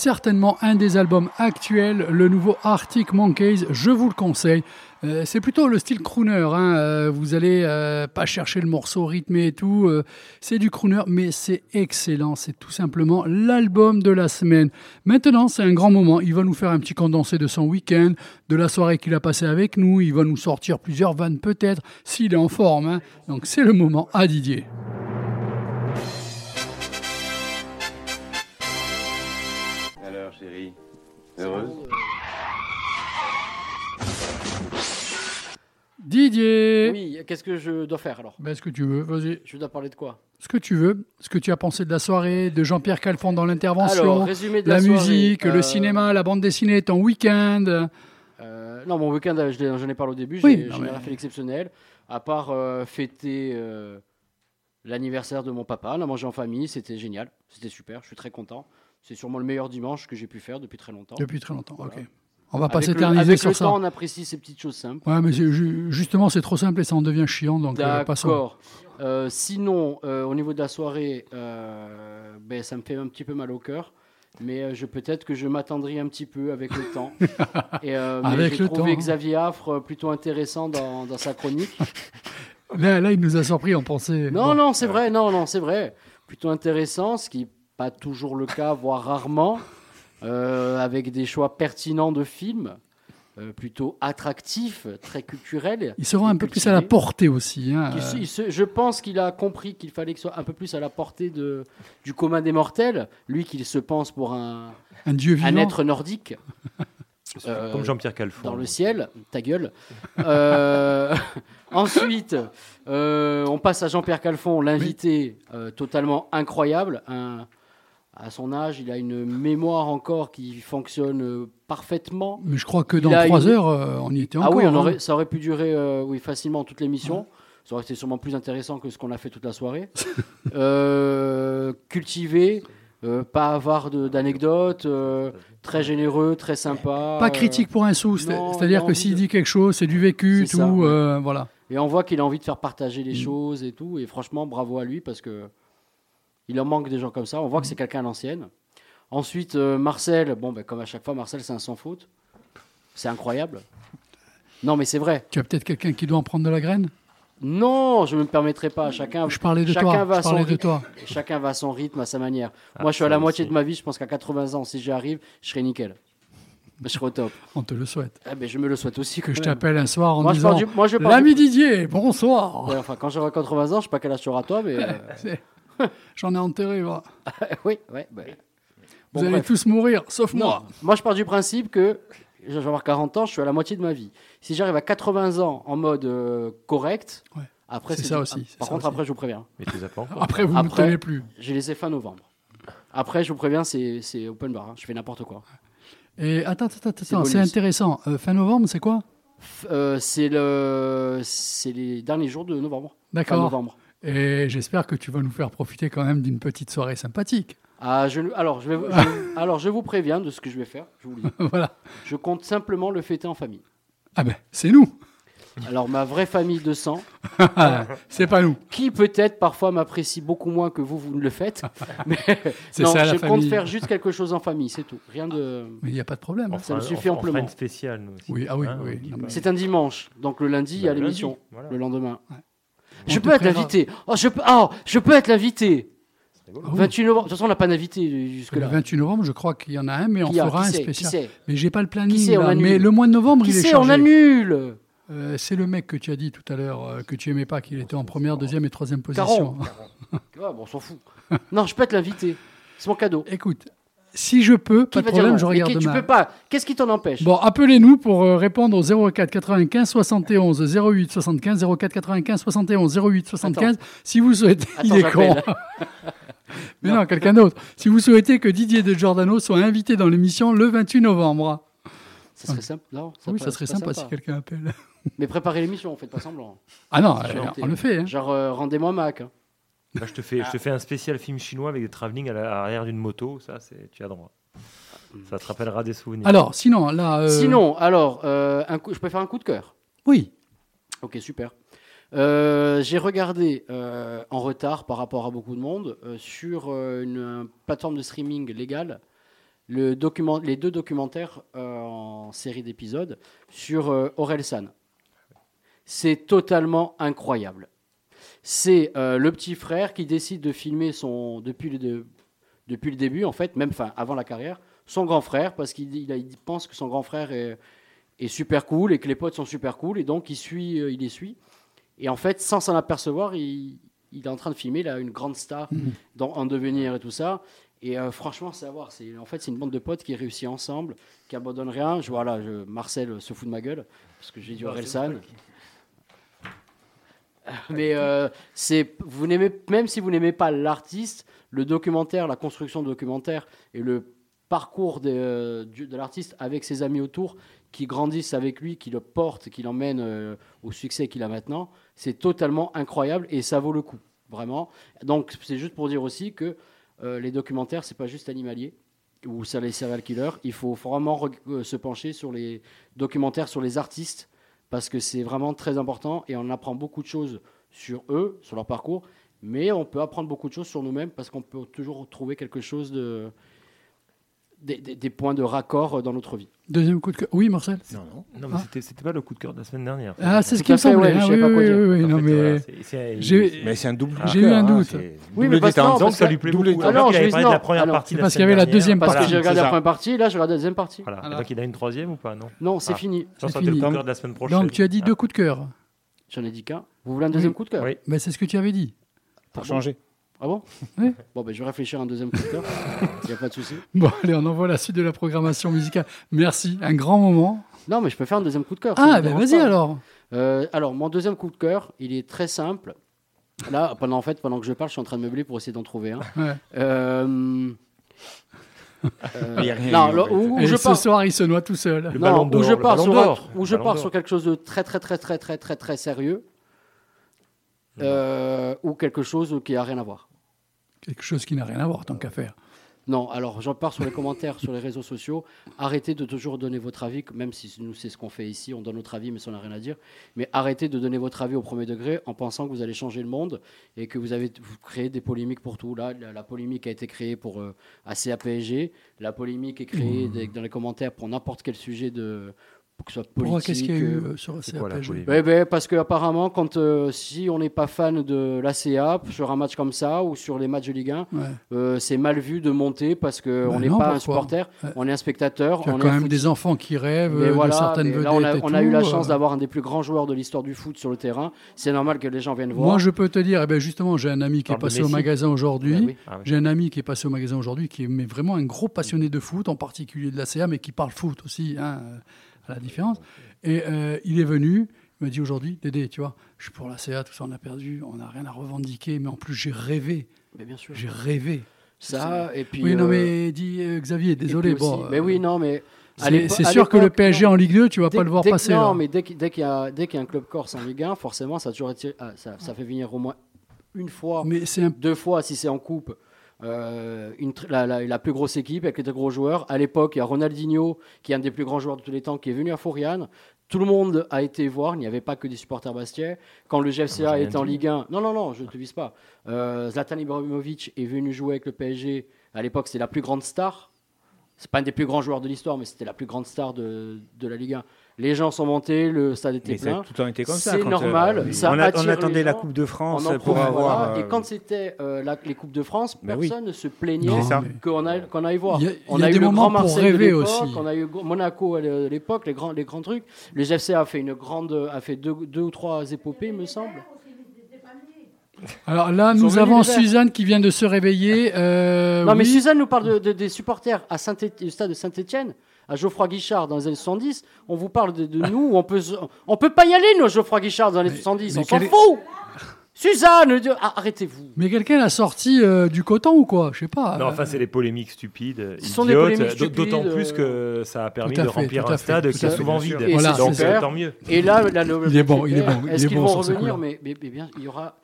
certainement un des albums actuels, le nouveau Arctic Monkeys, je vous le conseille. Euh, c'est plutôt le style crooner, hein. Euh, vous allez euh, pas chercher le morceau rythmé et tout, c'est du crooner, mais c'est excellent, c'est tout simplement l'album de la semaine. Maintenant, c'est un grand moment, il va nous faire un petit condensé de son week-end, de la soirée qu'il a passé avec nous, il va nous sortir plusieurs vannes peut-être, s'il est en forme, hein. donc c'est le moment à Didier. Heureuse Didier Oui, qu'est-ce que je dois faire alors? Ben, ce que tu veux, vas-y. Je dois parler de quoi? Ce que tu veux, ce que tu as pensé de la soirée, de Jean-Pierre Calfon dans l'intervention, Alors, résumé de la soirée, musique, euh, le cinéma, la bande dessinée, ton week-end. Euh, non, mon week-end, je l'ai- j'en ai parlé au début, Oui, j'ai mais- rien fait d'exceptionnel. À part euh, fêter euh, l'anniversaire de mon papa, on a mangé en famille, c'était génial, c'était super, je suis très content. C'est sûrement le meilleur dimanche que j'ai pu faire depuis très longtemps. Depuis très longtemps, Voilà. ok. On va pas s'éterniser sur le ça. temps, on apprécie ces petites choses simples. Ouais, mais justement, c'est trop simple et ça en devient chiant, donc euh. D'accord. Euh, sinon, euh, au niveau de la soirée, euh, ben, ça me fait un petit peu mal au cœur. Mais je peut-être que je m'attendrai un petit peu avec le temps. Et, Avec j'ai le trouvé temps. Xavier Affre plutôt intéressant dans, dans sa chronique. Là, là, il nous a surpris, on pensait. Non, bon. non, c'est vrai, non, non, c'est vrai. Plutôt intéressant, ce qui pas toujours le cas, voire rarement, euh, avec des choix pertinents de films, euh, plutôt attractifs, très culturels. Il sera un peu plus à la portée aussi. hein, se- euh, il se- je pense qu'il a compris qu'il fallait que soit un peu plus à la portée de, du commun des mortels, lui qui se pense pour un, Un dieu vivant. être nordique. Euh, Comme Jean-Pierre Calfon. Dans le ciel, ta gueule. Euh, ensuite, euh, on passe à Jean-Pierre Calfon, l'invité euh, totalement incroyable. Un- à son âge, il a une mémoire encore qui fonctionne euh, parfaitement. Mais je crois que dans trois une- heures, euh, on y était Ah encore. oui, on hein. aurait, ça aurait pu durer euh, oui, facilement toute l'émission. Ça aurait été sûrement plus intéressant que ce qu'on a fait toute la soirée. Euh, cultivé, pas avare d'anecdotes, très généreux, très sympa. Pas critique pour un sou, c'est-à-dire que s'il de- dit quelque chose, c'est du vécu, tout, ça, ouais. voilà. Et on voit qu'il a envie de faire partager Mm. les choses et tout. Et franchement, bravo à lui parce que Il en manque des gens comme ça. On voit que c'est quelqu'un à l'ancienne. Ensuite, euh, Marcel, bon, ben, comme à chaque fois, Marcel, c'est un sans faute. C'est incroyable. Non, mais c'est vrai. Tu as peut-être quelqu'un qui doit en prendre de la graine? Non, je ne me permettrai pas. Chacun, Je parlais de chacun toi, Va à je son parlais de rythme. toi. Chacun va à son rythme, à sa manière. Ah, Moi, je suis à la moitié aussi. de ma vie. Je pense qu'à 80 ans, si j'y arrive, je serai nickel. Je serai au top. On te le souhaite. Eh ben, je me le souhaite aussi. Que je t'appelle un soir en Moi, disant pars du- moi, je pars L'ami du- Didier, bonsoir. Ouais, enfin, quand j'aurai 80 ans, je sais pas quel âge tu auras toi, mais. euh, J'en ai enterré, moi. oui, ouais. bah. Vous Bon, allez bref. tous mourir, sauf Non, moi. Moi, je pars du principe que je vais avoir 40 ans, je suis à la moitié de ma vie. Si j'arrive à 80 ans en mode euh, correct, après C'est du- ça aussi, Par ça contre, aussi. après, je vous préviens. Mais tu pas encore. Après, vous ne Après, tenez plus. J'ai laissé fin novembre. Après, je vous préviens, c'est open bar. hein. Je fais n'importe quoi. Et attends, attends, attends, C'est intéressant. Euh, fin novembre, c'est quoi? Euh, c'est le, c'est les derniers jours de novembre. D'accord. novembre. Et j'espère que tu vas nous faire profiter quand même d'une petite soirée sympathique. Ah, je, alors, je vais, je- alors, je vous préviens de ce que je vais faire. Je vous le dis. Voilà. Je compte simplement le fêter en famille. Ah ben, c'est nous. Alors, ma vraie famille de sang. c'est pas nous. Qui peut-être parfois m'apprécie beaucoup moins que vous, vous ne le faites. Mais C'est non, ça, la je compte famille. faire juste quelque chose en famille, c'est tout. Rien de. Mais il n'y a pas de problème. On Ça me on suffit fera- on amplement. une spéciale, nous aussi. Oui, ah oui, Hein, oui. on C'est un dimanche, donc le lundi, il y a Bah, l'émission. lundi, voilà. Le lendemain. On Je peux être l'invité. Oh, je peux, oh, je peux être l'invité. Ah oui. 28 novembre. De toute façon, on n'a pas d'invité Le jusque-là. 28 novembre, je crois qu'il y en a un, mais on a fera un spécial. Mais j'ai pas le planning. Qui sait On là. annule. mais le mois de novembre, Qui il est sait chargé. On annule. Euh, c'est le mec que tu as dit tout à l'heure euh, que tu aimais pas, qu'il était en première, deuxième et troisième position. Caron. Ouais, bon, on s'en fout. Non, je peux être l'invité. C'est mon cadeau. Écoute, si je peux, pas de problème, non je regarde qui- Tu demain. peux pas. Qu'est-ce qui t'en empêche? Bon, appelez-nous pour euh, répondre au 04 95 71 08 75 04 95 71 08 75 si vous souhaitez. Attends, il est con. Mais non, quelqu'un d'autre. Si vous souhaitez que Didier de Giordano soit invité dans l'émission le 28 novembre. Ça serait simple. Non, oui, pas- ça serait pas sympa, si quelqu'un appelle. Mais préparez l'émission, faites pas semblant. Ah non, on le fait, hein. Genre, euh, rendez-moi Mac. hein. Bah, je, te fais, je te fais un spécial film chinois avec des travelling à l'arrière d'une moto. Ça, c'est, tu as droit. Ça te rappellera des souvenirs. Alors, sinon, là. euh, Sinon, alors, euh, un coup, je peux faire un coup de cœur? Oui. Ok, super. Euh, J'ai regardé euh, en retard par rapport à beaucoup de monde euh, sur euh, une, plateforme de streaming légale le document, les deux documentaires euh, en série d'épisodes sur euh, Aurel San. C'est totalement incroyable. C'est euh, le petit frère qui décide de filmer son depuis le, de- depuis le début, en fait, même fin, avant la carrière, son grand frère, parce qu'il il pense que son grand frère est, est super cool et que les potes sont super cool, et donc il, suit, euh, il les suit. Et en fait, sans s'en apercevoir, il, il est en train de filmer là, une grande star dans, en devenir et tout ça. Et euh, franchement, c'est à voir. C'est, en fait, c'est une bande de potes qui réussit ensemble, qui abandonnent rien. Je, voilà, je, Marcel se fout de ma gueule, parce que j'ai dit Non, Aurel c'est San. pas Mais euh, vous n'aimez, même si vous n'aimez pas l'artiste, le documentaire, la construction documentaire et le parcours de, euh, de l'artiste avec ses amis autour qui grandissent avec lui, qui le portent, qui l'emmènent euh, au succès qu'il a maintenant, c'est totalement incroyable et ça vaut le coup, vraiment. Donc c'est juste pour dire aussi que les documentaires, c'est pas juste animalier ou ça les serial killers. Il faut vraiment se pencher sur les documentaires sur les artistes parce que c'est vraiment très important et on apprend beaucoup de choses sur eux, sur leur parcours, mais on peut apprendre beaucoup de choses sur nous-mêmes parce qu'on peut toujours trouver quelque chose de des, des- des points de raccord dans notre vie. Deuxième coup de cœur. Oui, Marcel? Non, non. Non, mais Ah. c'était, c'était pas le coup de cœur de la semaine dernière. Ah, c'est ce qui me semblait. ouais, je Ah, savais oui, pas quoi oui, dire. oui, non, fait, mais c'est- j'ai Mais c'est un double j'ai eu un cœur, hein, doute. Oui, mais parce que ça lui plaît double beaucoup. Ah non, Alors je vais- de la non, première alors, partie de parce qu'il y avait la deuxième parce que partie. j'ai regardé la première partie, là je regarde la deuxième partie. Voilà. Donc il a une troisième ou pas Non? Non, c'est Ah. fini. Ça, C'est c'était le coup de cœur de la semaine prochaine. Donc tu as dit Ah. deux coups de cœur. J'en ai dit qu'un. Vous voulez un deuxième coup de cœur? Oui. Ben, c'est ce que tu avais dit. Pour changer. Ah bon Oui. Bon, ben je vais réfléchir à un deuxième coup de cœur. Il n'y a pas de souci. Bon, allez, on envoie la suite de la programmation musicale. Merci, un grand moment. Non, mais je peux faire un deuxième coup de cœur. Ah, ben vas-y alors. Euh, alors, mon deuxième coup de cœur, il est très simple. Là, pendant, en fait, pendant que je parle, je suis en train de meubler pour essayer d'en trouver un. Ouais. Euh, euh, Il y a rien non, eu, là, en fait. où, où Et je ce pars, soir, il se noie tout seul. Le non, ballon où d'or, je pars, sur, un- où je pars sur quelque chose de très, très, très, très, très, très, très sérieux, euh, ou quelque chose qui a rien à voir. Quelque chose qui n'a rien à voir, tant qu'à faire. Non, alors j'en pars sur les commentaires sur les réseaux sociaux. Arrêtez de toujours donner votre avis, même si nous c'est ce qu'on fait ici, on donne notre avis, mais ça n'a rien à dire. Mais arrêtez de donner votre avis au premier degré en pensant que vous allez changer le monde et que vous avez vous créez des polémiques pour tout. Là, la, la polémique a été créée pour euh, ACA PSG. La polémique est créée Mmh. des- dans les commentaires pour n'importe quel sujet de que ce soit Pourquoi, politique. qu'est-ce qu'il y a eu, euh, euh, sur quoi la CAPG? polémique Ouais, ben, parce qu'apparemment, quand euh, si on n'est pas fan de l'ACA sur un match comme ça ou sur les matchs de Ligue 1, Ouais. euh, c'est mal vu de monter parce qu'on Ben n'est pas un pourquoi supporter, Ouais. on est un spectateur. Tu as on est quand même foot- des enfants qui rêvent Mais euh, voilà, de certaines mais vedettes. là, on a, et on a eu la chance euh. d'avoir un des plus grands joueurs de l'histoire du foot sur le terrain. C'est normal que les gens viennent voir. Moi, je peux te dire, eh ben justement, j'ai un ami qui est passé au magasin aujourd'hui. Ben oui. Ah oui. J'ai un ami qui est passé au magasin aujourd'hui, qui est vraiment un gros passionné de foot, en particulier de la CA, mais qui parle foot aussi, hein, euh, à la différence. Et euh, il est venu, il m'a dit aujourd'hui, Dédé, tu vois, je suis pour la CA, tout ça, on a perdu, on n'a rien à revendiquer, mais en plus, j'ai rêvé. Mais bien sûr. J'ai rêvé. Ça, et puis. Oui, non, euh, mais dis euh, Xavier, désolé. Bon, mais oui, non, mais. c'est- sûr que le PSG non. en Ligue 2, tu vas Dès- pas le voir dès passer, Non, là. mais dès qu'il dès qu'il y, qu'il y a un club corse en Ligue 1, forcément, ça, a toujours été- ah, ça, ça fait venir au moins une fois, Mais un- deux fois si c'est en coupe. Euh, une la, la- la plus grosse équipe avec les deux gros joueurs. À l'époque, il y a Ronaldinho, qui est un des plus grands joueurs de tous les temps, qui est venu à Fouriane. Tout le monde a été voir, il n'y avait pas que des supporters bastiais. Quand le GFCA était en. Ligue 1, non, non, non, je ne te vise pas. Euh, Zlatan Ibrahimovic est venu jouer avec le PSG. À l'époque, c'était la plus grande star. C'est pas un des plus grands joueurs de l'histoire, mais c'était la plus grande star de, de la Ligue 1. Les gens sont montés, le stade était Mais ça a plein. tout le temps été comme ça, C'est normal. euh, ça on a- on attire attendait la. Coupe de France pour avoir, voilà. euh, Et quand c'était euh, la- les coupes de France, oui. personne ne se plaignait C'est ça. qu'on aille, voir. Il y a- on a eu le moments Grand pour Marseille de rêver l'époque, aussi. on a eu Monaco à l'époque, les grands, les grands trucs. Le GFC a fait une grande, a fait deux, deux ou trois épopées, il me semble. Alors là, Ils nous avons. Suzanne qui vient de se réveiller. euh, Non, mais. Suzanne nous parle de- de- des supporters à Saint au stade de Saint-Etienne, à Geoffroy Guichard dans les années 70. On vous parle de, de nous, on peut, on peut pas y aller, nous, à Geoffroy Guichard dans les années 70. mais on s'en est- fout Suzanne, Dieu- ah, arrêtez-vous. Mais quelqu'un a sorti euh, du coton ou quoi? Je sais pas. Non, euh, enfin, c'est des polémiques stupides, Ce sont des polémiques d'autant plus euh, que ça a permis de fait, remplir un fait, stade qui est souvent vide. Et Voilà, Donc, euh, tant mieux. Et là, la nouvelle Il est bon, il est bon, il Est-ce est qu'ils bon vont revenir? Mais, mais- mais bien, il y aura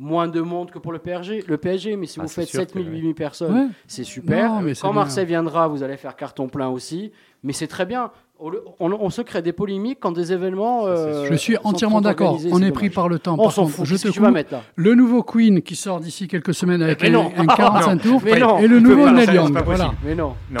moins de monde que pour le PSG. Le PSG, mais si Ah, vous faites sûr 7000, que- 8000 personnes, Ouais. c'est super. Non, mais c'est Quand bien. Marseille viendra, vous allez faire carton plein aussi. Mais c'est très bien. On, le- on- on se crée des polémiques quand des événements. euh, Je suis entièrement d'accord. On est pris par le temps. On s'en fout. je te coupe. mettre là Le nouveau Queen qui sort d'ici quelques semaines avec Mais un, non. un 45 Non. tours Mais non. et le nouveau pas Voilà. Mais non. Non.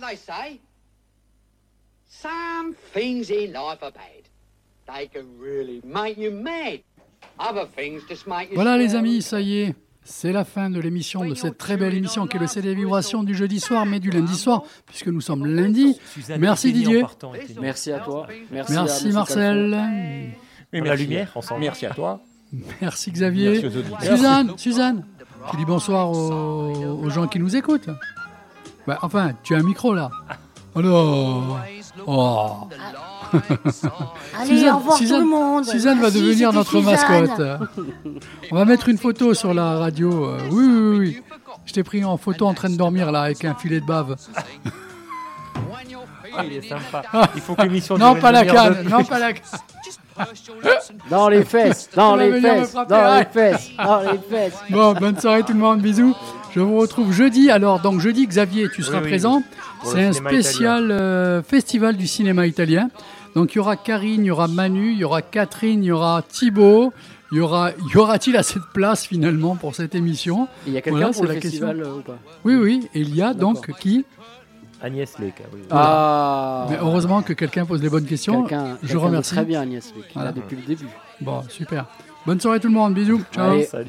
like they say, some things in life are bad. They can really make you mad. Other things just make you Voilà les amis, ça y est. C'est la fin de l'émission, de cette très belle émission qui est le CD Vibration du jeudi soir, mais du lundi soir, puisque nous sommes lundi. Merci Didier. Merci à toi. Merci, Merci, à Monsieur Marcel. Et la lumière, ensemble. Merci à toi. Merci Xavier. Merci. Suzanne, Suzanne, tu dis bonsoir aux, aux gens qui nous écoutent. Bah, enfin, tu as un micro là. Alors. Oh. Allez, au revoir tout le monde. Suzanne va devenir notre Suzanne. mascotte. On va mettre une photo sur la radio. euh, Oui, oui, oui. Je t'ai pris en photo en train de dormir là avec un filet de bave. Ah, il est sympa. Ah. Il faut que l'émission Non, pas la canne. Non, pas la canne. Dans les fesses, dans les fesses, dans Ah. les fesses, dans les fesses. Bon, bonne soirée tout le monde, bisous. Je vous retrouve jeudi. Alors, donc jeudi, Xavier, tu seras Oui, oui, présent. C'est un spécial euh, festival du cinéma italien. Donc, il y aura Karine, il y aura Manu, il y aura Catherine, il y aura Thibaut. Il y aura, y aura-t-il assez de place finalement pour cette émission? Il y a quelqu'un Voilà, pour le la festival question. euh, ou pas? Oui, oui. Et il y a donc qui? Agnès oui. Ah. Mais heureusement que quelqu'un pose les bonnes questions. Quelqu'un- Je remercie. très bien, Agnès Voilà. là, depuis le début. Bon, super. Bonne soirée tout le monde. Bisous. Ciao. Allez. Salut.